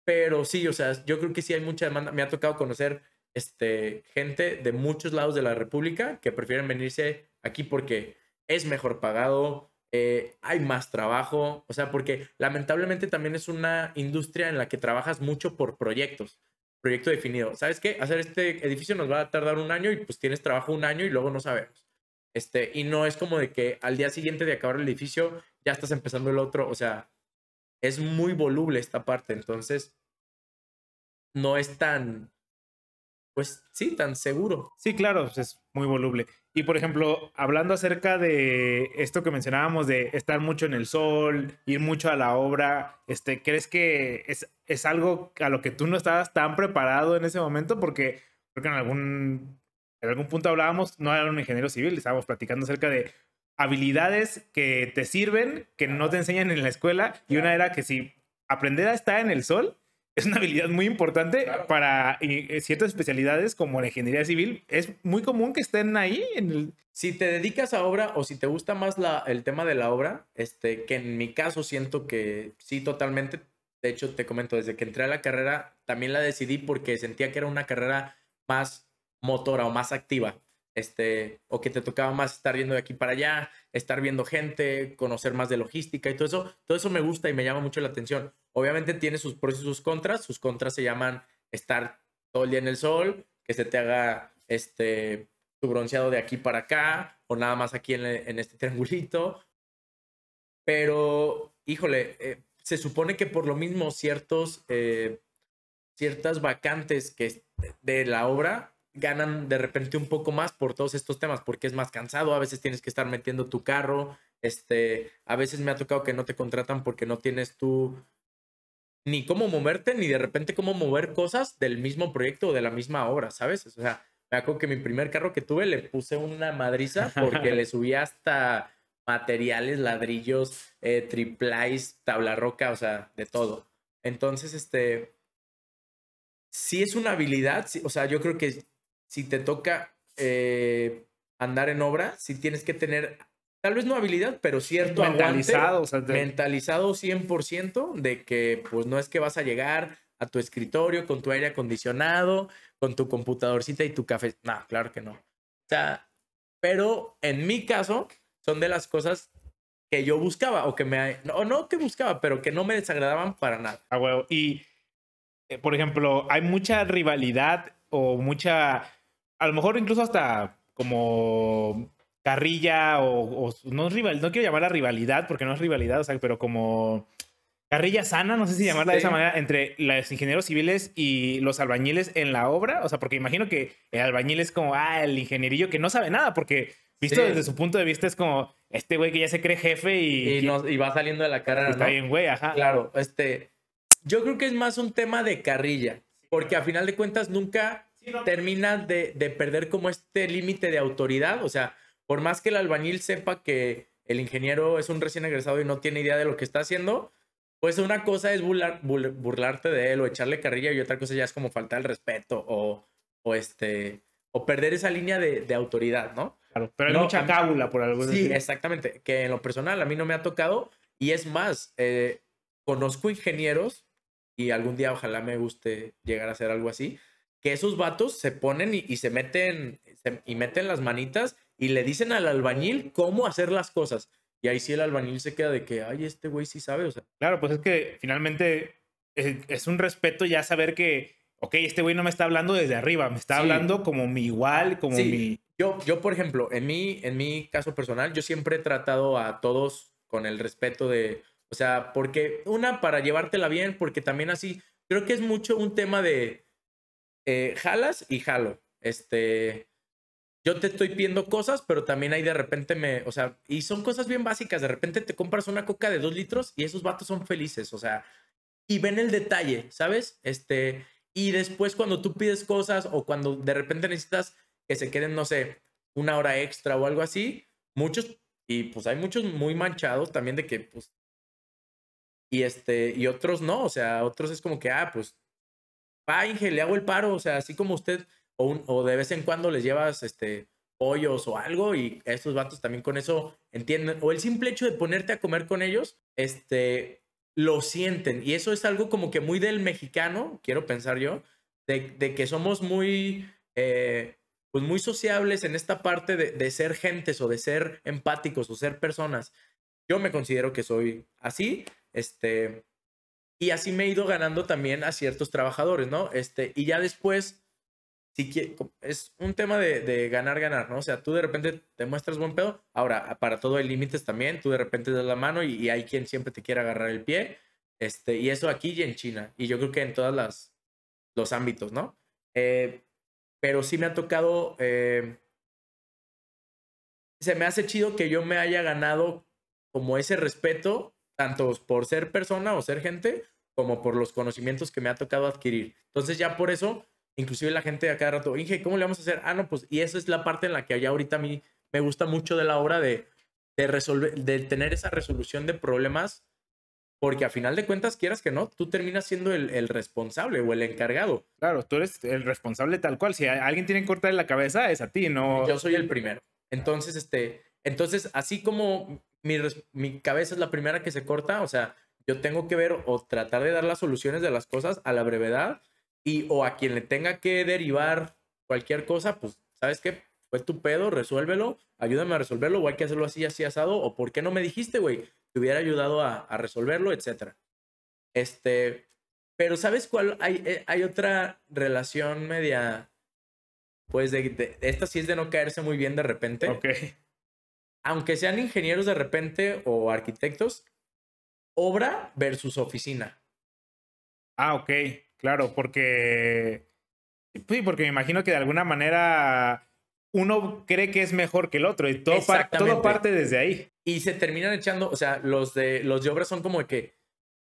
Speaker 2: Pero sí, o sea, yo creo que sí hay mucha demanda, me ha tocado conocer este, gente de muchos lados de la República que prefieren venirse aquí porque es mejor pagado, eh, hay más trabajo, o sea, porque lamentablemente también es una industria en la que trabajas mucho por proyectos, proyecto definido. ¿Sabes qué? Hacer este edificio nos va a tardar un año y pues tienes trabajo un año y luego no sabemos. Este, y no es como de que al día siguiente de acabar el edificio ya estás empezando el otro, o sea, es muy voluble esta parte, entonces no es tan, pues sí, tan seguro.
Speaker 1: Sí, claro, pues, es muy voluble. Y por ejemplo, hablando acerca de esto que mencionábamos de estar mucho en el sol, ir mucho a la obra, este, ¿crees que es, es algo a lo que tú no estabas tan preparado en ese momento? Porque creo que en algún, en algún punto hablábamos, no era un ingeniero civil, estábamos platicando acerca de habilidades que te sirven, que no te enseñan en la escuela, y una era que si aprender a estar en el sol es una habilidad muy importante
Speaker 2: Claro.
Speaker 1: para eh, ciertas especialidades como la ingeniería civil. Es muy común que estén ahí en el...
Speaker 2: Si te dedicas a obra o si te gusta más la, el tema de la obra, este, que en mi caso siento que sí, totalmente. De hecho, te comento, desde que entré a la carrera, también la decidí porque sentía que era una carrera más motora o más activa. Este, o que te tocaba más estar yendo de aquí para allá, estar viendo gente, conocer más de logística y todo eso. Todo eso me gusta y me llama mucho la atención. Obviamente tiene sus pros y sus contras. Sus contras se llaman estar todo el día en el sol, que se te haga este, tu bronceado de aquí para acá o nada más aquí en, este [LAUGHS] triangulito. Pero, híjole, eh, se supone que por lo mismo ciertos, eh, ciertas vacantes que de la obra ganan de repente un poco más por todos estos temas, porque es más cansado, a veces tienes que estar metiendo tu carro, este, a veces me ha tocado que no te contratan porque no tienes tú ni cómo moverte, ni de repente cómo mover cosas del mismo proyecto o de la misma obra, ¿sabes? O sea, me acuerdo que mi primer carro que tuve le puse una madriza porque le [LAUGHS] subí hasta materiales, ladrillos, eh, triplais, tabla roca, o sea, de todo. Entonces, este, sí es una habilidad, sí, o sea, yo creo que si te toca eh, andar en obra, sí tienes que tener, tal vez no habilidad, pero cierto aguante,
Speaker 1: mentalizado. O sea, te-
Speaker 2: mentalizado 100% de que pues no es que vas a llegar a tu escritorio con tu aire acondicionado, con tu computadorcita y tu café. No, claro que no. O sea, pero en mi caso son de las cosas que yo buscaba o que me... O no que buscaba, pero que no me desagradaban para nada.
Speaker 1: A huevo. Y, eh, por ejemplo, hay mucha rivalidad o mucha, a lo mejor incluso hasta como carrilla o, o no rival, no quiero llamarla rivalidad porque no es rivalidad, o sea, pero como carrilla sana, no sé si llamarla de esa manera, entre los ingenieros civiles y los albañiles en la obra, o sea, porque imagino que el albañil es como, ah, el ingenierillo que no sabe nada, porque visto
Speaker 2: Sí.
Speaker 1: desde su punto de vista es como, este güey que ya se cree jefe y,
Speaker 2: Y, no- y va saliendo de la cara.
Speaker 1: está
Speaker 2: ¿no?
Speaker 1: bien, güey, ajá.
Speaker 2: Claro, este, yo creo que es más un tema de carrilla. porque a final de cuentas nunca termina de, de perder como este límite de autoridad. O sea, por más que el albañil sepa que el ingeniero es un recién egresado y no tiene idea de lo que está haciendo, pues una cosa es burlar, burl- burlarte de él o echarle carrilla y otra cosa ya es como faltar el respeto o, o este o perder esa línea de, de autoridad, ¿no?
Speaker 1: Claro, pero hay
Speaker 2: No,
Speaker 1: mucha cábula por algo
Speaker 2: Sí, exactamente. Que en lo personal a mí no me ha tocado. Y es más, eh, conozco ingenieros y algún día ojalá me guste llegar a hacer algo así, que esos vatos se ponen y, y se meten se- y meten las manitas y le dicen al albañil cómo hacer las cosas. Y ahí sí el albañil se queda de que, ay, este güey sí sabe, o sea,
Speaker 1: Claro, pues es que finalmente es, es un respeto ya saber que, ok, este güey no me está hablando desde arriba, me está
Speaker 2: Sí.
Speaker 1: hablando como mi igual, como
Speaker 2: Sí.
Speaker 1: mi...
Speaker 2: Yo, yo, por ejemplo, en mi, en mi caso personal, yo siempre he tratado a todos con el respeto de, o sea, porque una, para llevártela bien, porque también así, creo que es mucho un tema de eh, jalas y jalo. Este, yo te estoy pidiendo cosas, pero también hay de repente me, o sea, y son cosas bien básicas, de repente te compras una coca de dos litros y esos vatos son felices, o sea, y ven el detalle, ¿sabes? Este, y después cuando tú pides cosas o cuando de repente necesitas que se queden, no sé, una hora extra o algo así, muchos, y pues hay muchos muy manchados también de que, pues, y este, y otros no, o sea, otros es como que, ah, pues, va, Inge, le hago el paro, o sea, así como usted, o, un- o de vez en cuando les llevas, este, pollos o algo, y estos vatos también con eso entienden, o el simple hecho de ponerte a comer con ellos, este, lo sienten, y eso es algo como que muy del mexicano, quiero pensar yo, de, de que somos muy, eh, pues muy sociables en esta parte de, de ser gentes o de ser empáticos o ser personas. Yo me considero que soy así, este, y así me he ido ganando también a ciertos trabajadores, ¿no? Este, y ya después, si es un tema de, ganar, ganar, ¿no? O sea, tú de repente te muestras buen pedo, ahora, para todo hay límites también, tú de repente das la mano y, y hay quien siempre te quiere agarrar el pie, este, y eso aquí y en China, y yo creo que en todas las, los ámbitos, ¿no? Eh, pero sí me ha tocado, eh, se me hace chido que yo me haya ganado como ese respeto, tanto por ser persona o ser gente, como por los conocimientos que me ha tocado adquirir. Entonces ya por eso, inclusive la gente a cada rato, Inge, ¿cómo le vamos a hacer? Ah, no, pues, y esa es la parte en la que ya ahorita a mí me gusta mucho de la obra de, de resolver, de tener esa resolución de problemas, porque a final de cuentas, quieras que no, tú terminas siendo el, el responsable o el encargado.
Speaker 1: Claro, tú eres el responsable tal cual. Si a- alguien tiene que cortarle la cabeza, es a ti, no...
Speaker 2: Yo soy el primero. Entonces, este, entonces, así como mi, mi cabeza es la primera que se corta, o sea, yo tengo que ver o tratar de dar las soluciones de las cosas a la brevedad y o a quien le tenga que derivar cualquier cosa, pues, ¿sabes qué? Fue tu pedo, resuélvelo, ayúdame a resolverlo, o hay que hacerlo así, así asado, o ¿por qué no me dijiste, güey? Te hubiera ayudado a, a resolverlo, etcétera. Este, pero ¿sabes cuál? Hay, eh, hay otra relación media, pues, de, de- esta sí es de no caerse muy bien de repente
Speaker 1: Ok.
Speaker 2: Aunque sean ingenieros de repente o arquitectos, obra versus oficina.
Speaker 1: Ah, ok, claro, porque... Sí, porque me imagino que de alguna manera uno cree que es mejor que el otro y todo, par- todo parte desde ahí.
Speaker 2: Y se terminan echando, o sea, los de, los de obra son como de que,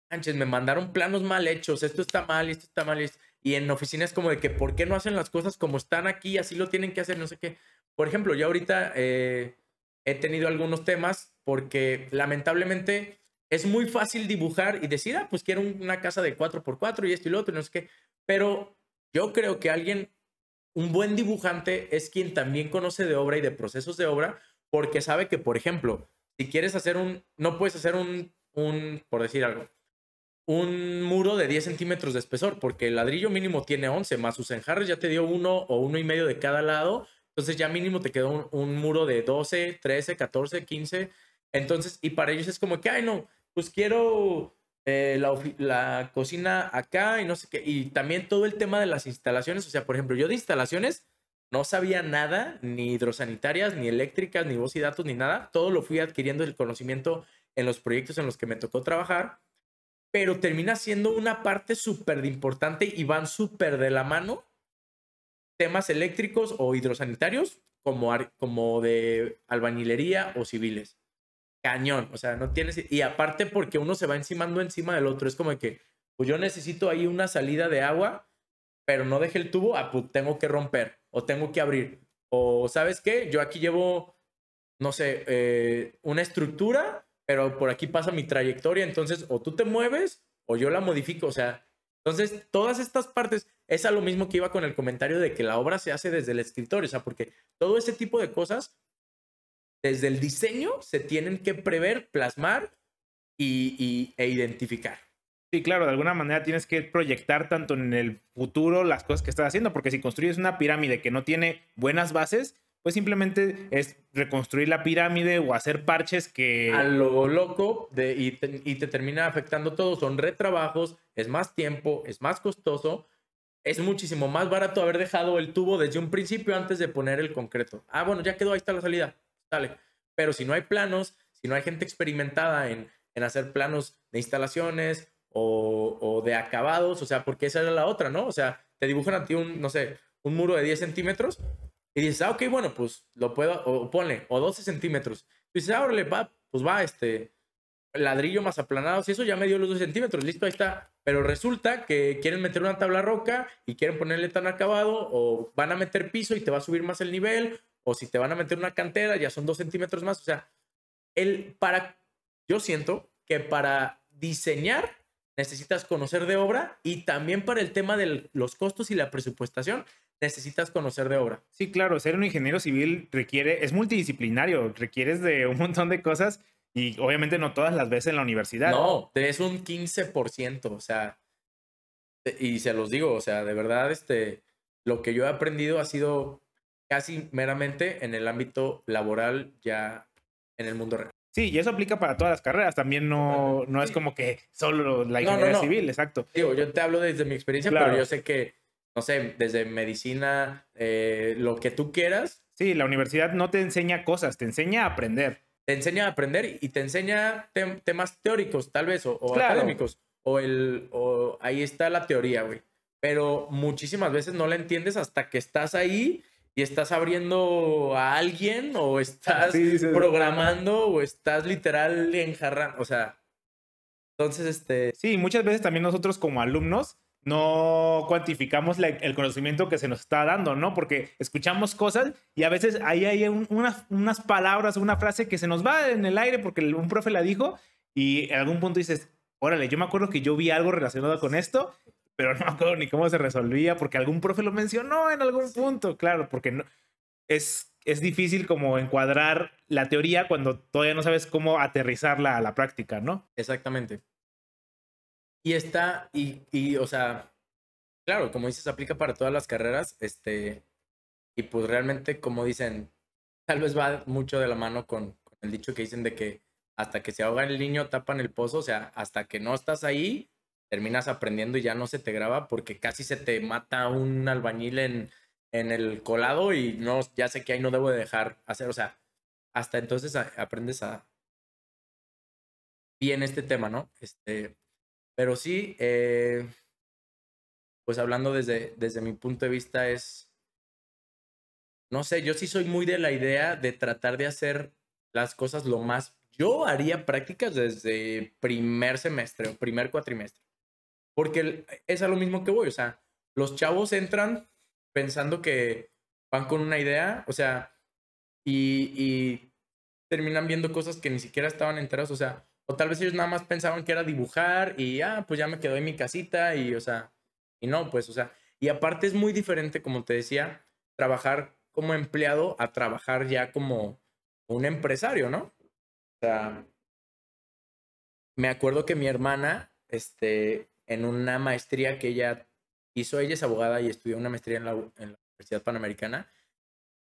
Speaker 2: manches, me mandaron planos mal hechos, esto está mal, esto está mal. esto-". Y en oficina es como de que, ¿por qué no hacen las cosas como están aquí? Así lo tienen que hacer, no sé qué. Por ejemplo, yo ahorita eh, he tenido algunos temas porque lamentablemente es muy fácil dibujar y decir, ah, pues quiero un- una casa de 4x4 y esto y lo otro, no sé qué. Pero yo creo que alguien, un buen dibujante es quien también conoce de obra y de procesos de obra porque sabe que, por ejemplo, si quieres hacer un, no puedes hacer un, un por decir algo, un muro de 10 centímetros de espesor, porque el ladrillo mínimo tiene 11, más sus enjarres ya te dio uno o uno y medio de cada lado, entonces ya mínimo te quedó un, un muro de 12, 13, 14, 15, entonces, y para ellos es como que, ay no, pues quiero eh, la, la cocina acá y no sé qué, y también todo el tema de las instalaciones, o sea, por ejemplo, yo de instalaciones no sabía nada, ni hidrosanitarias, ni eléctricas, ni voz y datos, ni nada. Todo lo fui adquiriendo el conocimiento en los proyectos en los que me tocó trabajar, pero termina siendo una parte súper importante y van súper de la mano temas eléctricos o hidrosanitarios como, como de albañilería o civiles. Cañón, o sea, no tienes... Y aparte porque uno se va encimando encima del otro, es como que, pues yo necesito ahí una salida de agua pero no dejé el tubo, ah, pues tengo que romper o tengo que abrir. O, ¿sabes qué? Yo aquí llevo, no sé, eh, una estructura, pero por aquí pasa mi trayectoria, entonces o tú te mueves o yo la modifico, o sea, entonces todas estas partes, es a lo mismo que iba con el comentario de que la obra se hace desde el escritorio, o sea, porque todo ese tipo de cosas, desde el diseño, se tienen que prever, plasmar y, e identificar.
Speaker 1: Sí, claro, de alguna manera tienes que proyectar tanto en el futuro las cosas que estás haciendo, porque si construyes una pirámide que no tiene buenas bases, pues simplemente es reconstruir la pirámide o hacer parches que...
Speaker 2: A lo loco de, y, te, y te termina afectando todo. Son retrabajos, es más tiempo, es más costoso, es muchísimo más barato haber dejado el tubo desde un principio antes de poner el concreto. Ah, bueno, ya quedó, ahí está la salida. Dale. Pero si no hay planos, si no hay gente experimentada en, en hacer planos de instalaciones o, de acabados, o sea, porque esa era la otra, ¿no? O sea, te dibujan a ti un, no sé, un muro de 10 centímetros y dices, ah, ok, bueno, pues lo puedo, o ponle, o 12 centímetros. Y dices, ah, va, pues va, este, ladrillo más aplanado, si eso ya me dio los 2 centímetros, listo, ahí está. Pero resulta que quieren meter una tabla roca y quieren ponerle tan acabado, o van a meter piso y te va a subir más el nivel, o si te van a meter una cantera, ya son 2 centímetros más. O sea, el, para, yo siento que para diseñar necesitas conocer de obra y también para el tema de los costos y la presupuestación necesitas conocer de obra.
Speaker 1: Sí, claro, ser un ingeniero civil requiere, es multidisciplinario, requieres de un montón de cosas y obviamente no todas las ves en la universidad.
Speaker 2: No, es un 15%, o sea, y se los digo, o sea, de verdad, este, lo que yo he aprendido ha sido casi meramente en el ámbito laboral ya en el mundo real.
Speaker 1: Sí, y eso aplica para todas las carreras. También no, no es como que solo la ingeniería civil, exacto.
Speaker 2: Digo, yo te hablo desde mi experiencia, pero yo sé que, no sé, desde medicina, eh, lo que tú quieras.
Speaker 1: Sí, la universidad no te enseña cosas, te enseña a aprender.
Speaker 2: Te enseña a aprender y te enseña temas teóricos, tal vez, o, académicos. O, el, o ahí está la teoría, güey. Pero muchísimas veces no la entiendes hasta que estás ahí y estás abriendo a alguien o estás programando o estás literal enjarrando, o sea, entonces este...
Speaker 1: Sí, muchas veces también nosotros como alumnos no cuantificamos el conocimiento que se nos está dando, ¿no? Porque escuchamos cosas y a veces ahí hay unas, unas palabras, una frase que se nos va en el aire porque un profe la dijo y en algún punto dices, órale, yo me acuerdo que yo vi algo relacionado con esto pero no me acuerdo ni cómo se resolvía porque algún profe lo mencionó en algún punto, claro, porque no, es, es difícil como encuadrar la teoría cuando todavía no sabes cómo aterrizarla a la práctica, ¿no?
Speaker 2: Exactamente. Y está, y, y o sea, claro, como dices, aplica para todas las carreras, este, y pues realmente, como dicen, tal vez va mucho de la mano con, el dicho que dicen de que hasta que se ahoga el niño tapan el pozo, o sea, hasta que no estás ahí, terminas aprendiendo y ya no se te graba porque casi se te mata un albañil en, en el colado y no, ya sé que ahí no debo de dejar hacer, o sea, hasta entonces aprendes a bien este tema, ¿no? Este, pero sí, eh, pues hablando desde, desde mi punto de vista es, no sé, yo sí soy muy de la idea de tratar de hacer las cosas lo más, yo haría prácticas desde primer semestre o primer cuatrimestre. Porque es a lo mismo que voy, o sea, los chavos entran pensando que van con una idea, o sea, y, terminan viendo cosas que ni siquiera estaban enterados, o sea, o tal vez ellos nada más pensaban que era dibujar y, ah, pues ya me quedo en mi casita y, o sea, y no, pues, o sea, y aparte es muy diferente, como te decía, trabajar como empleado a trabajar ya como un empresario, ¿no? O sea, me acuerdo que mi hermana, este, en una maestría que ella hizo. Ella es abogada y estudió una maestría en la, Universidad Panamericana.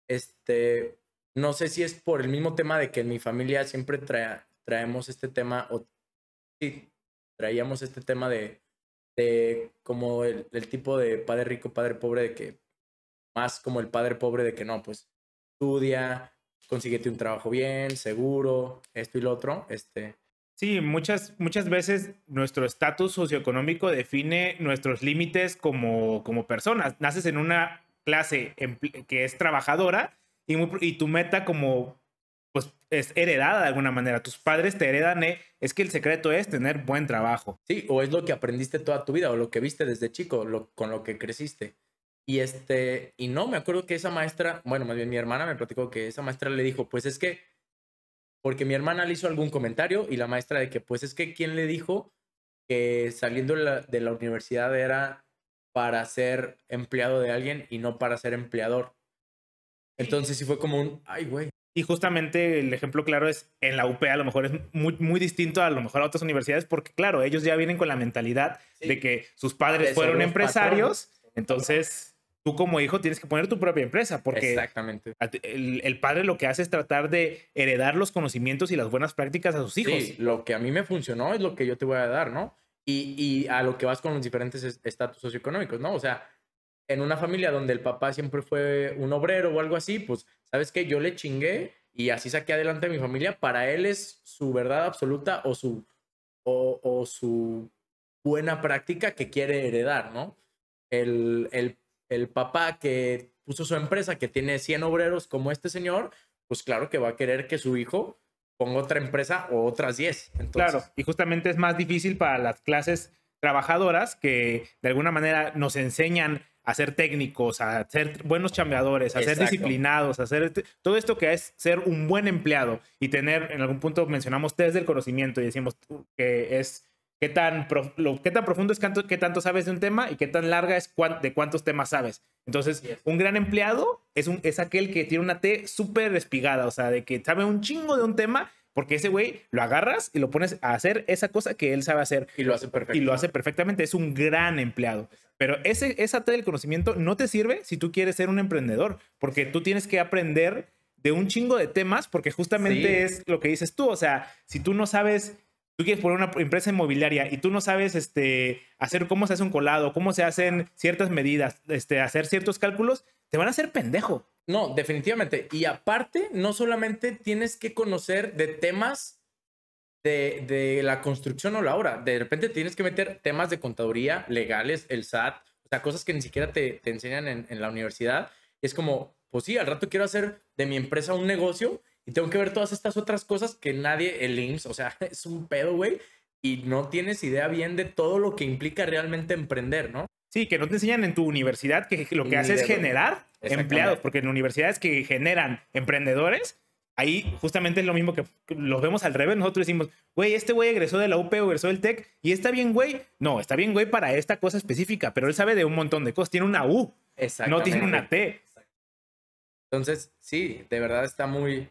Speaker 2: Este, no sé si es por el mismo tema de que en mi familia siempre traemos este tema, o sí, traíamos este tema de, de como el, tipo de padre rico, padre pobre, de que más como el padre pobre de que no, pues estudia, consíguete un trabajo bien, seguro, esto y lo otro, este,
Speaker 1: Sí, muchas, muchas veces nuestro estatus socioeconómico define nuestros límites como, como personas. Naces en una clase que es trabajadora y, y tu meta como pues es heredada de alguna manera. Tus padres te heredan, eh, es que el secreto es tener buen trabajo.
Speaker 2: Sí, o es lo que aprendiste toda tu vida o lo que viste desde chico, lo, con lo que creciste. Y este, y no, me acuerdo que esa maestra, bueno, más bien mi hermana me platicó que esa maestra le dijo, pues es que, porque mi hermana le hizo algún comentario y la maestra de que, pues es que, ¿quién le dijo que saliendo de la, de la universidad era para ser empleado de alguien y no para ser empleador? Entonces sí fue como un, ay, güey.
Speaker 1: Y justamente el ejemplo claro es en la UP a lo mejor es muy, muy distinto a lo mejor a otras universidades porque claro, ellos ya vienen con la mentalidad
Speaker 2: Sí.
Speaker 1: de que sus padres
Speaker 2: De
Speaker 1: fueron empresarios,
Speaker 2: patrones.
Speaker 1: entonces tú como hijo tienes que poner tu propia empresa porque
Speaker 2: Exactamente.
Speaker 1: el, el padre lo que hace es tratar de heredar los conocimientos y las buenas prácticas a sus hijos.
Speaker 2: Sí, lo que a mí me funcionó es lo que yo te voy a dar, ¿no? Y, y a lo que vas con los diferentes es- estatus socioeconómicos, ¿no? O sea, en una familia donde el papá siempre fue un obrero o algo así, pues, ¿sabes qué? Yo le chingué y así saqué adelante a mi familia. Para él es su verdad absoluta o su, o, o su buena práctica que quiere heredar, ¿no? El, el, el papá que puso su empresa, que tiene 100 obreros como este señor, pues claro que va a querer que su hijo ponga otra empresa o otras 10. Entonces,
Speaker 1: Claro, y justamente es más difícil para las clases trabajadoras que de alguna manera nos enseñan a ser técnicos, a ser buenos chambeadores, a ser disciplinados, a hacer t- todo esto que es ser un buen empleado y tener, en algún punto mencionamos test del conocimiento y decimos que es qué tan, prof- lo, qué tan profundo es qué tanto sabes de un tema y qué tan larga es de cuántos temas sabes. Entonces, un gran empleado es, un, es aquel que tiene una T súper espigada, o sea, de que sabe un chingo de un tema, porque ese güey lo agarras y lo pones a hacer esa cosa que él sabe hacer
Speaker 2: y lo hace perfecto.
Speaker 1: y lo hace perfectamente. Es un gran empleado. Pero ese, esa T del conocimiento no te sirve si tú quieres ser un emprendedor, porque tú tienes que aprender de un chingo de temas, porque justamente
Speaker 2: Sí.
Speaker 1: es lo que dices tú. O sea, si tú no sabes, tú quieres poner una empresa inmobiliaria y tú no sabes este, hacer cómo se hace un colado, cómo se hacen ciertas medidas, este, hacer ciertos cálculos, te van a hacer pendejo.
Speaker 2: No, definitivamente. Y aparte, no solamente tienes que conocer de temas de, de la construcción o la obra. De repente tienes que meter temas de contaduría, legales, el SAT, o sea, cosas que ni siquiera te, te enseñan en, en la universidad. Es como, pues sí, al rato quiero hacer de mi empresa un negocio y tengo que ver todas estas otras cosas que nadie, el IMSS, o sea, [LAUGHS] es un pedo, güey. Y no tienes idea bien de todo lo que implica realmente emprender, ¿no?
Speaker 1: Sí, que no te enseñan en tu universidad que lo que hace es generar empleados, porque en universidades que generan emprendedores, ahí justamente es lo mismo que que los vemos al revés. Nosotros decimos, güey, este güey egresó de la UP o egresó del TEC y está bien, güey. No, está bien, güey, para esta cosa específica, pero él sabe de un montón de cosas. Tiene una U, no tiene una T.
Speaker 2: Entonces, sí, de verdad está muy,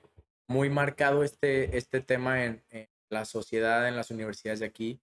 Speaker 2: muy marcado este, este tema en, en la sociedad, en las universidades de aquí,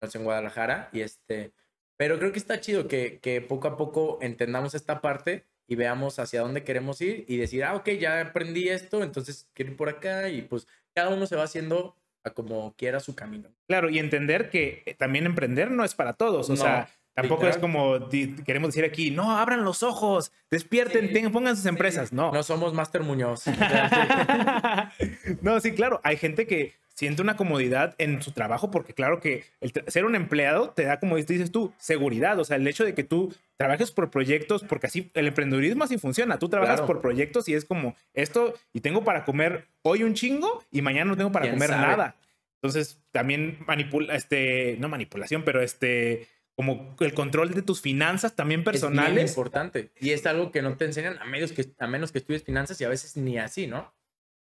Speaker 2: en Guadalajara. Y este, pero creo que está chido que, que poco a poco entendamos esta parte y veamos hacia dónde queremos ir y decir, ah, ok, ya aprendí esto, entonces quiero ir por acá y pues cada uno se va haciendo a como quiera su camino.
Speaker 1: Claro, y entender que eh, también emprender no es para todos. O
Speaker 2: No,
Speaker 1: sea, tampoco es como di- queremos decir aquí, no, abran los ojos, despierten,
Speaker 2: Sí,
Speaker 1: pongan sus empresas. No.
Speaker 2: No somos Master Muñoz. [LAUGHS] [LAUGHS]
Speaker 1: no, sí, claro. Hay gente que siente una comodidad en su trabajo porque claro que el ser un empleado te da, como dices tú, seguridad. O sea, el hecho de que tú trabajes por proyectos, porque así el emprendedurismo así funciona. Tú trabajas
Speaker 2: Claro.
Speaker 1: por proyectos y es como esto y tengo para comer hoy un chingo y mañana no tengo para
Speaker 2: ¿Quién
Speaker 1: comer
Speaker 2: sabe?
Speaker 1: nada. Entonces también manipula, este, no manipulación, pero este, como el control de tus finanzas también
Speaker 2: Es bien
Speaker 1: personales.
Speaker 2: importante. Y es algo que no te enseñan a menos que, a menos que estudies finanzas y a veces ni así, ¿no?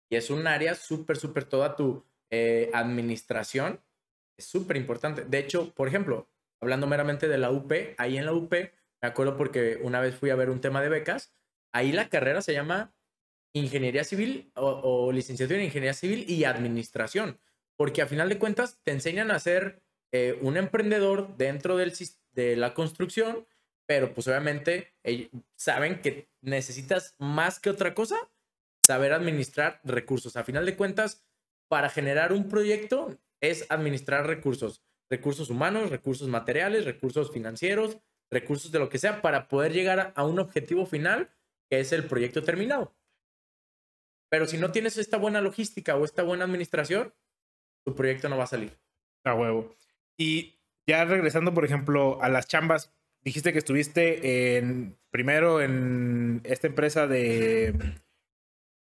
Speaker 2: Y es un área súper, súper toda tu eh, administración. Es súper importante. De hecho, por ejemplo, hablando meramente de la UP, ahí en la UP, me acuerdo porque una vez fui a ver un tema de becas, ahí la carrera se llama Ingeniería Civil o, o Licenciatura en Ingeniería Civil y Administración, porque a final de cuentas te enseñan a ser eh, un emprendedor dentro del, de la construcción, pero pues obviamente saben que necesitas más que otra cosa, saber administrar recursos. A final de cuentas, para generar un proyecto es administrar recursos, recursos humanos, recursos materiales, recursos financieros, recursos de lo que sea, para poder llegar a un objetivo final, que es el proyecto terminado. Pero si no tienes esta buena logística o esta buena administración, tu proyecto no va a salir.
Speaker 1: A huevo. Y ya regresando, por ejemplo, a las chambas, dijiste que estuviste en primero en esta empresa de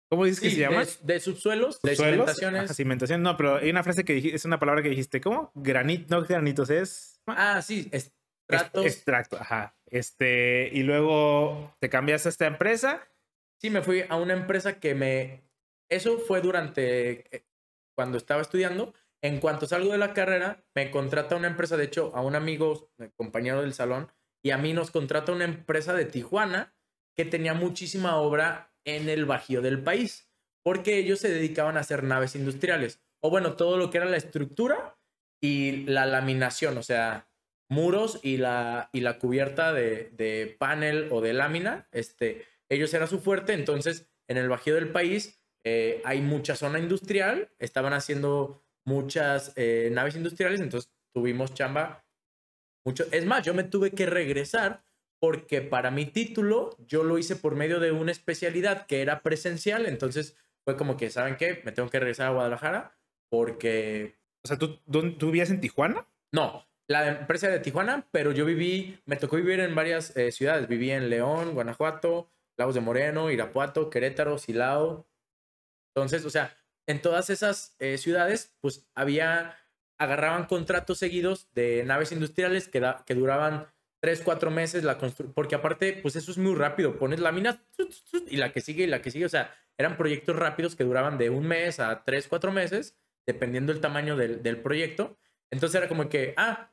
Speaker 1: ¿Cómo dices que se llama?
Speaker 2: de, de subsuelos, de cimentaciones.
Speaker 1: Ajá, cimentación. No, pero hay una frase que dijiste, es una palabra que dijiste. ¿Cómo? Granito, no granitos, es.
Speaker 2: Ah, sí,
Speaker 1: es-
Speaker 2: estratos.
Speaker 1: Extracto, ajá. Este, y luego te cambias a esta empresa.
Speaker 2: Sí, me fui a una empresa que me... Eso fue durante... eh, Cuando estaba estudiando. En cuanto salgo de la carrera, me contrata una empresa, de hecho, a un amigo, eh, compañero del salón, y a mí nos contrata una empresa de Tijuana que tenía muchísima obra en el bajío del país, porque ellos se dedicaban a hacer naves industriales, o bueno, todo lo que era la estructura y la laminación, o sea, muros y la, y la cubierta de, panel o de lámina, este, ellos era su fuerte, entonces en el bajío del país eh, hay mucha zona industrial, estaban haciendo muchas eh, naves industriales, entonces tuvimos chamba mucho. Es más, yo me tuve que regresar porque para mi título yo lo hice por medio de una especialidad que era presencial, entonces fue como que, ¿saben qué? Me tengo que regresar a Guadalajara porque
Speaker 1: O sea, ¿tú, dónde- tú vivías en Tijuana?
Speaker 2: no, la empresa de Tijuana, pero yo viví, me tocó vivir en varias eh, ciudades. Viví en León, Guanajuato, Lagos de Moreno, Irapuato, Querétaro, Silao. Entonces, o sea, en todas esas eh, ciudades, pues había, agarraban contratos seguidos de naves industriales que, da- que duraban tres, cuatro meses, la constru- porque aparte, pues eso es muy rápido. Pones tut, tut, y la que sigue y la que sigue. O sea, eran proyectos rápidos que duraban de un mes a tres, cuatro meses, dependiendo el tamaño del, del proyecto. Entonces era como que, ah,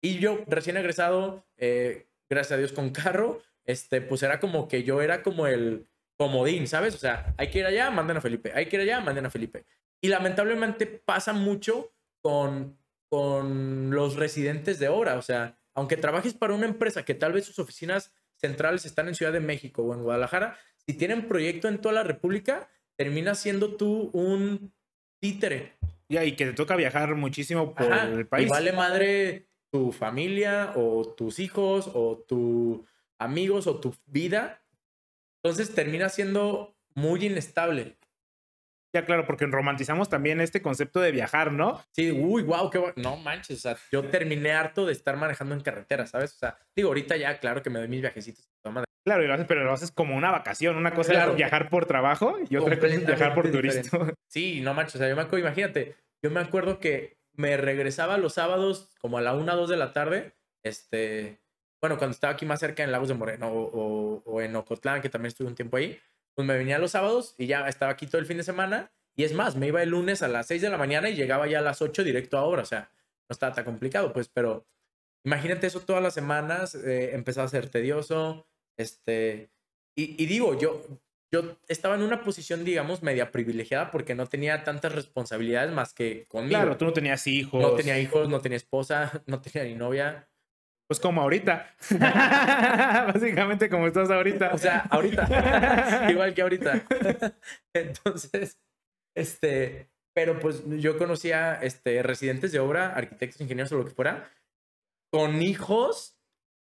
Speaker 2: y yo recién egresado, eh, gracias a Dios con carro, este, pues era como que yo era como el comodín, ¿sabes? O sea, hay que ir allá, manden a Felipe, hay que ir allá, manden a Felipe. Y lamentablemente pasa mucho con, con los residentes de obra, o sea, aunque trabajes para una empresa que tal vez sus oficinas centrales están en Ciudad de México o en Guadalajara, si tienen proyecto en toda la República, terminas siendo tú un títere.
Speaker 1: Ya, y que te toca viajar muchísimo por
Speaker 2: Ajá,
Speaker 1: el país.
Speaker 2: Y vale madre tu familia o tus hijos o tus amigos o tu vida. Entonces termina siendo muy inestable.
Speaker 1: Ya, claro, porque romantizamos también este concepto de viajar, ¿no?
Speaker 2: Sí, uy, wow, qué bueno. No manches, o sea, yo terminé harto de estar manejando en carretera, ¿sabes? O sea, digo, ahorita ya, claro que me doy mis viajecitos.
Speaker 1: Claro, y lo haces, pero lo haces como una vacación. Una cosa
Speaker 2: Claro.
Speaker 1: es viajar por trabajo y otra cosa es viajar por turismo. [LAUGHS]
Speaker 2: Sí, no manches, o sea, yo me acuerdo, imagínate, yo me acuerdo que me regresaba los sábados como a la 1, 2 de la tarde, este, bueno, cuando estaba aquí más cerca en Lagos de Moreno o, o- o en Ocotlán, que también estuve un tiempo ahí, pues me venía los sábados y ya estaba aquí todo el fin de semana, y es más, me iba el lunes a las 6 de la mañana y llegaba ya a las 8 directo a obra, o sea, no estaba tan complicado, pues, pero imagínate eso todas las semanas, eh, empezaba a ser tedioso, este, y, y digo, yo, yo estaba en una posición, digamos, media privilegiada porque no tenía tantas responsabilidades más que conmigo.
Speaker 1: Claro, tú no tenías hijos.
Speaker 2: no tenía hijos, no tenía esposa, [LAUGHS] no tenía ni novia.
Speaker 1: Pues como ahorita. [LAUGHS] Básicamente como estás ahorita.
Speaker 2: O sea, ahorita, [LAUGHS] igual que ahorita. Entonces, este, pero pues yo conocía este, residentes de obra, arquitectos, ingenieros o lo que fuera, con hijos,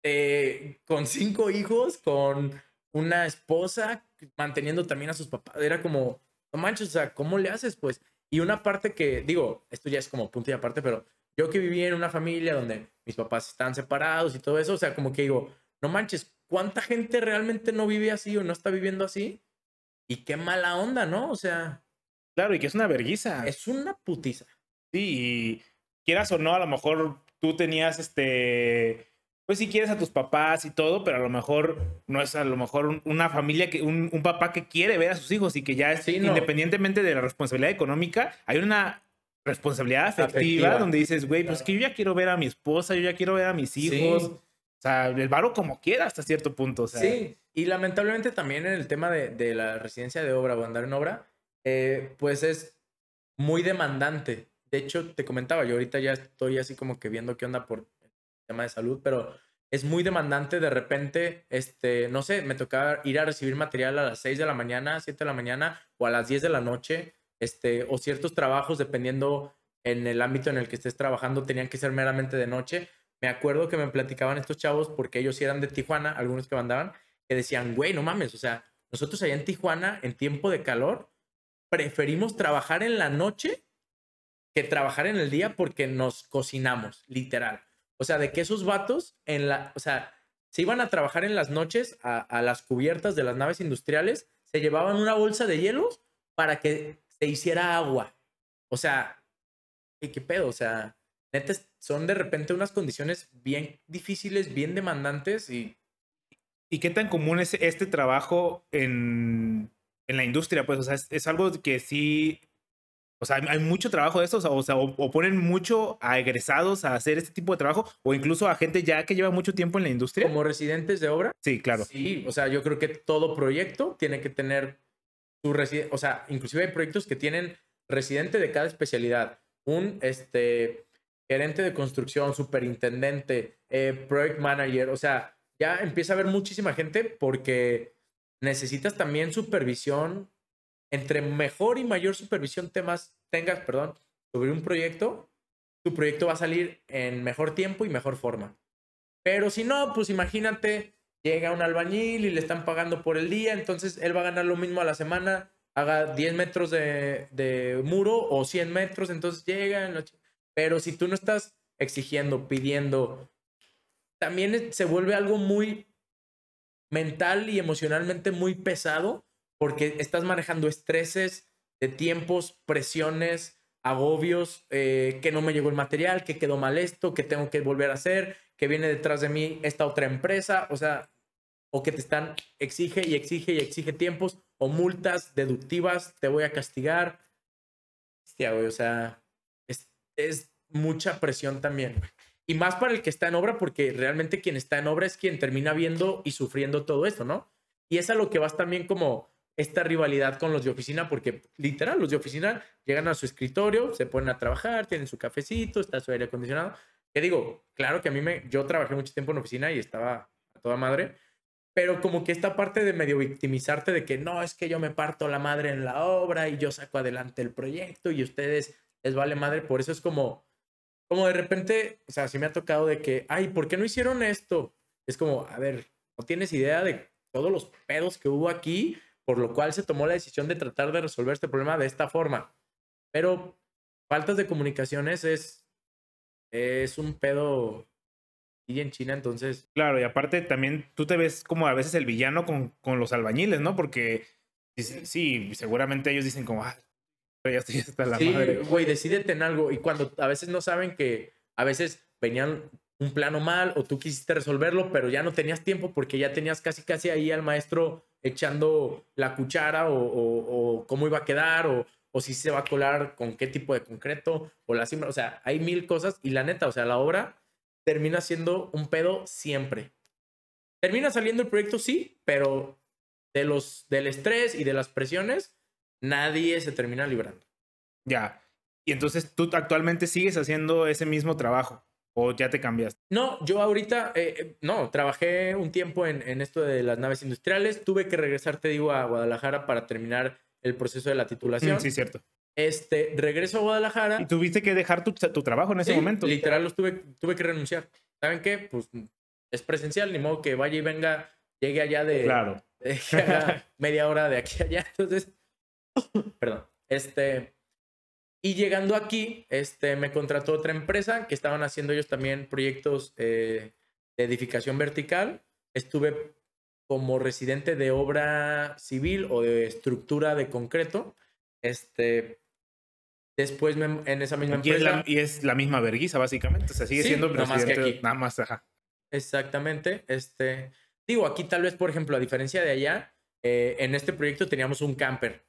Speaker 2: eh, con cinco hijos, con una esposa, manteniendo también a sus papás. Era como, no manches, o sea, ¿cómo le haces? Pues, y una parte que, digo, esto ya es como punto y aparte, pero yo que viví en una familia donde mis papás están separados y todo eso, o sea, como que digo, no manches, ¿cuánta gente realmente no vive así o no está viviendo así? Y qué mala onda, ¿no? O sea,
Speaker 1: Claro, y que es una verguiza.
Speaker 2: es una putiza.
Speaker 1: Sí, y quieras o no, a lo mejor tú tenías este. Pues si quieres a tus papás y todo, pero a lo mejor no es a lo mejor un- una familia que, un, un papá que quiere ver a sus hijos y que ya es
Speaker 2: Sí, no.
Speaker 1: independientemente de la responsabilidad económica, hay una responsabilidad afectiva,
Speaker 2: Afectiva.
Speaker 1: donde dices, güey, pues es que yo ya quiero ver a mi esposa, yo ya quiero ver a mis hijos.
Speaker 2: Sí.
Speaker 1: O sea, el varo como quiera hasta cierto punto. O sea,
Speaker 2: Sí, y lamentablemente también en el tema de, de la residencia de obra o andar en obra, eh, pues es muy demandante. De hecho, te comentaba, yo ahorita ya estoy así como que viendo qué onda por el tema de salud, pero es muy demandante de repente, este, no sé, me tocaba ir a recibir material a las 6 de la mañana, 7 de la mañana o a las 10 de la noche, este, o ciertos trabajos, dependiendo en el ámbito en el que estés trabajando, tenían que ser meramente de noche. Me acuerdo que me platicaban estos chavos, porque ellos eran de Tijuana, algunos que mandaban, que decían, güey, no mames, o sea, nosotros allá en Tijuana, en tiempo de calor, preferimos trabajar en la noche que trabajar en el día porque nos cocinamos, literal. O sea, de que esos vatos en la, o sea, se iban a trabajar en las noches a, a las cubiertas de las naves industriales, se llevaban una bolsa de hielos para que se hiciera agua. O sea, ¿qué, qué pedo? O sea, neta, son de repente unas condiciones bien difíciles, bien demandantes y...
Speaker 1: ¿Y qué tan común es este trabajo en, en la industria? Pues, o sea, es, es algo que sí o sea, hay mucho trabajo de eso, o sea, o, ponen mucho a egresados a hacer este tipo de trabajo, o incluso a gente ya que lleva mucho tiempo en la industria.
Speaker 2: Como residentes de obra.
Speaker 1: Sí, claro.
Speaker 2: Sí, o sea, yo creo que todo proyecto tiene que tener o sea, inclusive hay proyectos que tienen residente de cada especialidad. Un, este, gerente de construcción, superintendente, eh, project manager, o sea, ya empieza a haber muchísima gente porque necesitas también supervisión entre mejor y mayor supervisión temas tengas, perdón, sobre un proyecto, tu proyecto va a salir en mejor tiempo y mejor forma. Pero si no, pues imagínate, llega un albañil y le están pagando por el día, entonces él va a ganar lo mismo a la semana, haga 10 metros de, de muro o 100 metros, entonces llega. Pero si tú no estás exigiendo, pidiendo, también se vuelve algo muy mental y emocionalmente muy pesado porque estás manejando estreses de tiempos, presiones, agobios, eh, que no me llegó el material, que quedó mal esto, que tengo que volver a hacer, que viene detrás de mí esta otra empresa, o sea, o que te están, exige y exige y exige tiempos, o multas deductivas, te voy a castigar. Hostia, güey, o sea, es, es mucha presión también. Y más para el que está en obra, porque realmente quien está en obra es quien termina viendo y sufriendo todo esto, ¿no? Y es a lo que vas también como esta rivalidad con los de oficina, porque literal, los de oficina llegan a su escritorio, se ponen a trabajar, tienen su cafecito, está su aire acondicionado. Que digo, claro que a mí me, yo trabajé mucho tiempo en oficina y estaba a toda madre, pero como que esta parte de medio victimizarte de que no, es que yo me parto la madre en la obra y yo saco adelante el proyecto y ustedes les vale madre, por eso es como, como de repente, o sea, sí me ha tocado de que, ay, ¿por qué no hicieron esto? Es como, a ver, no tienes idea de todos los pedos que hubo aquí por lo cual se tomó la decisión de tratar de resolver este problema de esta forma. Pero faltas de comunicaciones es, es un pedo y en China, entonces.
Speaker 1: Claro, y aparte también tú te ves como a veces el villano con, con los albañiles, ¿no? Porque sí, seguramente ellos dicen como, ah, ya estoy hasta la
Speaker 2: sí,
Speaker 1: madre.
Speaker 2: Güey, decídete en algo. Y cuando a veces no saben que a veces venían un plano mal o tú quisiste resolverlo, pero ya no tenías tiempo porque ya tenías casi casi ahí al maestro echando la cuchara o, cómo iba a quedar o, o, si se va a colar con qué tipo de concreto o la cima. O sea, hay mil cosas y la neta, o sea, la obra termina siendo un pedo siempre. Termina saliendo el proyecto, sí, pero de los, del estrés y de las presiones, nadie se termina librando.
Speaker 1: Ya. Y entonces tú actualmente sigues haciendo ese mismo trabajo. ¿O ya te cambiaste?
Speaker 2: No, yo ahorita, eh, eh, no, trabajé un tiempo en, en, esto de las naves industriales. Tuve que regresar, te digo, a Guadalajara para terminar el proceso de la titulación.
Speaker 1: Mm, sí, cierto.
Speaker 2: Este, regreso a Guadalajara.
Speaker 1: ¿Y tuviste que dejar tu, tu trabajo en ese momento?
Speaker 2: Literal, los tuve, tuve que renunciar. ¿Saben qué? Pues es presencial, ni modo que vaya y venga, llegue allá de.
Speaker 1: Claro. [LAUGHS]
Speaker 2: media hora de aquí a allá. Entonces, [COUGHS] perdón. Este, y llegando aquí, este, me contrató otra empresa que estaban haciendo ellos también proyectos eh, de edificación vertical. Estuve como residente de obra civil o de estructura de concreto. Este, después en esa misma empresa.
Speaker 1: Y es la, misma verguiza, básicamente. O sea, sigue siendo presidente. Nada más, aquí. nada más ajá.
Speaker 2: Exactamente. Este, digo, aquí tal vez, por ejemplo, a diferencia de allá, eh, en este proyecto teníamos un camper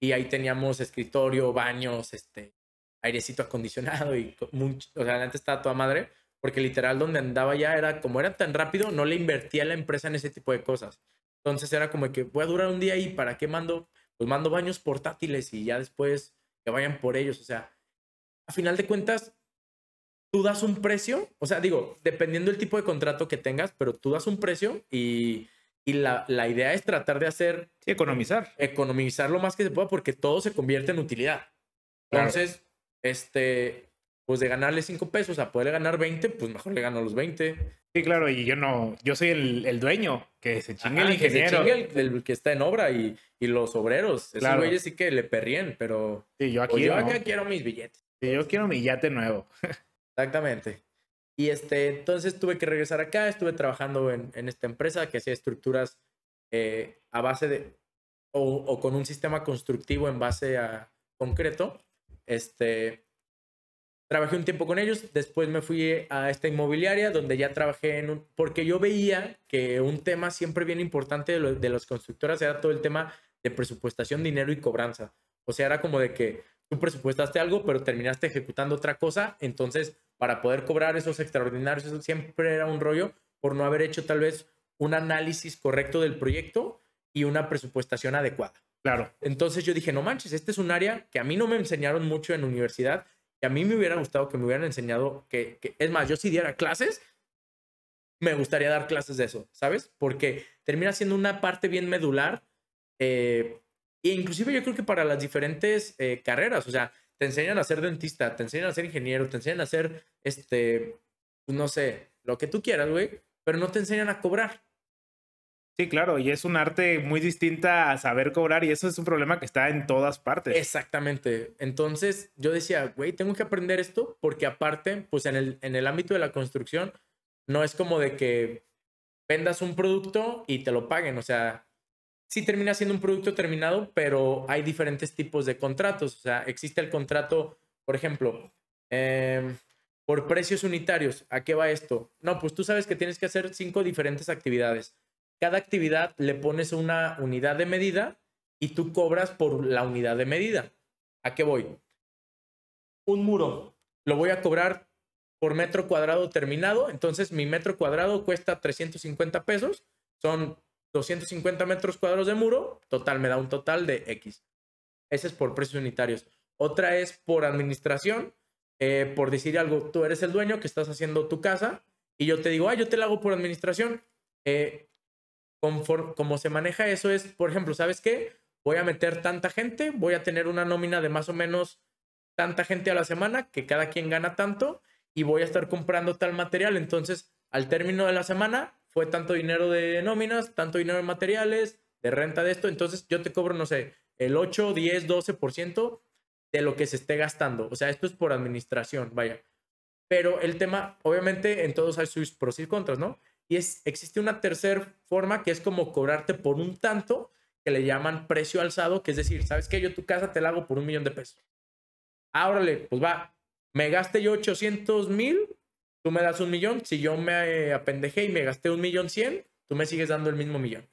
Speaker 2: y ahí teníamos escritorio, baños, este, airecito acondicionado y mucho, o sea, antes estaba toda madre, porque literal donde andaba ya era, como era tan rápido, no le invertía la empresa en ese tipo de cosas. Entonces era como que voy a durar un día y ¿para qué mando? Pues mando baños portátiles y ya después que vayan por ellos. O sea, a final de cuentas, tú das un precio, o sea, digo, dependiendo del tipo de contrato que tengas, pero tú das un precio y y la, la, idea es tratar de hacer...
Speaker 1: Sí, economizar.
Speaker 2: Economizar lo más que se pueda porque todo se convierte en utilidad. Entonces, este, pues de ganarle 5 pesos a poderle ganar 20, pues mejor le gano los 20.
Speaker 1: Sí, claro, y yo no, yo soy el, el dueño, que se chingue el ingeniero.
Speaker 2: Que se chingue el, que está en obra y, y los obreros. Esos güeyes sí que le perrían, pero...
Speaker 1: Sí, yo aquí,
Speaker 2: pues yo acá quiero mis billetes.
Speaker 1: Sí, yo quiero mi yate nuevo. [LAUGHS]
Speaker 2: Exactamente. Y este, entonces tuve que regresar acá, estuve trabajando en, en esta empresa que hacía estructuras eh, a base de, o, o con un sistema constructivo en base a concreto. Este, trabajé un tiempo con ellos, después me fui a esta inmobiliaria donde ya trabajé en un... Porque yo veía que un tema siempre bien importante de, lo- de las constructoras era todo el tema de presupuestación, dinero y cobranza. O sea, era como de que tú presupuestaste algo, pero terminaste ejecutando otra cosa, entonces para poder cobrar esos extraordinarios, eso siempre era un rollo por no haber hecho tal vez un análisis correcto del proyecto y una presupuestación adecuada.
Speaker 1: Claro.
Speaker 2: Entonces yo dije, no manches, este es un área que a mí no me enseñaron mucho en universidad y a mí me hubiera gustado que me hubieran enseñado que, es más, yo si diera clases, me gustaría dar clases de eso, ¿sabes? Porque termina siendo una parte bien medular eh, e inclusive yo creo que para las diferentes eh, carreras, o sea, te enseñan a ser dentista, te enseñan a ser ingeniero, te enseñan a ser, este, no sé, lo que tú quieras, güey, pero no te enseñan a cobrar.
Speaker 1: Sí, claro, y es un arte muy distinta a saber cobrar y eso es un problema que está en todas partes.
Speaker 2: Exactamente. Entonces yo decía, güey, tengo que aprender esto porque aparte, pues en el, en el ámbito de la construcción, no es como de que vendas un producto y te lo paguen. O sea, sí termina siendo un producto terminado, pero hay diferentes tipos de contratos. O sea, existe el contrato, por ejemplo, em, por precios unitarios. ¿A qué va esto? No, pues tú sabes que tienes que hacer cinco diferentes actividades. Cada actividad le pones una unidad de medida y tú cobras por la unidad de medida. ¿A qué voy? Un muro lo voy a cobrar por metro cuadrado terminado, entonces mi metro cuadrado cuesta 350 pesos, son 250 metros cuadrados de muro, total me da un total de X. Ese es por precios unitarios. Otra es por administración, eh, por decir algo, tú eres el dueño que estás haciendo tu casa y yo te digo, ah, yo te la hago por administración. Eh, como se maneja eso es, por ejemplo, ¿sabes qué? Voy a meter tanta gente, voy a tener una nómina de más o menos tanta gente a la semana, que cada quien gana tanto, y voy a estar comprando tal material. Entonces, al término de la semana, fue tanto dinero de nóminas, tanto dinero de materiales, de renta de esto. Entonces, yo te cobro, no sé, el 8, 10, 12% de lo que se esté gastando. O sea, esto es por administración, vaya. Pero el tema, obviamente, en todos hay sus pros y contras, ¿no? Y es, existe una tercera forma que es como cobrarte por un tanto que le llaman precio alzado, que es decir, ¿sabes qué? Yo tu casa te la hago por un millón de pesos. Ah, órale, pues va, me gasté yo 800 mil, tú me das un millón. Si yo me apendejé y me gasté un millón cien, tú me sigues dando el mismo millón.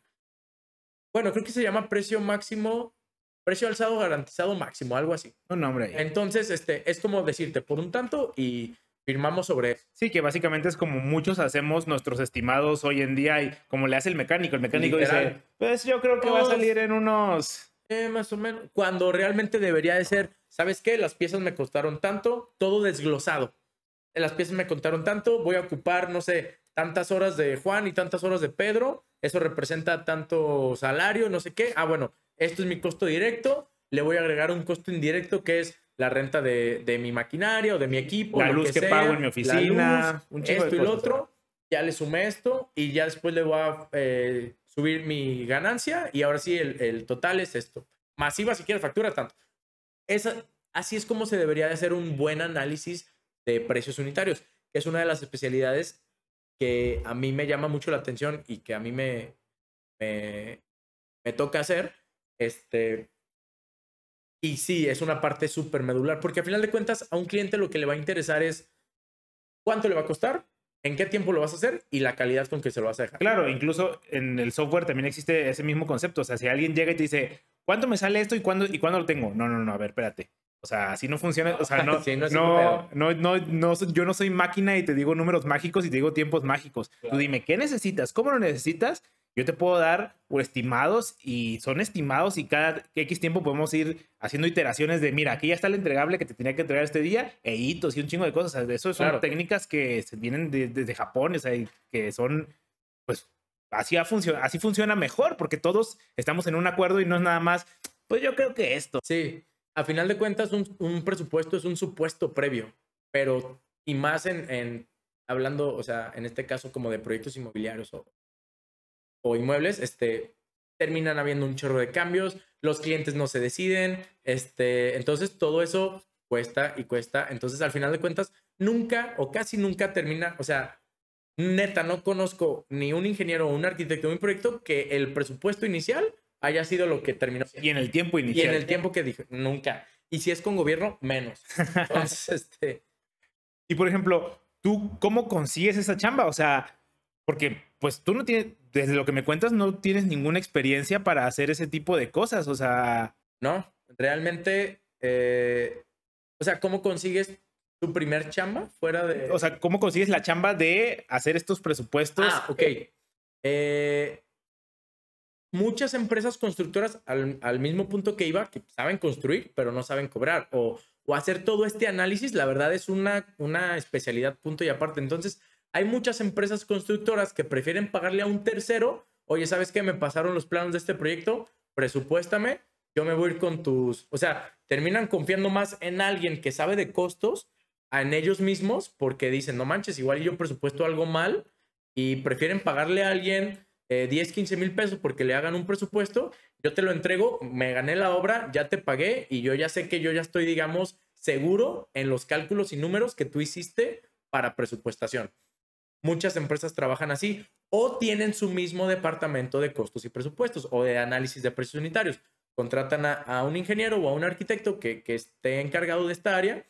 Speaker 2: Bueno, creo que se llama precio máximo, precio alzado garantizado máximo, algo así.
Speaker 1: Un nombre.
Speaker 2: Entonces, este, es como decirte por un tanto y firmamos sobre eso.
Speaker 1: Sí, que básicamente es como muchos hacemos nuestros estimados hoy en día y como le hace el mecánico. El mecánico dice,
Speaker 2: Literal.
Speaker 1: pues yo creo que va a salir en unos...
Speaker 2: Eh, más o menos. Cuando realmente debería de ser, ¿sabes qué? Las piezas me costaron tanto, todo desglosado. Las piezas me contaron tanto, voy a ocupar, no sé, tantas horas de Juan y tantas horas de Pedro. Eso representa tanto salario, no sé qué. Ah, bueno, esto es mi costo directo. Le voy a agregar un costo indirecto que es la renta de, de mi maquinaria o de mi equipo.
Speaker 1: La luz que
Speaker 2: sea,
Speaker 1: pago en mi oficina,
Speaker 2: luz,
Speaker 1: un chingo de
Speaker 2: esto y lo otro. Ya le sumé esto y ya después le voy a eh, subir mi ganancia y ahora sí el, el total es esto. Masiva si quieres factura tanto. Esa, así es como se debería de hacer un buen análisis de precios unitarios, que es una de las especialidades que a mí me llama mucho la atención y que a mí me, me, me toca hacer. Este, y sí, es una parte súper medular, porque a final de cuentas a un cliente lo que le va a interesar es cuánto le va a costar, en qué tiempo lo vas a hacer y la calidad con que se lo vas a dejar.
Speaker 1: Claro, incluso en el software también existe ese mismo concepto. O sea, si alguien llega y te dice, ¿cuánto me sale esto y cuándo, y cuándo lo tengo? No, no, no, a ver, espérate. O sea, así no funciona. O sea, [LAUGHS] no,
Speaker 2: Sí, no
Speaker 1: no, no, no, no, yo no soy máquina y te digo números mágicos y te digo tiempos mágicos. Tú
Speaker 2: Claro.
Speaker 1: dime, ¿qué necesitas? ¿Cómo lo necesitas? Yo te puedo dar o estimados y son estimados y cada X tiempo podemos ir haciendo iteraciones de, mira, aquí ya está el entregable que te tenía que entregar este día, e hitos y un chingo de cosas. O sea, eso son
Speaker 2: Claro.
Speaker 1: técnicas que vienen de- desde Japón, o sea, que son, pues, así, ha así funciona mejor porque todos estamos en un acuerdo y no es nada más, pues yo creo que esto.
Speaker 2: Sí, a final de cuentas un, un presupuesto es un supuesto previo, pero y más en, en hablando, o sea, en este caso como de proyectos inmobiliarios o, o inmuebles, este, terminan habiendo un chorro de cambios, los clientes no se deciden, este, entonces todo eso cuesta y cuesta, entonces al final de cuentas nunca o casi nunca termina, o sea, neta, no conozco ni un ingeniero o un arquitecto de un proyecto que el presupuesto inicial haya sido lo que terminó.
Speaker 1: Y en el tiempo
Speaker 2: Y
Speaker 1: inicial.
Speaker 2: en el tiempo que dije, nunca. Y si es con gobierno, menos. [LAUGHS] Entonces, este,
Speaker 1: Y por ejemplo, ¿tú cómo consigues esa chamba? O sea, porque pues tú no tienes, desde lo que me cuentas, no tienes ninguna experiencia para hacer ese tipo de cosas. O sea,
Speaker 2: no, realmente, eh, o sea, ¿cómo consigues tu primer chamba fuera de...
Speaker 1: o sea, ¿cómo consigues la chamba de hacer estos presupuestos?
Speaker 2: Ah, ok. Eh, muchas empresas constructoras, al, mismo punto que iba, que saben construir, pero no saben cobrar. O, hacer todo este análisis, la verdad es una, una especialidad punto y aparte. Entonces, hay muchas empresas constructoras que prefieren pagarle a un tercero. Oye, ¿sabes qué? Me pasaron los planos de este proyecto, presupuéstame, yo me voy a ir con tus... O sea, terminan confiando más en alguien que sabe de costos a en ellos mismos porque dicen, no manches, igual yo presupuesto algo mal y prefieren pagarle a alguien eh, 10, 15 mil pesos porque le hagan un presupuesto, yo te lo entrego, me gané la obra, ya te pagué y yo ya sé que yo ya estoy, digamos, seguro en los cálculos y números que tú hiciste para presupuestación. Muchas empresas trabajan así o tienen su mismo departamento de costos y presupuestos o de análisis de precios unitarios. Contratan a, un ingeniero o a un arquitecto que, que esté encargado de esta área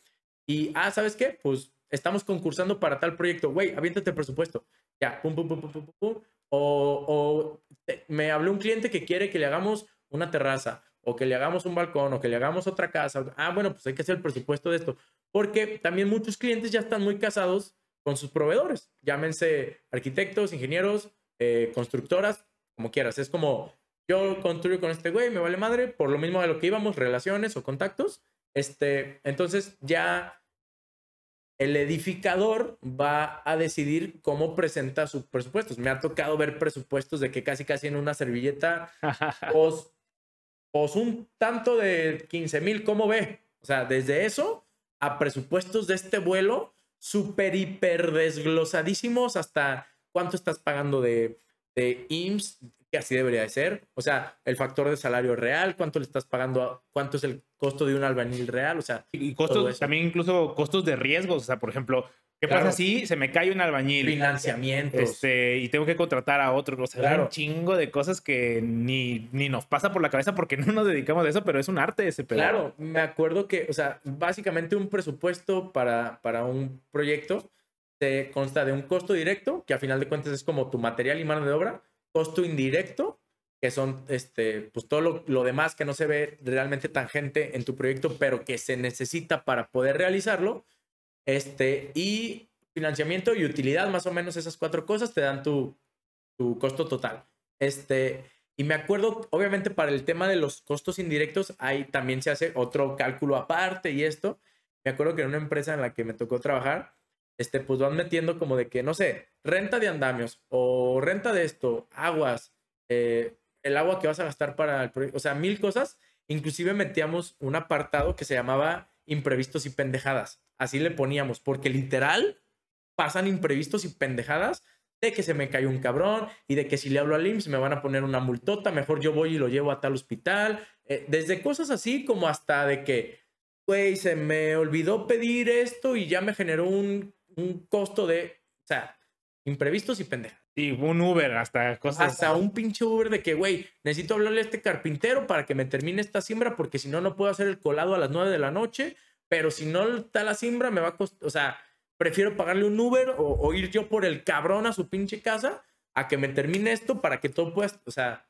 Speaker 2: y, ah, ¿sabes qué? Pues estamos concursando para tal proyecto. Güey, aviéntate el presupuesto. Ya, pum, pum, pum, pum, pum, pum, pum. O, te- me habló un cliente que quiere que le hagamos una terraza o que le hagamos un balcón o que le hagamos otra casa. Ah, bueno, pues hay que hacer el presupuesto de esto. Porque también muchos clientes ya están muy casados con sus proveedores. Llámense arquitectos, ingenieros, eh, constructoras, como quieras. Es como, yo construyo con este güey, me vale madre, por lo mismo de lo que íbamos, relaciones o contactos. Este, entonces ya el edificador va a decidir cómo presenta sus presupuestos. Me ha tocado ver presupuestos de que casi casi en una servilleta, [LAUGHS] pues un tanto de 15 mil, ¿cómo ve? O sea, desde eso a presupuestos de este vuelo súper, hiper desglosadísimos hasta cuánto estás pagando de, de IMSS, que así debería de ser. O sea, el factor de salario real, cuánto le estás pagando, a- cuánto es el costo de un albañil real. O sea,
Speaker 1: y costos, también incluso costos de riesgos. O sea, por ejemplo, ¿qué
Speaker 2: Claro.
Speaker 1: pasa si se me cae un albañil?
Speaker 2: financiamientos.
Speaker 1: Este, y tengo que contratar a otro. O sea,
Speaker 2: Claro.
Speaker 1: un chingo de cosas que ni, ni nos pasa por la cabeza porque [LAUGHS] no nos dedicamos a eso, pero es un arte ese pedo.
Speaker 2: Claro, me acuerdo que, o sea, básicamente un presupuesto para, para un proyecto te consta de un costo directo, que a final de cuentas es como tu material y mano de obra, costo indirecto, que son este, pues todo lo, lo demás que no se ve realmente tangente en tu proyecto, pero que se necesita para poder realizarlo, este, y financiamiento y utilidad, más o menos esas cuatro cosas te dan tu, tu costo total. Este, y me acuerdo, obviamente, para el tema de los costos indirectos, ahí también se hace otro cálculo aparte y esto. Me acuerdo que en una empresa en la que me tocó trabajar, este, pues van metiendo como de que, no sé, renta de andamios o renta de esto, aguas, eh, el agua que vas a gastar para el proyecto, o sea, mil cosas. Inclusive metíamos un apartado que se llamaba imprevistos y pendejadas. Así le poníamos, porque literal pasan imprevistos y pendejadas de que se me cayó un cabrón y de que si le hablo al IMSS me van a poner una multota, mejor yo voy y lo llevo a tal hospital. Eh, desde cosas así como hasta de que, güey, se me olvidó pedir esto y ya me generó un, un costo de, o sea, imprevistos y pendejadas.
Speaker 1: Sí, un Uber, hasta cosas.
Speaker 2: Hasta un pinche Uber de que, güey, necesito hablarle a este carpintero para que me termine esta siembra porque si no, no puedo hacer el colado a las 9 de la noche. Pero si no está la siembra, me va a costar, o sea, prefiero pagarle un Uber o, o ir yo por el cabrón a su pinche casa a que me termine esto para que todo pueda, o sea,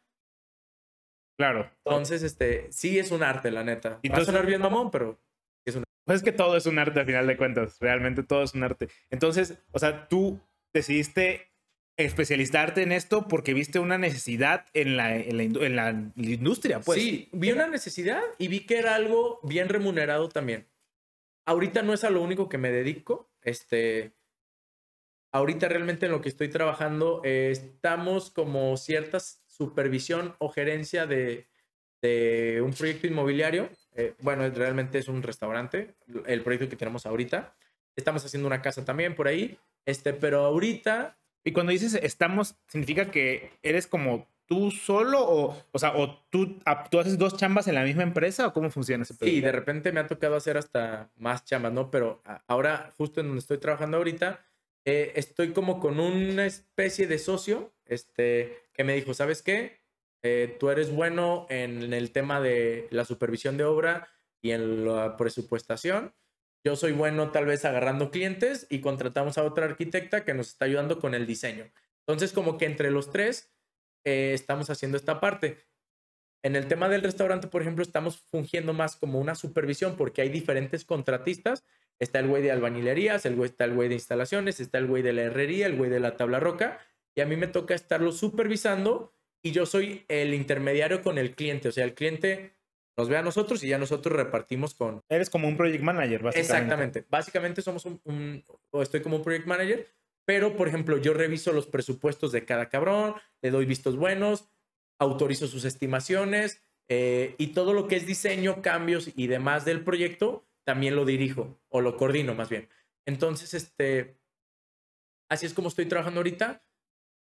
Speaker 1: Claro.
Speaker 2: entonces, este, sí es un arte, la neta. Va a
Speaker 1: Entonces-
Speaker 2: sonar bien mamón, pero
Speaker 1: Pues es que todo es un arte al final de cuentas. Realmente todo es un arte. Entonces, o sea, tú decidiste especializarte en esto porque viste una necesidad en la, industria, pues.
Speaker 2: sí, vi una necesidad y vi que era algo bien remunerado también. Ahorita no es a lo único que me dedico. Este, ahorita realmente en lo que estoy trabajando estamos como cierta supervisión o gerencia de un proyecto inmobiliario. Eh, bueno, realmente es un restaurante, el proyecto que tenemos ahorita. Estamos haciendo una casa también por ahí. Este, pero ahorita
Speaker 1: Y cuando dices estamos, ¿significa que eres como tú solo o, o sea, o tú, haces dos chambas en la misma empresa o cómo funciona ese pedo?
Speaker 2: Sí, de repente me ha tocado hacer hasta más chambas, ¿no? Pero ahora, justo en donde estoy trabajando ahorita, eh, estoy como con una especie de socio, este, que me dijo, ¿sabes qué? Eh, tú eres bueno en el tema de la supervisión de obra y en la presupuestación. Yo soy bueno tal vez agarrando clientes y contratamos a otra arquitecta que nos está ayudando con el diseño. Entonces, como que entre los tres eh, estamos haciendo esta parte. En el tema del restaurante, por ejemplo, estamos fungiendo más como una supervisión porque hay diferentes contratistas. Está el güey de albañilerías, el güey, está el güey de instalaciones, está el güey de la herrería, el güey de la tabla roca. Y a mí me toca estarlo supervisando y yo soy el intermediario con el cliente. O sea, el cliente nos ve a nosotros y ya nosotros repartimos con...
Speaker 1: Eres como un project manager, básicamente.
Speaker 2: Exactamente. Básicamente somos un, o estoy como un project manager, pero por ejemplo yo reviso los presupuestos de cada cabrón, le doy vistos buenos, autorizo sus estimaciones eh, y todo lo que es diseño, cambios y demás del proyecto, también lo dirijo o lo coordino más bien. Entonces, este, así es como estoy trabajando ahorita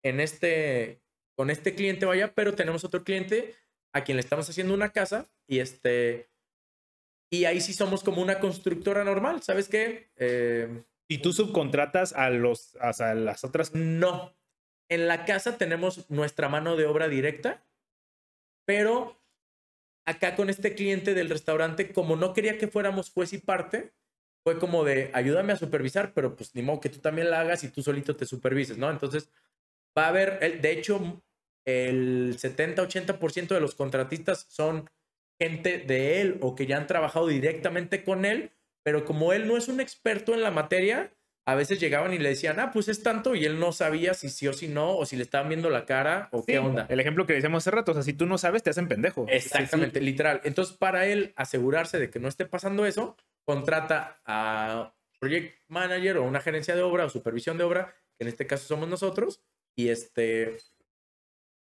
Speaker 2: en este, con este cliente, vaya, pero tenemos otro cliente a quien le estamos haciendo una casa y este, y ahí sí somos como una constructora normal, ¿sabes qué?
Speaker 1: Eh, ¿Y tú subcontratas a, los, a las otras?
Speaker 2: No. En la casa tenemos nuestra mano de obra directa, pero acá con este cliente del restaurante, como no quería que fuéramos juez y parte, fue como de ayúdame a supervisar, pero pues ni modo que tú también la hagas y tú solito te supervises, ¿no? Entonces, va a haber, de hecho, el 70-80% de los contratistas son gente de él o que ya han trabajado directamente con él, pero como él no es un experto en la materia, a veces llegaban y le decían, ah, pues es tanto, y él no sabía si sí o si no, o si le estaban viendo la cara, o qué onda.
Speaker 1: El ejemplo que decíamos hace rato, o sea, si tú no sabes, te hacen pendejo.
Speaker 2: Exactamente, literal. Entonces, para él asegurarse de que no esté pasando eso, contrata a project manager o una gerencia de obra o supervisión de obra, que en este caso somos nosotros, y este,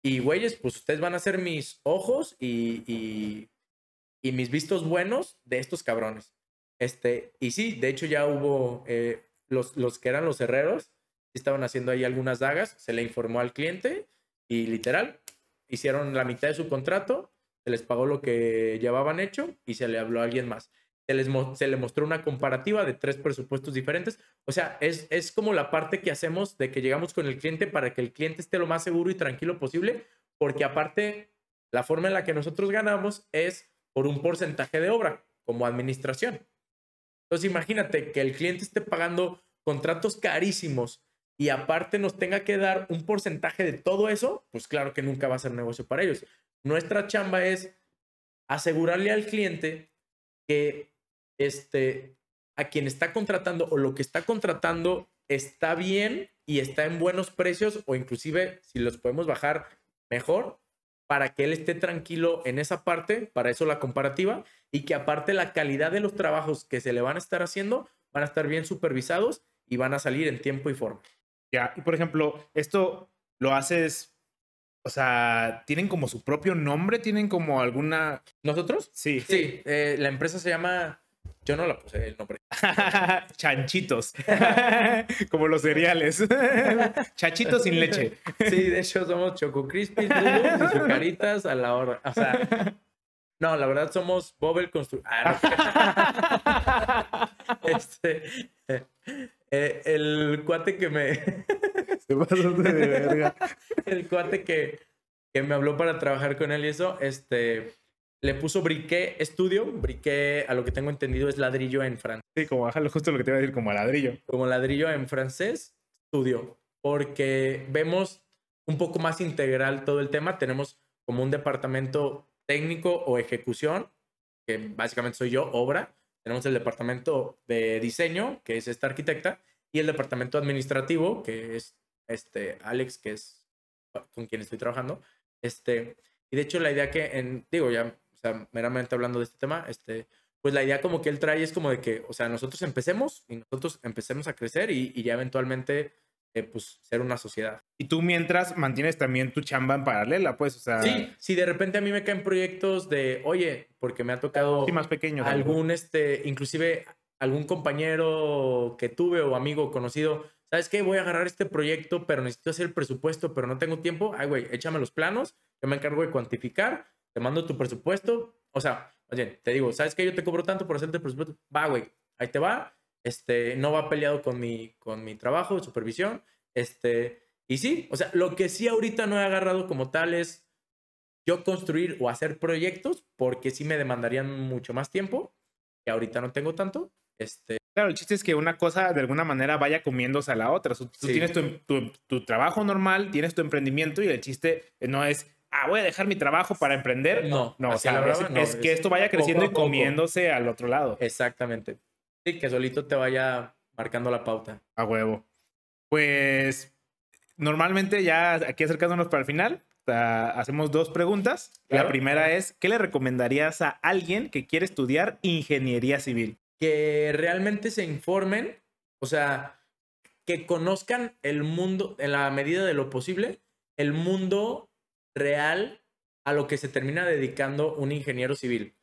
Speaker 2: y güeyes, pues ustedes van a ser mis ojos y, y, mis vistos buenos de estos cabrones. Este, y sí, de hecho ya hubo eh, los, los que eran los herreros, estaban haciendo ahí algunas dagas, se le informó al cliente y literal, hicieron la mitad de su contrato, se les pagó lo que llevaban hecho y se le habló a alguien más se, les, se le mostró una comparativa de tres presupuestos diferentes. O sea, es, es como la parte que hacemos de que llegamos con el cliente para que el cliente esté lo más seguro y tranquilo posible, porque aparte, la forma en la que nosotros ganamos es por un porcentaje de obra, como administración. Entonces, imagínate que el cliente esté pagando contratos carísimos y aparte nos tenga que dar un porcentaje de todo eso, pues claro que nunca va a ser negocio para ellos. Nuestra chamba es asegurarle al cliente que este, a quien está contratando o lo que está contratando está bien y está en buenos precios o inclusive si los podemos bajar mejor para que él esté tranquilo en esa parte, para eso la comparativa, y que aparte la calidad de los trabajos que se le van a estar haciendo van a estar bien supervisados y van a salir en tiempo y forma.
Speaker 1: Ya, y por ejemplo, esto lo haces, o sea, ¿tienen como su propio nombre? ¿Tienen como alguna...
Speaker 2: ¿Nosotros?
Speaker 1: Sí.
Speaker 2: Sí, eh, la empresa se llama yo no la puse el nombre. [LAUGHS]
Speaker 1: Chanchitos. [LAUGHS] Como los cereales. [LAUGHS] Chachitos sin leche.
Speaker 2: Sí, de hecho somos Choco Crispy, y caritas a la hora. O sea, no, la verdad somos Bobel Constru... Ah, este, eh, el cuate que me... Se pasó de verga. El cuate que, que me habló para trabajar con él y eso, este le puso briqué estudio. Briqué, a lo que tengo entendido, es ladrillo en francés.
Speaker 1: Sí, como bájalo justo lo que te iba a decir, como ladrillo.
Speaker 2: Como ladrillo en francés, estudio. Porque vemos un poco más integral todo el tema. Tenemos como un departamento técnico o ejecución, que básicamente soy yo, obra. Tenemos el departamento de diseño, que es esta arquitecta, y el departamento administrativo, que es este Alex, que es con quien estoy trabajando. Este, y de hecho la idea que en, digo, ya meramente hablando de este tema, este, pues la idea como que él trae es como de que, o sea, nosotros empecemos y nosotros empecemos a crecer y, ya eventualmente, eh, pues, ser una sociedad.
Speaker 1: Y tú mientras mantienes también tu chamba en paralela, pues, o sea...
Speaker 2: Sí, si de repente a mí me caen proyectos de, oye, porque me ha tocado...
Speaker 1: Sí, más pequeños.
Speaker 2: Algún, este, inclusive algún compañero que tuve o amigo conocido, ¿sabes qué? Voy a agarrar este proyecto, pero necesito hacer el presupuesto, pero no tengo tiempo. Ay, güey, échame los planos, yo me encargo de cuantificar te mando tu presupuesto. O sea, te digo, ¿sabes qué? Yo te cobro tanto por hacerte el presupuesto. Va, güey, ahí te va. Este, no va peleado con mi, con mi trabajo de supervisión. Este, y sí, o sea, lo que sí ahorita no he agarrado como tal es yo construir o hacer proyectos, porque sí me demandarían mucho más tiempo, que ahorita no tengo tanto. Este,
Speaker 1: Claro, el chiste es que una cosa de alguna manera vaya comiéndose a la otra. Tú
Speaker 2: Sí.
Speaker 1: tienes tu, tu- tu trabajo normal, tienes tu emprendimiento y el chiste no es, ah, voy a dejar mi trabajo para emprender.
Speaker 2: No,
Speaker 1: no, o sea,
Speaker 2: la no,
Speaker 1: es que
Speaker 2: es
Speaker 1: esto vaya creciendo y
Speaker 2: poco.
Speaker 1: comiéndose al otro lado.
Speaker 2: exactamente. Sí, que solito te vaya marcando la pauta.
Speaker 1: A huevo. Pues normalmente ya aquí acercándonos para el final, hacemos dos preguntas. La
Speaker 2: Claro.
Speaker 1: primera es, ¿qué le recomendarías a alguien que quiere estudiar ingeniería civil?
Speaker 2: que realmente se informen, o sea, que conozcan el mundo, en la medida de lo posible, el mundo real a lo que se termina dedicando un ingeniero civil.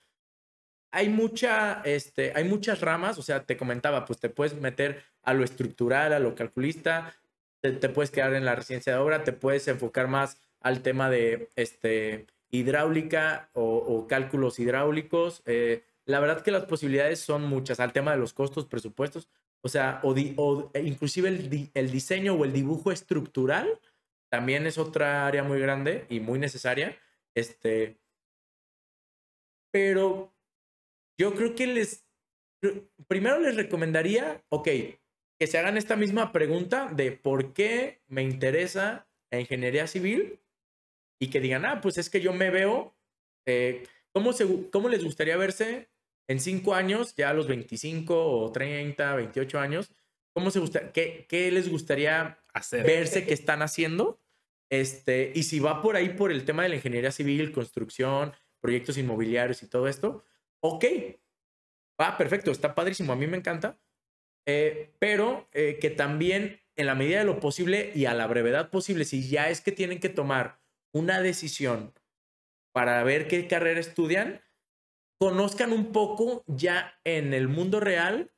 Speaker 2: Hay, mucha, este, hay muchas ramas, o sea, te comentaba, pues te puedes meter a lo estructural, a lo calculista, te, puedes quedar en la residencia de obra, te puedes enfocar más al tema de este, hidráulica o, cálculos hidráulicos. eh, la verdad que las posibilidades son muchas al tema de los costos, presupuestos, o sea, o, e inclusive el diseño o el dibujo estructural también es otra área muy grande y muy necesaria. Este, pero yo creo que les, pr- primero les recomendaría, ok, que se hagan esta misma pregunta de por qué me interesa la ingeniería civil y que digan, ah, pues es que yo me veo, eh, ¿cómo, se- ¿cómo les gustaría verse en cinco años, ya a los 25 o 30, 28 años? ¿Cómo se gusta, qué, qué les gustaría
Speaker 1: Hacer.
Speaker 2: verse qué están haciendo? Este, y si va por ahí por el tema de la ingeniería civil, construcción, proyectos inmobiliarios y todo esto, ok, va perfecto, está padrísimo, a mí me encanta, eh, pero eh, que también en la medida de lo posible y a la brevedad posible, si ya es que tienen que tomar una decisión para ver qué carrera estudian, conozcan un poco ya en el mundo real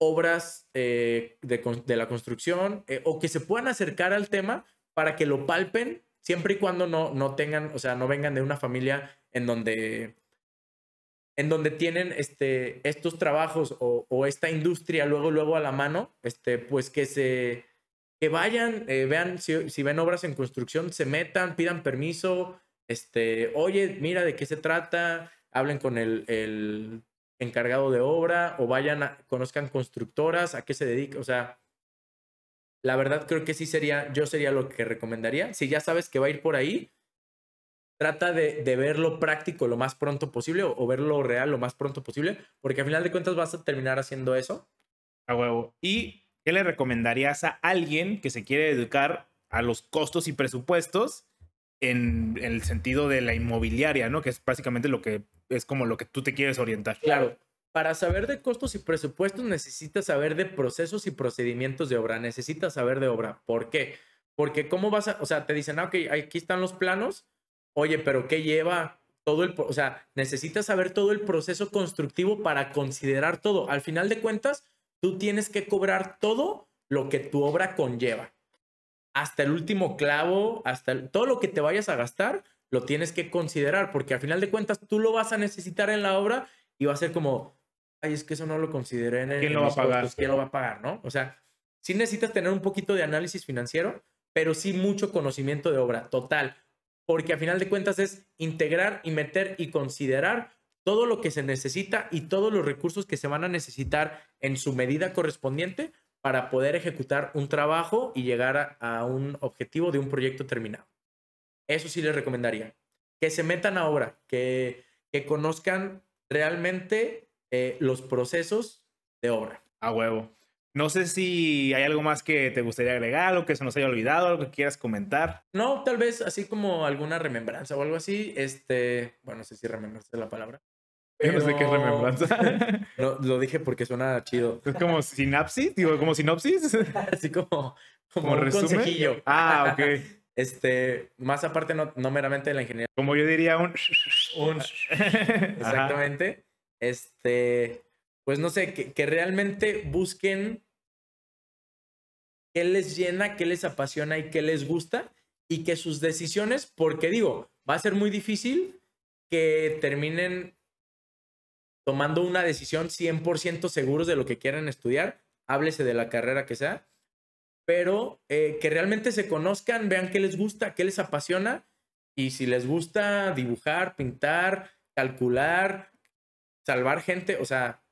Speaker 2: obras eh, de, la construcción eh, o que se puedan acercar al tema para que lo palpen siempre y cuando no, no tengan, o sea, no vengan de una familia en donde en donde tienen este, estos trabajos o, esta industria luego, luego a la mano, este, pues que se que vayan, eh, vean si, si ven obras en construcción, se metan, pidan permiso, este, oye, mira de qué se trata, hablen con el encargado de obra o vayan a, conozcan constructoras, a qué se dedica, o sea, la verdad creo que sí sería, yo sería lo que recomendaría. Si ya sabes que va a ir por ahí, trata de, de verlo práctico lo más pronto posible o, o verlo real lo más pronto posible, porque al final de cuentas vas a terminar haciendo eso.
Speaker 1: A huevo. ¿Y qué le recomendarías a alguien que se quiere educar a los costos y presupuestos en el sentido de la inmobiliaria, ¿no? Que es básicamente lo que es como lo que tú te quieres orientar.
Speaker 2: Claro, para saber de costos y presupuestos necesitas saber de procesos y procedimientos de obra, necesitas saber de obra. ¿Por qué? Porque cómo vas a, o sea, te dicen, ah, ok, aquí están los planos, oye, pero ¿qué lleva todo el, o sea, necesitas saber todo el proceso constructivo para considerar todo. Al final de cuentas, tú tienes que cobrar todo lo que tu obra conlleva. Hasta el último clavo, hasta todo lo que te vayas a gastar, lo tienes que considerar, porque al final de cuentas tú lo vas a necesitar en la obra y va a ser como, ay, es que eso no lo consideré en el
Speaker 1: ¿Quién lo va a pagar?
Speaker 2: costos, ¿Quién lo va a pagar, no? O sea, sí necesitas tener un poquito de análisis financiero, pero sí mucho conocimiento de obra, total. Porque al final de cuentas es integrar y meter y considerar todo lo que se necesita y todos los recursos que se van a necesitar en su medida correspondiente para poder ejecutar un trabajo y llegar a, a un objetivo de un proyecto terminado. Eso sí les recomendaría. Que se metan a obra, que, que conozcan realmente eh, los procesos de obra.
Speaker 1: A huevo. No sé si hay algo más que te gustaría agregar, algo que se nos haya olvidado, algo que quieras comentar.
Speaker 2: No, tal vez así como alguna remembranza o algo así. Este, bueno, no sé si remembranza es la palabra.
Speaker 1: Yo no sé qué es
Speaker 2: pero-
Speaker 1: remembranza. [LAUGHS]
Speaker 2: No, lo dije porque suena chido.
Speaker 1: es como sinapsis, digo, como sinopsis. [LAUGHS]
Speaker 2: Así como, como,
Speaker 1: ¿Como
Speaker 2: un
Speaker 1: resumen?
Speaker 2: consejillo.
Speaker 1: Ah, ok.
Speaker 2: Este, más aparte, no, no meramente de la ingeniería.
Speaker 1: Como yo diría un...
Speaker 2: Un-
Speaker 1: Ajá. [LAUGHS] [LAUGHS]
Speaker 2: Exactamente. Este, pues no sé, que, que realmente busquen qué les llena, qué les apasiona y qué les gusta y que sus decisiones, porque digo, va a ser muy difícil que terminen tomando una decisión 100% seguros de lo que quieran estudiar, háblese de la carrera que sea, pero eh, que realmente se conozcan, vean qué les gusta, qué les apasiona Y si les gusta dibujar, pintar, calcular, salvar gente, o sea,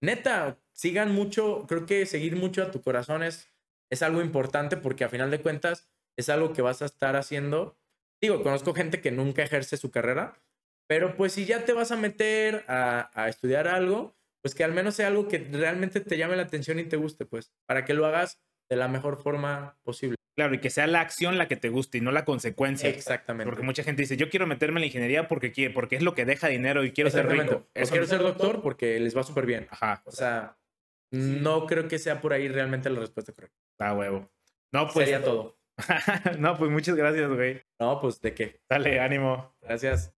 Speaker 2: neta, sigan mucho, creo que seguir mucho a tu corazón es, es algo importante porque a final de cuentas es algo que vas a estar haciendo. Digo, conozco gente que nunca ejerce su carrera, pero pues si ya te vas a meter a, a estudiar algo, pues que al menos sea algo que realmente te llame la atención y te guste, pues, para que lo hagas de la mejor forma posible.
Speaker 1: Claro, y que sea la acción la que te guste y no la consecuencia.
Speaker 2: Exactamente.
Speaker 1: Porque mucha gente dice, yo quiero meterme en la ingeniería porque quiere, porque es lo que deja dinero y quiero ser rico.
Speaker 2: O
Speaker 1: Eso
Speaker 2: quiero ser doctor porque les va súper bien.
Speaker 1: Ajá,
Speaker 2: O sea, no creo que sea por ahí realmente la respuesta correcta.
Speaker 1: a huevo. No, pues.
Speaker 2: Sería todo. [LAUGHS]
Speaker 1: no, pues muchas gracias, güey.
Speaker 2: No, pues de qué.
Speaker 1: Dale, ánimo.
Speaker 2: Gracias.